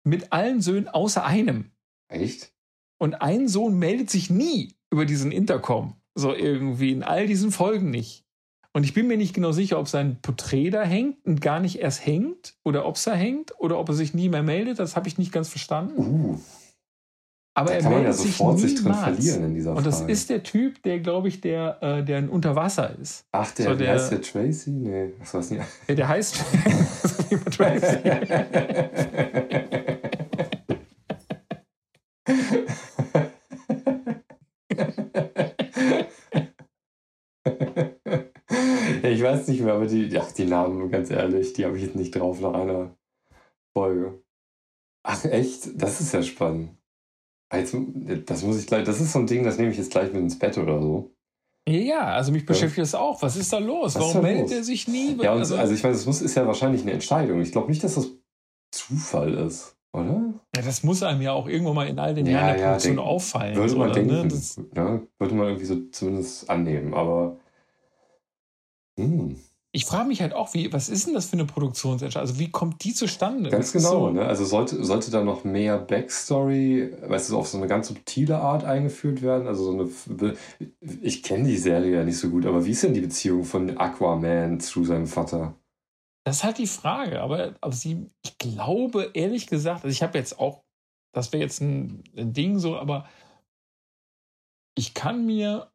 mit allen Söhnen außer einem. Echt? Und ein Sohn meldet sich nie über diesen Intercom. So irgendwie in all diesen Folgen nicht. Und ich bin mir nicht genau sicher, ob sein Porträt da hängt und gar nicht erst hängt oder ob es da hängt oder ob er sich nie mehr meldet. Das habe ich nicht ganz verstanden. Uh, Aber er meldet ja sich niemals. Sich drin verlieren in dieser und das Frage. ist der Typ, der, glaube ich, der, äh, der unter Wasser ist. Ach, der, so, der heißt der Tracy? Nee, das weiß nicht. Ja, der heißt (laughs) Tracy. (laughs) (laughs) ich weiß nicht mehr, aber die, ach, die Namen, ganz ehrlich, die habe ich jetzt nicht drauf nach einer Folge. Ach, echt? Das ist ja spannend. Jetzt, das muss ich gleich, das ist so ein Ding, das nehme ich jetzt gleich mit ins Bett oder so. Ja, also mich beschäftigt ja. das auch. Was ist da los? Was Warum meldet los? er sich nie? Ja, also, also ich meine, das muss, ist ja wahrscheinlich eine Entscheidung. Ich glaube nicht, dass das Zufall ist, oder? Ja, das muss einem ja auch irgendwann mal in all den Jahren der Produktion denk, auffallen. Würde man oder, ne? denken, ne? ja, würde man irgendwie so zumindest annehmen, aber hm. Ich frage mich halt auch, wie, was ist denn das für eine Produktionsentscheidung? Also wie kommt die zustande? Ganz genau, so ne? Also sollte, sollte da noch mehr Backstory, weißt du, auf so eine ganz subtile Art eingeführt werden? Also so eine. Ich kenne die Serie ja nicht so gut, aber wie ist denn die Beziehung von Aquaman zu seinem Vater? Das ist halt die Frage, aber, aber sie, ich glaube, ehrlich gesagt, also ich habe jetzt auch, das wäre jetzt ein, ein Ding so, aber ich kann mir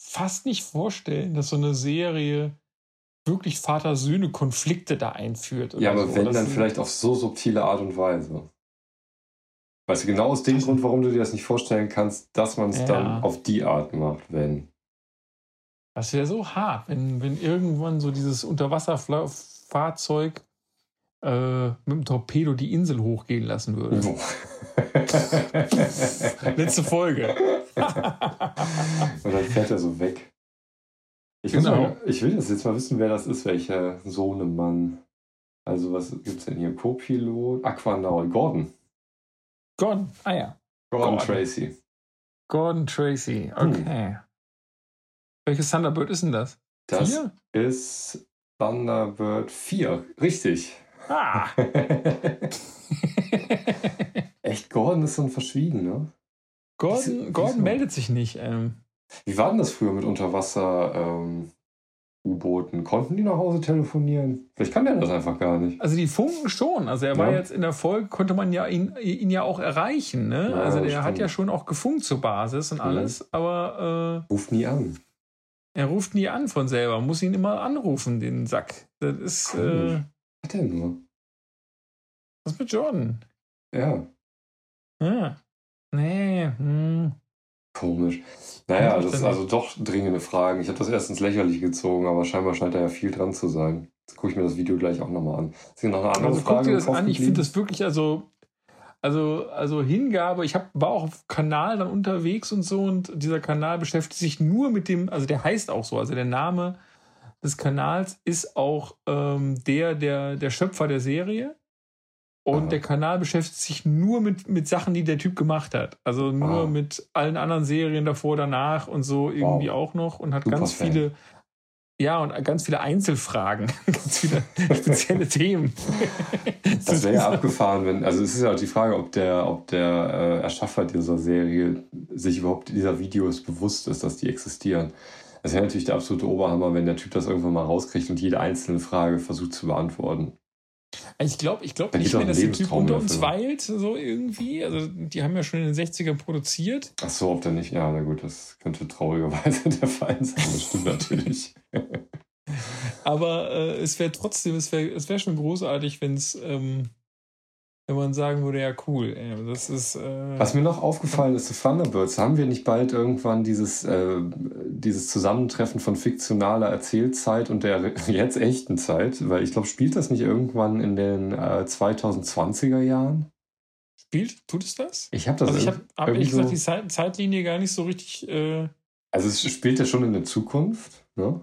fast nicht vorstellen, dass so eine Serie wirklich Vater-Söhne-Konflikte da einführt. Ja, aber so. wenn, dann vielleicht auf so subtile Art und Weise. Weißt du, genau aus dem Grund, warum du dir das nicht vorstellen kannst, dass man es ja. dann auf die Art macht, wenn. Das wäre so hart, wenn, wenn irgendwann so dieses Unterwasserfahrzeug äh, mit dem Torpedo die Insel hochgehen lassen würde. (laughs) Letzte Folge. (laughs) Und dann fährt er so weg. Ich, genau. mal, ich will das jetzt mal wissen, wer das ist, welcher Sohnemann. Also, was gibt es denn hier? Co-Pilot? Aquanaul. Gordon. Gordon, ah ja. Gordon, Gordon. Tracy. Gordon Tracy, okay. Hm. Welches Thunderbird ist denn das? Das Vier? ist Thunderbird 4. Richtig. Ah. (laughs) Echt, Gordon ist so ein Verschwiegen, ne? Gordon, Gordon meldet sich nicht. Ähm. Wie war denn das früher mit Unterwasser? Ähm, U-Booten. Konnten die nach Hause telefonieren? Vielleicht kann der das einfach gar nicht. Also die funken schon. Also er ja. war jetzt in der Folge, konnte man ja ihn, ihn ja auch erreichen. Ne? Ja, also der stimmt. hat ja schon auch gefunkt zur Basis und alles, mhm. aber äh, ruft nie an. Er ruft nie an von selber, muss ihn immer anrufen, den Sack. Das ist. Äh, hat er nur? Was mit Jordan? Ja. Ah. Nee. Hm. Komisch. Naja, das ist also doch dringende Fragen. Ich habe das erst ins Lächerliche gezogen, aber scheinbar scheint da ja viel dran zu sein. Jetzt gucke ich mir das Video gleich auch nochmal an. Ist hier noch eine andere also, Frage? Guck dir das an. Ich finde das wirklich, also, also, also Hingabe. Ich hab, war auch auf Kanal dann unterwegs und so und dieser Kanal beschäftigt sich nur mit dem, also der heißt auch so, also der Name des Kanals ist auch ähm, der, der, der Schöpfer der Serie. Und Aha. der Kanal beschäftigt sich nur mit, mit Sachen, die der Typ gemacht hat. Also nur Aha. mit allen anderen Serien davor, danach und so irgendwie wow. auch noch und hat Super ganz Fan. viele, ja, und ganz viele Einzelfragen, (laughs) ganz viele spezielle Themen. (laughs) Das wäre ja abgefahren, wenn, also es ist ja auch die Frage, ob der, ob der äh, Erschaffer dieser Serie sich überhaupt dieser Videos bewusst ist, dass die existieren. Das wäre natürlich der absolute Oberhammer, wenn der Typ das irgendwann mal rauskriegt und jede einzelne Frage versucht zu beantworten. Ich glaube ich glaub nicht mehr, dass der Typ unter uns weilt, so irgendwie. Also, die haben ja schon in den 60ern produziert. Ach so, ob der nicht. Ja, na gut, das könnte traurigerweise (laughs) der Fall sein. Das stimmt natürlich. (laughs) Aber äh, es wäre trotzdem, es wäre es wär schon großartig, wenn es ähm, wenn man sagen würde, ja cool, ey, das ist. Äh, Was mir noch aufgefallen ist, zu Thunderbirds, haben wir nicht bald irgendwann dieses, äh, dieses Zusammentreffen von fiktionaler Erzählzeit und der (laughs) jetzt echten Zeit? Weil ich glaube, spielt das nicht irgendwann in den äh, 2020er Jahren? Spielt, tut es das? Ich habe das Also ich habe hab ehrlich gesagt die Zeit, Zeitlinie gar nicht so richtig. Äh, also es spielt ja schon in der Zukunft, ne?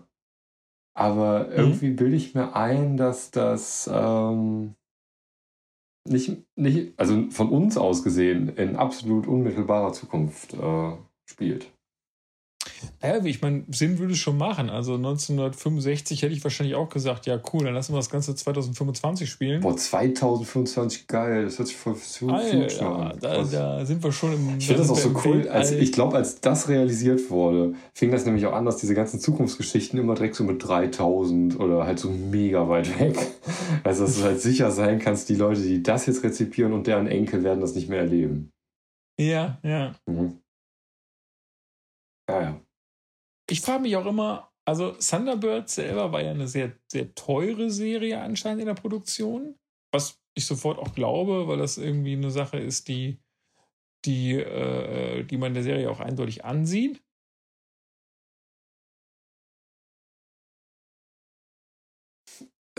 Aber mhm. irgendwie mhm. bilde ich mir ein, dass das. Ähm, nicht, nicht, also von uns aus gesehen, in absolut unmittelbarer Zukunft äh, spielt. Naja, ich meine, Sinn würde es schon machen. Also 1965 hätte ich wahrscheinlich auch gesagt, ja cool, dann lassen wir das Ganze 2025 spielen. Boah, 2025, geil, das hört sich voll zu Future an. Da, da, sind wir schon im Ich finde das auch so cool, als, ich glaube, als das realisiert wurde, fing das nämlich auch an, dass diese ganzen Zukunftsgeschichten immer direkt so mit 3000 oder halt so mega weit weg. Also, dass du halt sicher sein kannst, die Leute, die das jetzt rezipieren und deren Enkel werden das nicht mehr erleben. Ja, ja. Mhm. Ja, ja. Ich frage mich auch immer, also Thunderbird selber war ja eine sehr, sehr teure Serie anscheinend in der Produktion, was ich sofort auch glaube, weil das irgendwie eine Sache ist, die, die, äh, die man der Serie auch eindeutig ansieht.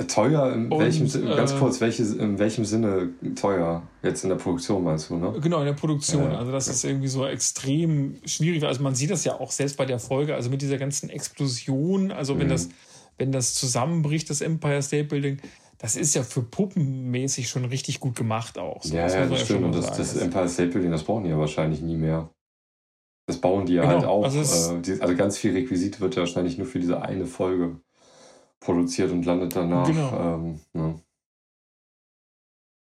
Teuer, in und, welchem äh, ganz kurz, welche, in welchem Sinne teuer? Jetzt in der Produktion meinst du, ne? Genau, in der Produktion. Ja, also das ja. ist irgendwie so extrem schwierig. Also man sieht das ja auch selbst bei der Folge, also mit dieser ganzen Explosion, also wenn mhm. das, wenn das zusammenbricht, das Empire State Building, das ist ja für puppenmäßig schon richtig gut gemacht auch. So, ja, ja, das stimmt. Und das, das, Empire State Building, das brauchen die ja wahrscheinlich nie mehr. Das bauen die ja genau, halt auch. Also, äh, die, also ganz viel Requisit wird ja wahrscheinlich nur für diese eine Folge produziert und landet danach. Genau. Ähm, ne?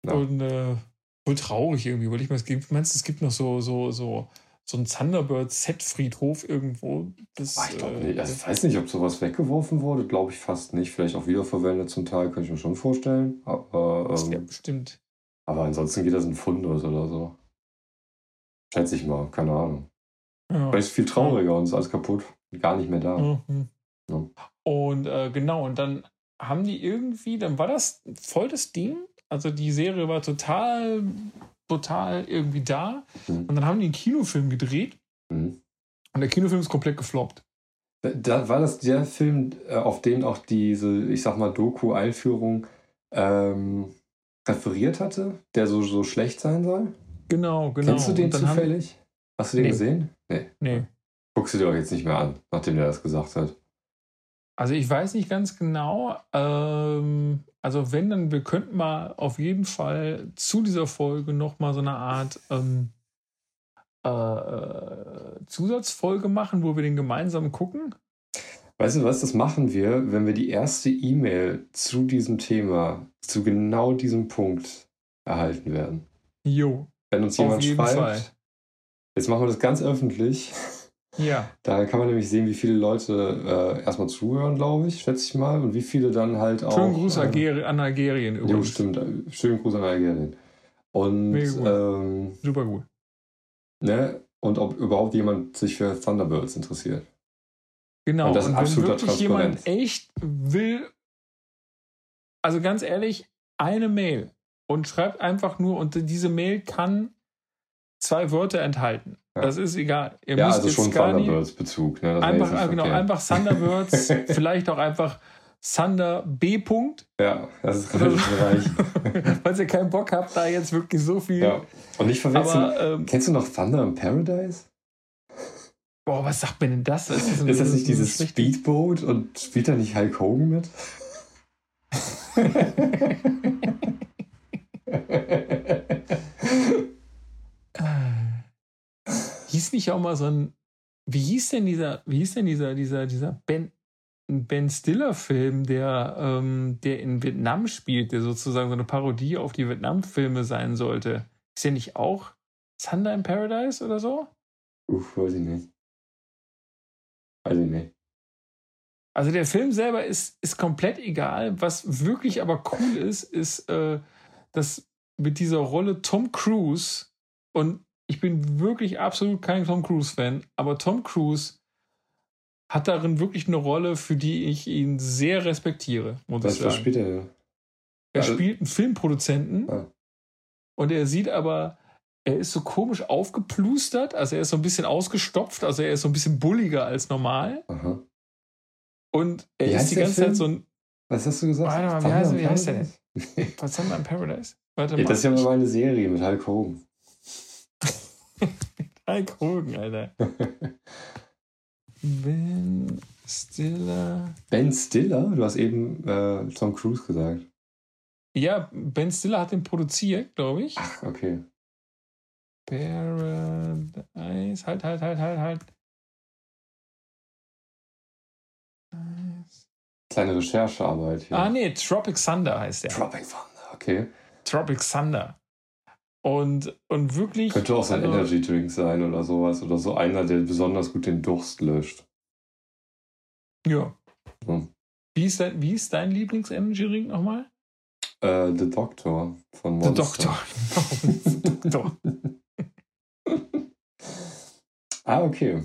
ja. Und äh, wohl traurig irgendwie, weil ich meine, es gibt, meinst es gibt noch so, so, so, so einen Thunderbird-Set-Friedhof irgendwo? Das, Ach, ich glaube äh, nicht. Also, ich weiß nicht, ob sowas weggeworfen wurde. Glaube ich fast nicht. Vielleicht auch wiederverwendet zum Teil, könnte ich mir schon vorstellen. Aber, das ähm, bestimmt. Aber ansonsten geht das in Fundus oder so. Schätze ich mal, keine Ahnung. Ja. Vielleicht ist viel trauriger und ist alles kaputt. Gar nicht mehr da. Mhm. Ja. Und äh, genau, und dann haben die irgendwie, dann war das voll das Ding. Also die Serie war total, total irgendwie da. Mhm. Und dann haben die einen Kinofilm gedreht. Mhm. Und der Kinofilm ist komplett gefloppt. Da war das der Film, äh, auf den auch diese, ich sag mal, Doku-Einführung ähm, referiert hatte, der so, so schlecht sein soll? Genau, genau. Kennst du den zufällig? Haben... Hast du den nee. gesehen? Nee. Nee. Guckst du dir auch jetzt nicht mehr an, nachdem der das gesagt hat. Also ich weiß nicht ganz genau. Ähm, also wenn, dann wir könnten mal auf jeden Fall zu dieser Folge nochmal so eine Art ähm, äh, Zusatzfolge machen, wo wir den gemeinsam gucken. Weißt du was, das machen wir, wenn wir die erste E-Mail zu diesem Thema, zu genau diesem Punkt erhalten werden. Jo. Wenn uns jemand schreibt, Fall. jetzt machen wir das ganz öffentlich. Ja. Da kann man nämlich sehen, wie viele Leute äh, erstmal zuhören, glaube ich, schätze ich mal, und wie viele dann halt auch. Schönen Gruß äh, an Algerien übrigens. Jo, stimmt. Schönen Gruß an Algerien. Und. Ähm, super gut. Ne? Und ob überhaupt jemand sich für Thunderbirds interessiert. Genau. Und das ist und wenn wirklich jemand echt will, also ganz ehrlich, eine Mail und schreibt einfach nur, und diese Mail kann zwei Wörter enthalten. Das ist egal. Ihr ja, müsst also jetzt schon Thunderbirds-Bezug. Ne? Einfach, genau, einfach Thunderbirds, (laughs) vielleicht auch einfach Thunder B. -Punkt. Ja, das ist relativ reich. (laughs) Falls ihr keinen Bock habt, da jetzt wirklich so viel. Ja. Und nicht verwechseln. Aber, ähm, kennst du noch Thunder in Paradise? Boah, was sagt mir denn das? Ist das, ist das nicht dieses Speedboat und spielt da nicht Hulk Hogan mit? (laughs) hieß nicht auch mal so ein. Wie hieß denn dieser, wie hieß denn dieser, dieser, dieser Ben, Ben Stiller-Film, der, ähm, der in Vietnam spielt, der sozusagen so eine Parodie auf die Vietnam-Filme sein sollte? Ist der nicht auch Thunder in Paradise oder so? Uff, weiß ich nicht. Weiß ich nicht. Also der Film selber ist, ist komplett egal. Was wirklich aber cool ist, ist, äh, dass mit dieser Rolle Tom Cruise und ich bin wirklich absolut kein Tom Cruise-Fan, aber Tom Cruise hat darin wirklich eine Rolle, für die ich ihn sehr respektiere. Was, was spielt er? Er also, spielt einen Filmproduzenten ah. und er sieht aber, er ist so komisch aufgeplustert, also er ist so ein bisschen ausgestopft, also er ist so ein bisschen bulliger als normal. Aha. Und er wie ist die ganze Zeit so ein. Was hast du gesagt? Warte mal, wie heißt, wie heißt der denn? Was haben wir in Paradise? Warte mal. Ja, das ist ja mal eine Serie mit Hulk Hogan. (laughs) Hulk Hogan, Alter. Ben Stiller. Ben Stiller? Du hast eben äh, Tom Cruise gesagt. Ja, Ben Stiller hat den produziert, glaube ich. Ach, okay. Paradise. Halt, halt, halt, halt, halt. Kleine Recherchearbeit hier. Ah, nee, Tropic Thunder heißt der. Tropic Thunder, okay. Tropic Thunder. Und, und wirklich. Könnte auch sein also, Energy Drink sein oder sowas. Oder so einer, der besonders gut den Durst löscht. Ja. Hm. Wie, ist dein, wie ist dein Lieblings-Energy Drink nochmal? Äh, The Doctor von Monster. The Doctor. (laughs) (laughs) ah, okay.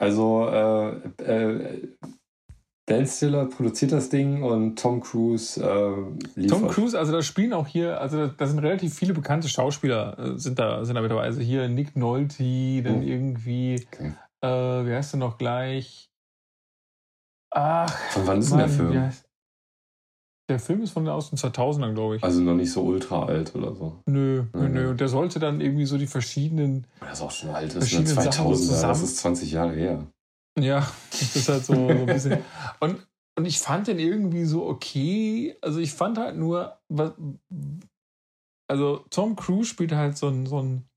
Also, äh, äh, Ben Stiller produziert das Ding und Tom Cruise äh, liefert. Tom Cruise, also da spielen auch hier, also da sind relativ viele bekannte Schauspieler, äh, sind da, sind da mit dabei. Also hier Nick Nolte, dann oh. irgendwie, okay. äh, wie heißt der noch gleich? Ach. Von wann ist denn der Film? Der Film ist von aus den 2000ern, glaube ich. Also noch nicht so ultra alt oder so. Nö, nö, nö. Und der sollte dann irgendwie so die verschiedenen. Das ist auch schon alt, das ist 2000 das ist 20 Jahre her. Ja, das ist halt so, so ein bisschen. (laughs) Und, und ich fand den irgendwie so okay. Also ich fand halt nur, also Tom Cruise spielt halt so ein, so ein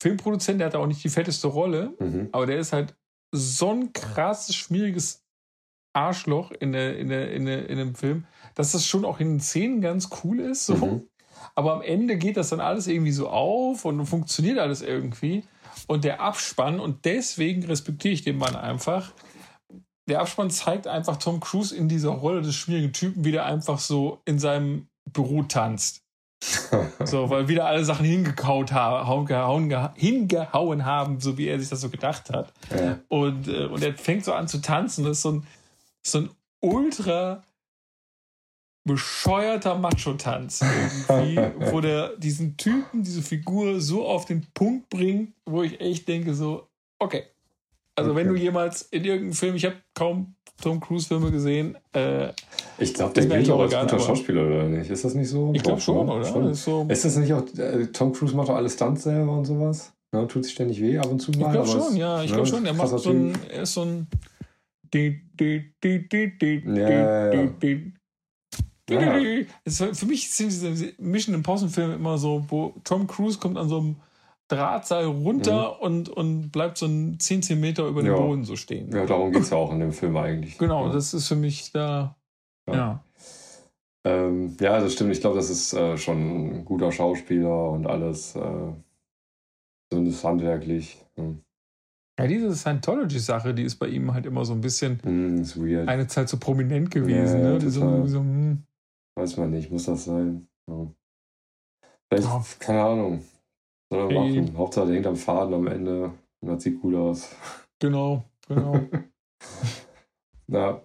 Filmproduzent, der hat auch nicht die fetteste Rolle, mhm. aber der ist halt so ein krasses, schmieriges Arschloch in, der, in, der, in, der, in dem Film, dass das schon auch in den Szenen ganz cool ist. So. Mhm. Aber am Ende geht das dann alles irgendwie so auf und funktioniert alles irgendwie und der Abspann, und deswegen respektiere ich den Mann einfach. Der Abspann zeigt einfach Tom Cruise in dieser Rolle des schwierigen Typen, wie der einfach so in seinem Büro tanzt. (laughs) so, weil wieder alle Sachen hingekaut haben, hingehauen haben, so wie er sich das so gedacht hat. Ja. Und, äh, und er fängt so an zu tanzen. Das ist so ein, so ein ultra bescheuerter Macho-Tanz irgendwie, wo der diesen Typen, diese Figur so auf den Punkt bringt, wo ich echt denke so, okay. Also okay. wenn du jemals in irgendeinem Film, ich habe kaum Tom Cruise Filme gesehen. Äh, ich glaube, der gilt auch als guter Schauspieler, oder nicht? Ist das nicht so? Ich glaube schon, oder? Schon. Ist, so ist, das nicht auch, äh, Tom Cruise macht doch alles Stunts selber und sowas? Ja, tut sich ständig weh ab und zu mal. Ich glaube schon, ja, ich glaube schon. Er macht so ein, er ist so ein ja, ja, ja. Ja. für mich sind diese Mission Impossible Filme immer so, wo Tom Cruise kommt an so einem Drahtseil runter mhm. und, und bleibt so ein 10 Meter über dem Boden so stehen. Ja, darum geht es ja auch in dem Film eigentlich. Genau, ja. das ist für mich da. Ja. Ja, ähm, ja das stimmt. Ich glaube, das ist äh, schon ein guter Schauspieler und alles. Äh, zumindest handwerklich. Hm. Ja, diese Scientology-Sache, die ist bei ihm halt immer so ein bisschen mm, eine Zeit so prominent gewesen. Ja, ne? so, so, hm. Weiß man nicht, muss das sein? Ja. Vielleicht, oh. keine Ahnung. Soll er hey. machen. Hauptsache, der hängt am Faden am Ende und das sieht cool aus. Genau, genau. (laughs) ja.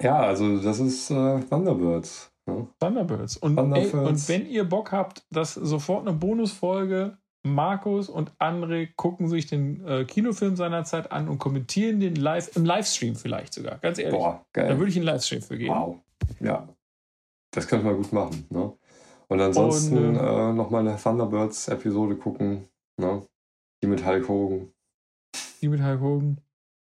ja, also das ist äh, Thunderbirds. Ja. Thunderbirds. Und, Thunderbirds. Ey, und wenn ihr Bock habt, dass sofort eine Bonusfolge Markus und André gucken sich den äh, Kinofilm seiner Zeit an und kommentieren den live im Livestream vielleicht sogar. Ganz ehrlich. Boah, geil. Da würde ich einen Livestream für geben. Wow. Ja. Das könnte man gut machen. Ne? Und ansonsten und, äh, nochmal eine Thunderbirds-Episode gucken. Ne? Die mit Hulk Hogan. Die mit Hulk Hogan.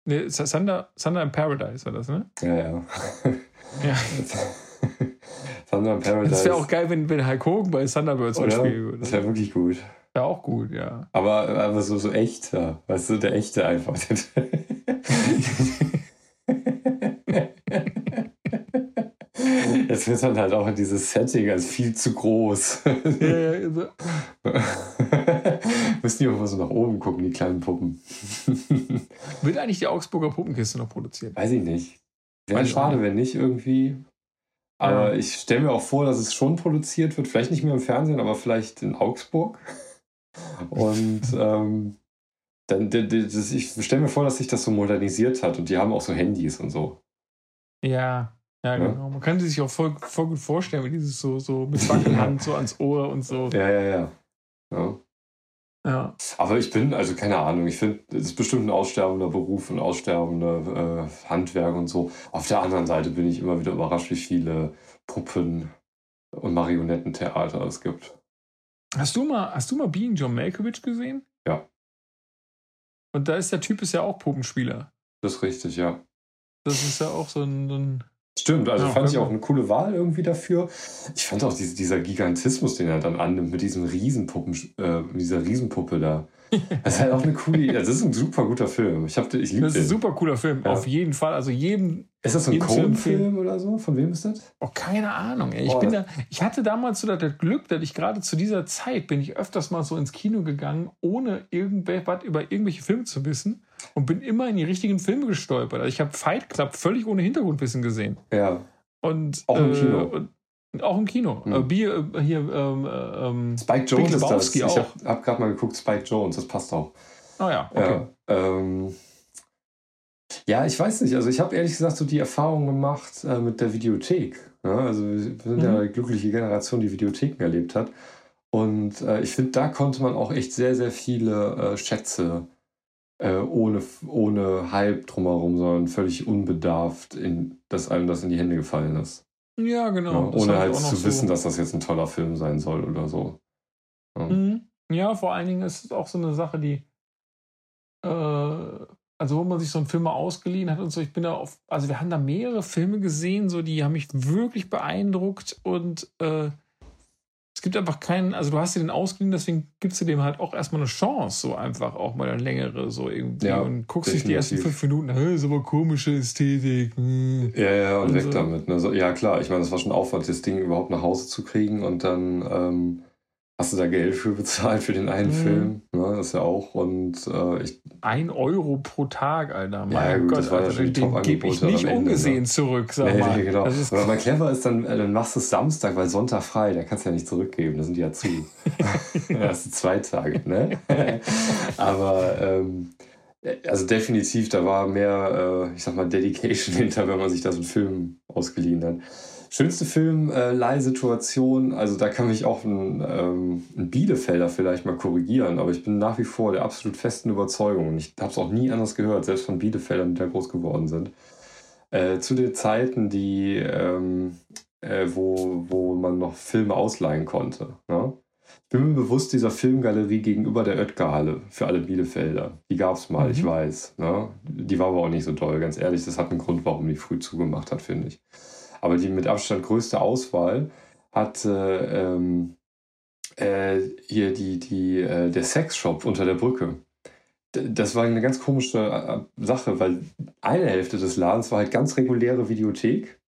Ne, Thunder, Thunder in Paradise war das, ne? Ja, ja. (laughs) ja. (laughs) Thunder in Paradise. Das wäre auch geil, wenn, wenn Hulk Hogan bei Thunderbirds spielen würde. Das wäre wirklich gut. Wäre auch gut, ja. Aber, aber so, so echt, ja. Weißt du, der echte einfach. (laughs) Jetzt wird dann halt auch dieses Setting als viel zu groß. Ja, ja, also. (laughs) Müssen die auch mal so nach oben gucken, die kleinen Puppen. (laughs) Wird eigentlich die Augsburger Puppenkiste noch produziert? Weiß ich nicht. Wäre schade, wenn nicht irgendwie. Aber ja. ich stelle mir auch vor, dass es schon produziert wird. Vielleicht nicht mehr im Fernsehen, aber vielleicht in Augsburg. Und (laughs) ähm, dann, ich stelle mir vor, dass sich das so modernisiert hat und die haben auch so Handys und so. Ja, ja, genau. Man kann sich auch voll, voll gut vorstellen, wie dieses so, so mit Wackelhand so ans Ohr und so. Ja, ja, ja. ja. Ja. Aber ich bin, also keine Ahnung, ich finde, es ist bestimmt ein aussterbender Beruf, ein aussterbender äh, Handwerk und so. Auf der anderen Seite bin ich immer wieder überrascht, wie viele Puppen und Marionettentheater es gibt. Hast du mal, hast du mal Being John Malkovich gesehen? Ja. Und da ist der Typ ist ja auch Puppenspieler. Das ist richtig, ja. Das ist ja auch so ein, so ein Stimmt, also ja, fand ich auch eine coole Wahl irgendwie dafür. Ich fand auch diese, dieser Gigantismus, den er dann annimmt mit diesem Riesenpuppen, äh, dieser Riesenpuppe da. (laughs) Das ist halt auch eine coole, das ist ein super guter Film. Ich, hab, ich liebe Das ist ein super cooler Film, ja. auf jeden Fall. Also jedem. Ist das so ein Coen-Film oder so? Von wem ist das? Oh, keine Ahnung. Ich, oh, bin da, ich hatte damals so das Glück, dass ich gerade zu dieser Zeit bin ich öfters mal so ins Kino gegangen, ohne irgendwas über irgendwelche Filme zu wissen und bin immer in die richtigen Filme gestolpert. Also ich habe Fight Club völlig ohne Hintergrundwissen gesehen. Ja. Und, auch im Kino. Äh, und, auch im Kino. Mhm. Äh, Bier, äh, hier, ähm, ähm, Spike Jones ist das. Ich habe hab gerade mal geguckt, Spike Jones, das passt auch. Ah ja, okay. Ja, ähm, ja ich weiß nicht. Also ich habe ehrlich gesagt so die Erfahrung gemacht äh, mit der Videothek. Ja, also wir sind mhm. ja eine glückliche Generation, die Videotheken erlebt hat. Und äh, ich finde, da konnte man auch echt sehr, sehr viele äh, Schätze äh, ohne, ohne Hype drumherum, sondern völlig unbedarft, in, dass einem das in die Hände gefallen ist. Ja, genau. Ja, ohne halt zu so wissen, dass das jetzt ein toller Film sein soll oder so. Ja, mhm. ja vor allen Dingen ist es auch so eine Sache, die äh, also wo man sich so einen Film mal ausgeliehen hat und so, ich bin da auf, also wir haben da mehrere Filme gesehen, so die haben mich wirklich beeindruckt und äh, es gibt einfach keinen, also du hast dir den ausgeliehen, deswegen gibst du dem halt auch erstmal eine Chance, so einfach auch mal eine längere, so irgendwie. Ja, und guckst dich die ersten fünf Minuten, hey, ist aber komische Ästhetik. Hm. Ja, ja, und, und weg so. damit. Ne? ja, klar, ich meine, das war schon Aufwand, das Ding überhaupt nach Hause zu kriegen und dann ähm, hast du da Geld für bezahlt für den einen mhm. Film. Ne? Das ist ja auch. Und äh, ich. Ein Euro pro Tag, Alter. Mein ja, gut, Gott, das war Alter, ja den gebe ich nicht Ende, ungesehen ne? zurück, sag nee, mal. Nee, genau. Aber wenn man clever ist, dann, äh, dann machst du es Samstag, weil Sonntag frei, da kannst du ja nicht zurückgeben, da sind die ja zu. da hast du zwei Tage, ne? (laughs) Aber ähm, also definitiv, da war mehr, äh, ich sag mal, Dedication (laughs) hinter, wenn man sich da so einen Film ausgeliehen hat. Schönste Filmleihsituation, äh, also da kann mich auch ein, ähm, ein, Bielefelder vielleicht mal korrigieren, aber ich bin nach wie vor der absolut festen Überzeugung und ich habe es auch nie anders gehört, selbst von Bielefeldern, die da groß geworden sind. Äh, zu den Zeiten, die, ähm, äh, wo, wo man noch Filme ausleihen konnte. Ne? Ich bin mir bewusst dieser Filmgalerie gegenüber der Oetker-Halle für alle Bielefelder. Die gab es mal, mhm. ich weiß. Ne? Die war aber auch nicht so toll, ganz ehrlich. Das hat einen Grund, warum die früh zugemacht hat, finde ich aber die mit Abstand größte Auswahl hatte ähm, äh, hier die, die, äh, der Sexshop unter der Brücke. Das war eine ganz komische äh, Sache, weil eine Hälfte des Ladens war halt ganz reguläre Videothek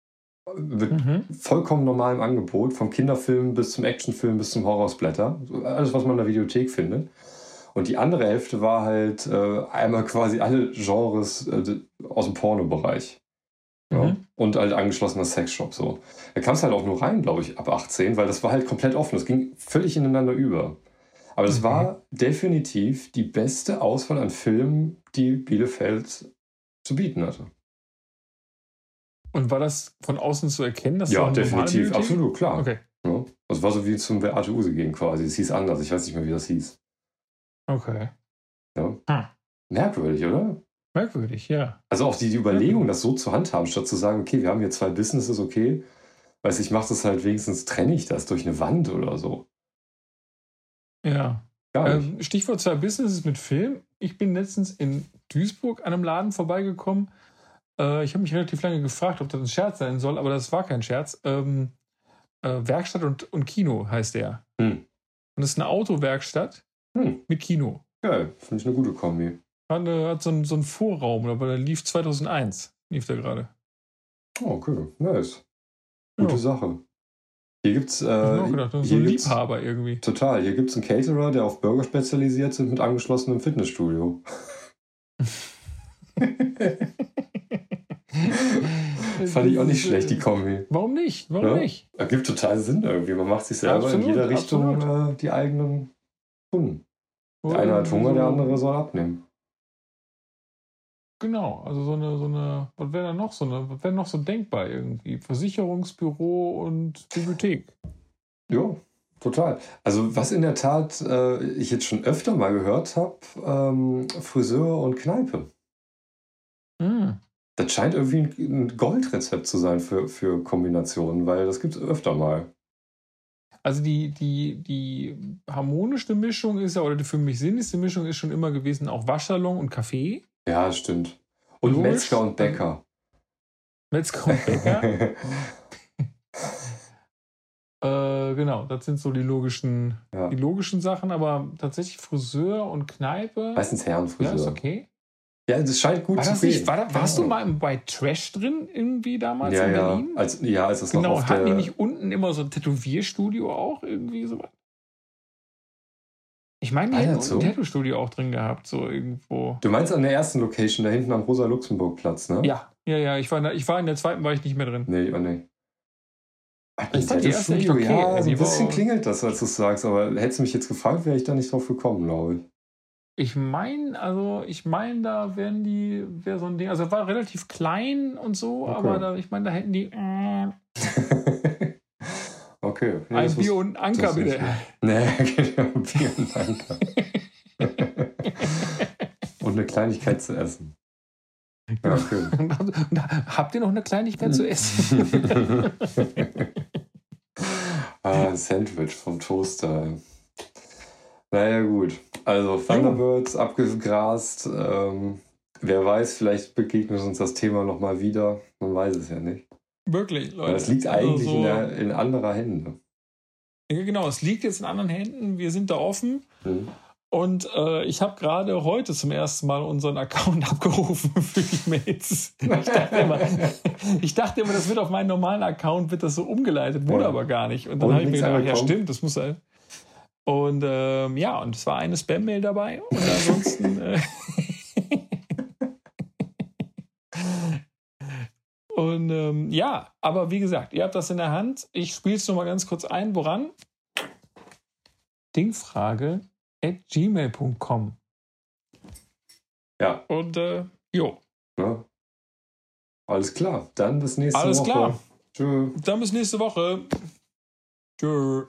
mit mhm. vollkommen normalem Angebot, vom Kinderfilm bis zum Actionfilm bis zum Horrorsblätter. Alles, was man in der Videothek findet. Und die andere Hälfte war halt äh, einmal quasi alle Genres äh, aus dem Pornobereich. Ja? Mhm. Und halt angeschlossener Sexshop so. Da kam es halt auch nur rein, glaube ich, ab 18, weil das war halt komplett offen. Das ging völlig ineinander über. Aber das mhm. war definitiv die beste Auswahl an Filmen, die Bielefeld zu bieten hatte. Und war das von außen zu erkennen? Dass ja, definitiv, absolut, klar. Okay. Ja, das war so wie zum Beate Use gehen quasi. Es hieß anders, ich weiß nicht mehr, wie das hieß. Okay. Ja. Hm. Merkwürdig, oder? Merkwürdig, ja. Also auch die, die Überlegung, das so zu handhaben, statt zu sagen, okay, wir haben hier zwei Businesses, okay, weiß ich, mache das halt wenigstens, trenne ich das durch eine Wand oder so. Ja. Ähm, Stichwort zwei Businesses mit Film. Ich bin letztens in Duisburg an einem Laden vorbeigekommen. Äh, ich habe mich relativ lange gefragt, ob das ein Scherz sein soll, aber das war kein Scherz. Ähm, äh, Werkstatt und, und Kino heißt der. Hm. Und das ist eine Autowerkstatt hm. mit Kino. Ja, finde ich eine gute Kombi. Hat, hat so, einen, so einen Vorraum, aber der lief 2001, lief der gerade. Oh, okay, nice. Gute ja. Sache. Hier gibt's äh, gedacht, so ein Liebhaber irgendwie. Total. Hier gibt es einen Caterer, der auf Burger spezialisiert sind mit angeschlossenem Fitnessstudio. (laughs) (laughs) Fand ich auch nicht schlecht, die Kombi. Warum nicht? Warum ja? nicht? Ergibt total Sinn irgendwie. Man macht sich selber absolut, in jeder Richtung äh, die eigenen Kunden. Der eine hat Hunger, der andere soll abnehmen. Genau, also so eine, so eine, was wäre da noch so eine, was wäre noch so denkbar irgendwie? Versicherungsbüro und Bibliothek. Ja, total. Also was in der Tat äh, ich jetzt schon öfter mal gehört habe, ähm, Friseur und Kneipe. Mm. Das scheint irgendwie ein Goldrezept zu sein für, für Kombinationen, weil das gibt es öfter mal. Also die, die, die harmonischste Mischung ist ja, oder die für mich sinnlichste Mischung ist schon immer gewesen, auch Waschsalon und Kaffee. Ja, stimmt. Und Logisch. (laughs) Metzger und Bäcker. Metzger und Bäcker. äh, genau, das sind so die logischen, ja. die logischen Sachen, aber tatsächlich Friseur und Kneipe. Meistens Herrenfriseur. Ja, ist okay. Ja, das scheint gut war zu gehen. War da, warst ja. du mal White Trash drin, irgendwie damals ja, in Berlin? Ja, als, ja, als das genau, noch auf hatten die nicht unten immer so ein Tätowierstudio auch irgendwie so Ich meine, die hätten so? ein Tattoo-Studio auch drin gehabt, so irgendwo. Du meinst an der ersten Location, da hinten am Rosa-Luxemburg-Platz, ne? Ja, ja, ja. Ich war, in der, ich war in der zweiten, war ich nicht mehr drin. Nee, oh nee. Ach, ich fand die erste echt okay. Ja, so ein bisschen klingelt das, als du es sagst, aber hättest du mich jetzt gefragt, wäre ich da nicht drauf gekommen, glaube ich. Ich meine, also ich meine, da wären die, wäre so ein Ding, also war relativ klein und so, okay. aber da, ich meine, da hätten die. Äh, (laughs) okay. Nee, (laughs) ein Bier und ein Anker, bitte. Nee, genau, Bier und Anker. und eine Kleinigkeit zu essen. Ja, okay. Habt ihr noch eine Kleinigkeit zu essen? (laughs) ah, Sandwich vom Toaster. Naja, gut. Also Thunderbirds abgegrast. Ähm, wer weiß, vielleicht begegnet uns das Thema nochmal wieder. Man weiß es ja nicht. Wirklich, Leute. Das liegt eigentlich also, in, der, in anderer Hände. Ja, genau, es liegt jetzt in anderen Händen. Wir sind da offen. Mhm. Und äh, ich habe gerade heute zum ersten Mal unseren Account (laughs) abgerufen für die Mails. Ich dachte, immer, ich dachte immer, das wird auf meinen normalen Account wird das so umgeleitet, wurde ja. aber gar nicht. Und dann habe ich mir gedacht, ja stimmt, das muss halt. Und ähm, ja, und es war eine Spam-Mail dabei. Und ansonsten. äh, (laughs) und ähm, ja, aber wie gesagt, ihr habt das in der Hand. Ich spiele es nochmal ganz kurz ein. Woran? Dingfrage at gmail.com. Ja. Und äh, jo. Ja. Alles klar. Dann bis nächste Alles Woche. Alles klar. Tschö. Dann bis nächste Woche. Tschö.